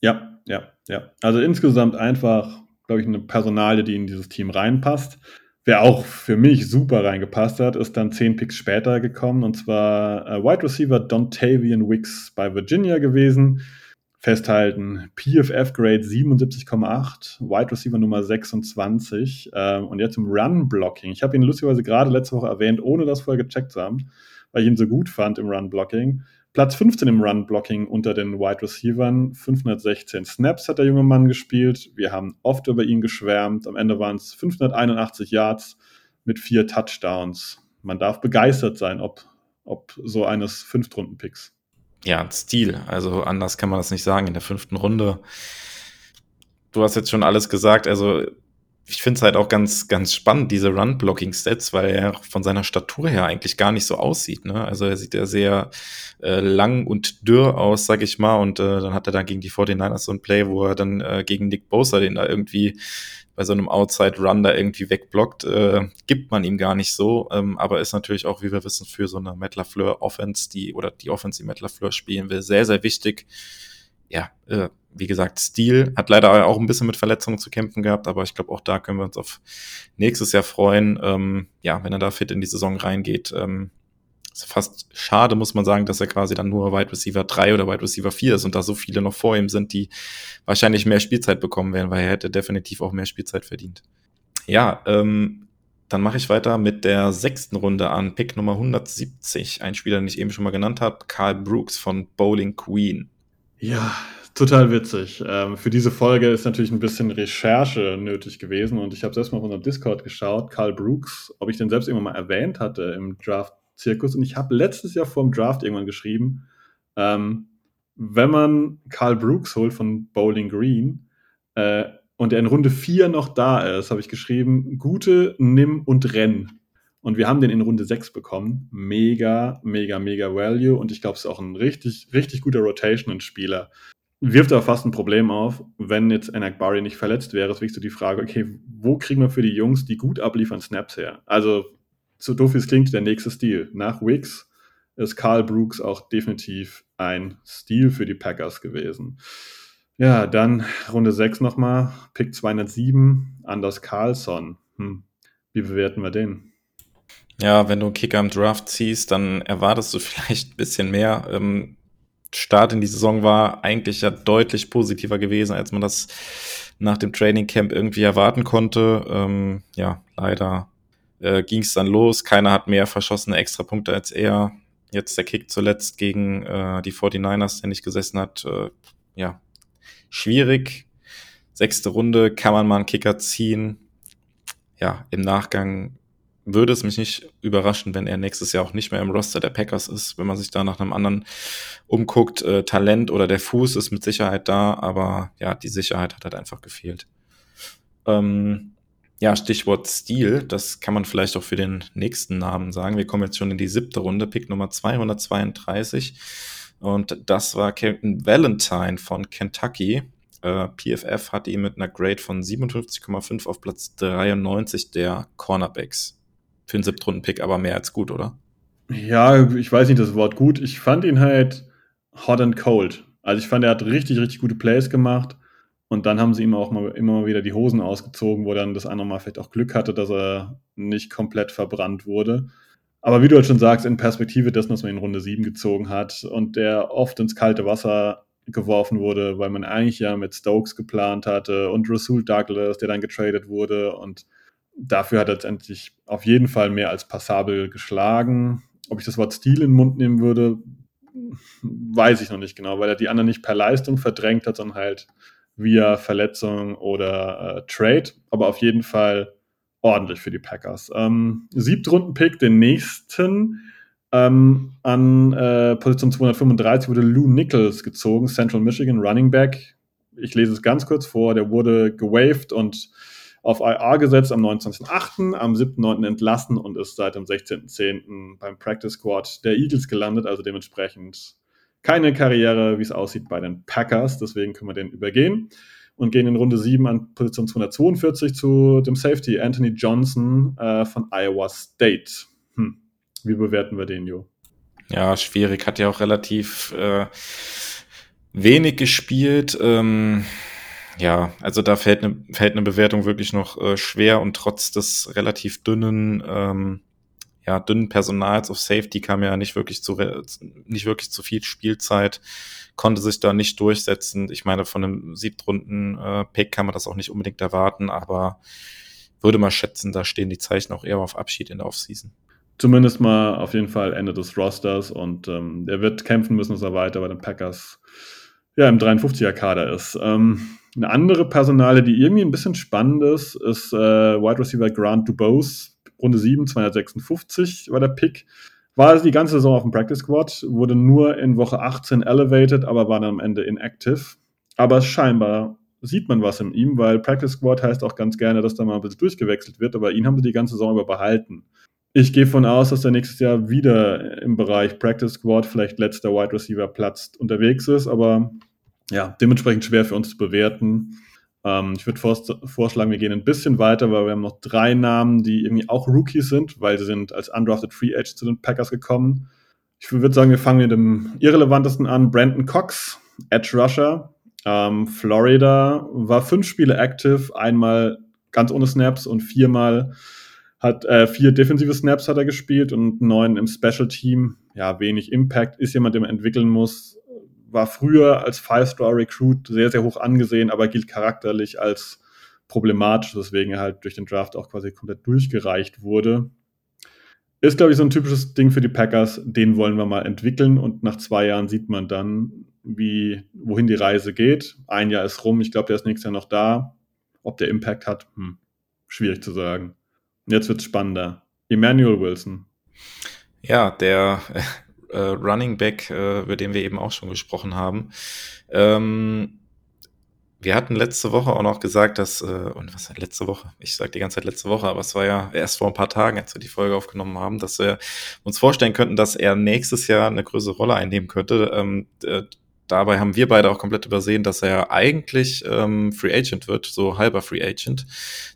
Ja, ja, ja. Also insgesamt einfach glaube ich, eine Personalie, die in dieses Team reinpasst. Wer auch für mich super reingepasst hat, ist dann zehn Picks später gekommen und zwar äh, Wide Receiver Dontavian Wicks bei Virginia gewesen. Festhalten, PFF Grade 77,8, Wide Receiver Nummer 26 äh, und jetzt im Run Blocking. Ich habe ihn lustigerweise gerade letzte Woche erwähnt, ohne das vorher gecheckt zu haben, weil ich ihn so gut fand im Run Blocking. Platz 15 im Run-Blocking unter den Wide Receivers. 516 Snaps hat der junge Mann gespielt. Wir haben oft über ihn geschwärmt. Am Ende waren es 581 Yards mit vier Touchdowns. Man darf begeistert sein, ob, ob so eines Fünftrunden-Picks. Ja, ein Stil. Also anders kann man das nicht sagen in der fünften Runde. Du hast jetzt schon alles gesagt. Also ich finde es halt auch ganz, ganz spannend, diese Run-Blocking-Stats, weil er von seiner Statur her eigentlich gar nicht so aussieht. Ne? Also er sieht ja sehr äh, lang und dürr aus, sag ich mal. Und äh, dann hat er da gegen die 49ers so ein Play, wo er dann äh, gegen Nick Bosa den da irgendwie bei so einem Outside-Run da irgendwie wegblockt. Äh, gibt man ihm gar nicht so. Ähm, aber ist natürlich auch, wie wir wissen, für so eine Matt LaFleur-Offense, die oder die Offense, die Matt LaFleur spielen will, sehr, sehr wichtig. Ja, äh, wie gesagt, Stil hat leider auch ein bisschen mit Verletzungen zu kämpfen gehabt, aber ich glaube, auch da können wir uns auf nächstes Jahr freuen. Ähm, ja, wenn er da fit in die Saison reingeht. Ähm, ist fast schade, muss man sagen, dass er quasi dann nur Wide Receiver 3 oder Wide Receiver 4 ist und da so viele noch vor ihm sind, die wahrscheinlich mehr Spielzeit bekommen werden, weil er hätte definitiv auch mehr Spielzeit verdient. Ja, ähm, dann mache ich weiter mit der sechsten Runde an, Pick Nummer 170. Ein Spieler, den ich eben schon mal genannt habe, Carl Brooks von Bowling Queen. Ja, Total witzig. Ähm, für diese Folge ist natürlich ein bisschen Recherche nötig gewesen und ich habe selbst mal auf unserem Discord geschaut, Carl Brooks, ob ich den selbst irgendwann mal erwähnt hatte im Draft-Zirkus und ich habe letztes Jahr vor dem Draft irgendwann geschrieben, ähm, wenn man Carl Brooks holt von Bowling Green äh, und er in Runde 4 noch da ist, habe ich geschrieben, gute, nimm und renn. Und wir haben den in Runde 6 bekommen. Mega, mega, mega Value. Und ich glaube, es ist auch ein richtig, richtig guter Rotation-Spieler wirft aber fast ein Problem auf, wenn jetzt Enak Barry nicht verletzt wäre, ist wirklich so die Frage, okay, wo kriegen wir für die Jungs, die gut abliefern, Snaps her? Also, so doof wie es klingt, der nächste Stil. Nach Wicks ist Carl Brooks auch definitiv ein Stil für die Packers gewesen. Ja, dann Runde 6 nochmal, Pick 207, Anders Carlson. Hm. Wie bewerten wir den? Ja, wenn du einen Kicker im Draft ziehst, dann erwartest du [laughs] vielleicht ein bisschen mehr. Ähm, Start in die Saison war eigentlich ja deutlich positiver gewesen, als man das nach dem Training Camp irgendwie erwarten konnte. Ähm, ja, leider äh, ging es dann los. Keiner hat mehr verschossene Extrapunkte als er. Jetzt der Kick zuletzt gegen äh, die 49ers, der nicht gesessen hat. Äh, ja, schwierig. Sechste Runde, kann man mal einen Kicker ziehen. Ja, im Nachgang würde es mich nicht überraschen, wenn er nächstes Jahr auch nicht mehr im Roster der Packers ist, wenn man sich da nach einem anderen umguckt. Äh, Talent oder der Fuß ist mit Sicherheit da, aber ja, die Sicherheit hat halt einfach gefehlt. Ähm, ja, Stichwort Stil, das kann man vielleicht auch für den nächsten Namen sagen. Wir kommen jetzt schon in die siebte Runde, Pick Nummer 232. Und das war Captain Valentine von Kentucky. Äh, PFF hat ihn mit einer Grade von 57,5 auf Platz 93 der Cornerbacks für einen Siebtrunden-Pick aber mehr als gut, oder? Ja, ich weiß nicht das Wort gut. Ich fand ihn halt hot and cold. Also ich fand, er hat richtig, richtig gute Plays gemacht. Und dann haben sie ihm auch mal, immer wieder die Hosen ausgezogen, wo dann das andere Mal vielleicht auch Glück hatte, dass er nicht komplett verbrannt wurde. Aber wie du halt schon sagst, in Perspektive dessen, was man in Runde 7 gezogen hat und der oft ins kalte Wasser geworfen wurde, weil man eigentlich ja mit Stokes geplant hatte und Rasul Douglas, der dann getradet wurde und dafür hat er letztendlich auf jeden Fall mehr als passabel geschlagen. Ob ich das Wort Stil in den Mund nehmen würde, weiß ich noch nicht genau, weil er die anderen nicht per Leistung verdrängt hat, sondern halt via Verletzung oder äh, Trade. Aber auf jeden Fall ordentlich für die Packers. Ähm, Siebtrunden-Pick, den nächsten. Ähm, an äh, Position 235 wurde Lou Nichols gezogen, Central Michigan Running Back. Ich lese es ganz kurz vor. Der wurde gewaved und auf IR gesetzt am 29.8., am 7.9. entlassen und ist seit dem 16.10. beim Practice Squad der Eagles gelandet, also dementsprechend keine Karriere, wie es aussieht, bei den Packers. Deswegen können wir den übergehen und gehen in Runde 7 an Position 242 zu dem Safety Anthony Johnson äh, von Iowa State. Hm. Wie bewerten wir den, Jo? Ja, schwierig. Hat ja auch relativ äh, wenig gespielt. Ähm, ja, also da fällt eine, fällt eine Bewertung wirklich noch äh, schwer und trotz des relativ dünnen, ähm, ja, dünnen Personals auf Safety kam ja nicht wirklich zu, nicht wirklich zu viel Spielzeit, konnte sich da nicht durchsetzen. Ich meine, von einem Siebtrunden-Pick äh, kann man das auch nicht unbedingt erwarten, aber würde mal schätzen, da stehen die Zeichen auch eher auf Abschied in der Offseason. Zumindest mal auf jeden Fall Ende des Rosters und ähm, er wird kämpfen müssen, dass er weiter bei den Packers ja, im 53er-Kader ist. Ähm, eine andere Personale, die irgendwie ein bisschen spannend ist, ist äh, Wide Receiver Grant Dubose. Runde 7, 256 war der Pick. War die ganze Saison auf dem Practice Squad, wurde nur in Woche 18 elevated, aber war dann am Ende inactive. Aber scheinbar sieht man was in ihm, weil Practice Squad heißt auch ganz gerne, dass da mal ein bisschen durchgewechselt wird, aber ihn haben sie die ganze Saison über behalten. Ich gehe von aus, dass er nächstes Jahr wieder im Bereich Practice Squad, vielleicht letzter Wide Receiver Platz unterwegs ist, aber ja, dementsprechend schwer für uns zu bewerten. Ähm, ich würde vorschlagen, wir gehen ein bisschen weiter, weil wir haben noch drei Namen, die irgendwie auch Rookies sind, weil sie sind als undrafted Free Edge zu den Packers gekommen. Ich würde sagen, wir fangen mit dem irrelevantesten an. Brandon Cox, Edge Rusher. Ähm, Florida war fünf Spiele active, einmal ganz ohne Snaps und viermal hat äh, vier defensive Snaps hat er gespielt und neun im Special Team. Ja, wenig Impact. Ist jemand, den man entwickeln muss war früher als Five-Star-Recruit sehr, sehr hoch angesehen, aber gilt charakterlich als problematisch, weswegen er halt durch den Draft auch quasi komplett durchgereicht wurde. Ist, glaube ich, so ein typisches Ding für die Packers. Den wollen wir mal entwickeln und nach zwei Jahren sieht man dann, wie, wohin die Reise geht. Ein Jahr ist rum. Ich glaube, der ist nächstes Jahr noch da. Ob der Impact hat, hm, schwierig zu sagen. Jetzt wird es spannender. Emmanuel Wilson. Ja, der äh, Running Back, äh, über den wir eben auch schon gesprochen haben. Ähm, wir hatten letzte Woche auch noch gesagt, dass, äh, und was letzte Woche? Ich sage die ganze Zeit letzte Woche, aber es war ja erst vor ein paar Tagen, als wir die Folge aufgenommen haben, dass wir uns vorstellen könnten, dass er nächstes Jahr eine größere Rolle einnehmen könnte. Ähm, dabei haben wir beide auch komplett übersehen, dass er eigentlich ähm, Free Agent wird, so halber Free Agent.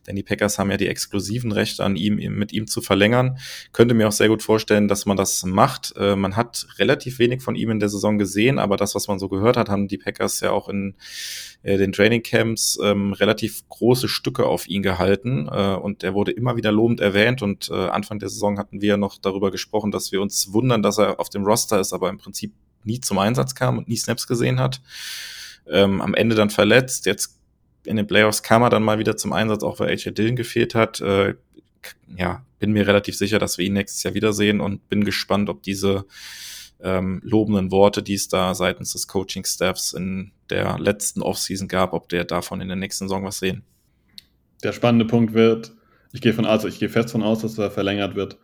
Denn die Packers haben ja die exklusiven Rechte an ihm, mit ihm zu verlängern. Könnte mir auch sehr gut vorstellen, dass man das macht. Äh, man hat relativ wenig von ihm in der Saison gesehen, aber das, was man so gehört hat, haben die Packers ja auch in äh, den Training Camps ähm, relativ große Stücke auf ihn gehalten. Äh, und er wurde immer wieder lobend erwähnt. Und äh, Anfang der Saison hatten wir noch darüber gesprochen, dass wir uns wundern, dass er auf dem Roster ist, aber im Prinzip nie zum Einsatz kam und nie Snaps gesehen hat. Ähm, am Ende dann verletzt. Jetzt in den Playoffs kam er dann mal wieder zum Einsatz, auch weil AJ Dillon gefehlt hat. Äh, ja, bin mir relativ sicher, dass wir ihn nächstes Jahr wiedersehen und bin gespannt, ob diese ähm, lobenden Worte, die es da seitens des Coaching-Staffs in der letzten Offseason gab, ob der davon in der nächsten Saison was sehen. Der spannende Punkt wird, ich gehe von aus, ich gehe fest von aus, dass er verlängert wird,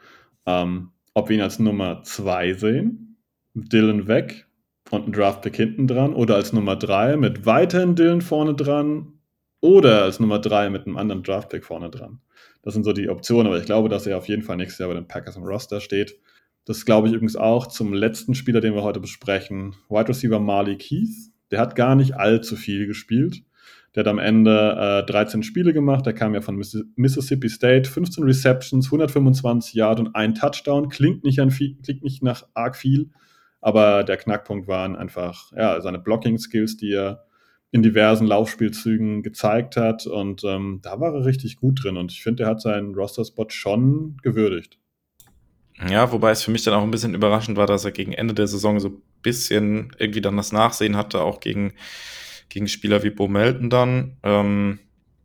ähm, ob wir ihn als Nummer zwei sehen Dylan weg und ein Draftpick hinten dran oder als Nummer 3 mit weiterhin Dylan vorne dran oder als Nummer 3 mit einem anderen Draftpick vorne dran. Das sind so die Optionen, aber ich glaube, dass er auf jeden Fall nächstes Jahr bei den Packers im Roster steht. Das glaube ich übrigens auch zum letzten Spieler, den wir heute besprechen. Wide Receiver Marley Keith. Der hat gar nicht allzu viel gespielt. Der hat am Ende äh, 13 Spiele gemacht. Der kam ja von Mississippi State. 15 Receptions, 125 Yard und ein Touchdown. Klingt nicht, an viel, klingt nicht nach arg viel. Aber der Knackpunkt waren einfach ja, seine Blocking-Skills, die er in diversen Laufspielzügen gezeigt hat. Und ähm, da war er richtig gut drin. Und ich finde, er hat seinen Roster-Spot schon gewürdigt. Ja, wobei es für mich dann auch ein bisschen überraschend war, dass er gegen Ende der Saison so bisschen irgendwie dann das Nachsehen hatte, auch gegen, gegen Spieler wie Bo Melton dann. Ähm,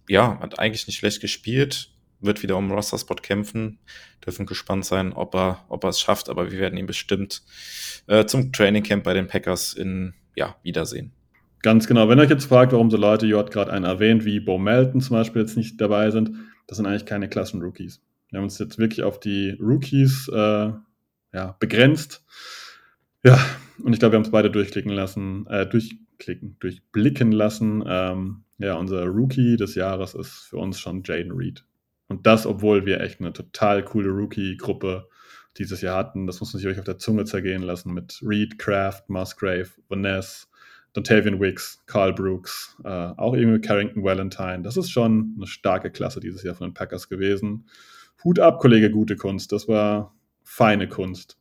ja, hat eigentlich nicht schlecht gespielt, wird wieder um Roster-Spot kämpfen. Dürfen gespannt sein, ob er, ob er es schafft, aber wir werden ihn bestimmt äh, zum Training Camp bei den Packers in, ja, wiedersehen. Ganz genau. Wenn ihr euch jetzt fragt, warum so Leute, ihr habt gerade einen erwähnt, wie Bo Melton zum Beispiel jetzt nicht dabei sind, das sind eigentlich keine Klassen-Rookies. Wir haben uns jetzt wirklich auf die Rookies äh, ja, begrenzt. Ja, und ich glaube, wir haben es beide durchklicken lassen, äh, durchklicken, durchblicken lassen. Ähm, ja, unser Rookie des Jahres ist für uns schon Jaden Reed. Und das, obwohl wir echt eine total coole Rookie-Gruppe dieses Jahr hatten. Das muss man sich euch auf der Zunge zergehen lassen mit Reed, Kraft, Musgrave, Vanessa, Dontavian Wicks, Carl Brooks, äh, auch irgendwie Carrington Valentine. Das ist schon eine starke Klasse dieses Jahr von den Packers gewesen. Hut ab, Kollege, gute Kunst. Das war feine Kunst.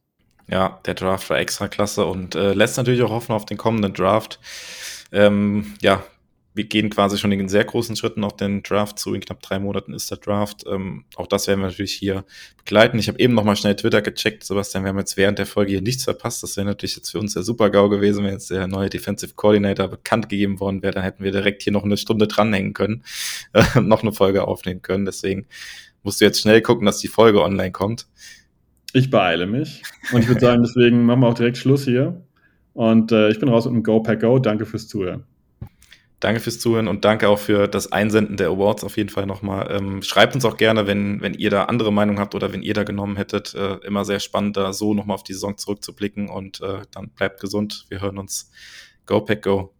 Ja, der Draft war extra klasse und äh, lässt natürlich auch hoffen auf den kommenden Draft. Ähm, ja, wir gehen quasi schon in sehr großen Schritten auf den Draft zu. In knapp drei Monaten ist der Draft. Ähm, auch das werden wir natürlich hier begleiten. Ich habe eben noch mal schnell Twitter gecheckt, Sebastian. Wir haben jetzt während der Folge hier nichts verpasst. Das wäre natürlich jetzt für uns der Super-GAU gewesen, wenn jetzt der neue Defensive Coordinator bekannt gegeben worden wäre. Dann hätten wir direkt hier noch eine Stunde dranhängen können, [laughs] äh, noch eine Folge aufnehmen können. Deswegen musst du jetzt schnell gucken, dass die Folge online kommt. Ich beeile mich. Und ich würde sagen, deswegen machen wir auch direkt Schluss hier. Und äh, ich bin raus mit dem Go Pack Go. Danke fürs Zuhören. Danke fürs Zuhören und danke auch für das Einsenden der Awards auf jeden Fall nochmal. Ähm, schreibt uns auch gerne, wenn, wenn ihr da andere Meinung habt oder wenn ihr da genommen hättet. Äh, immer sehr spannend, da so nochmal auf die Saison zurückzublicken und äh, dann bleibt gesund. Wir hören uns. Go Pack Go.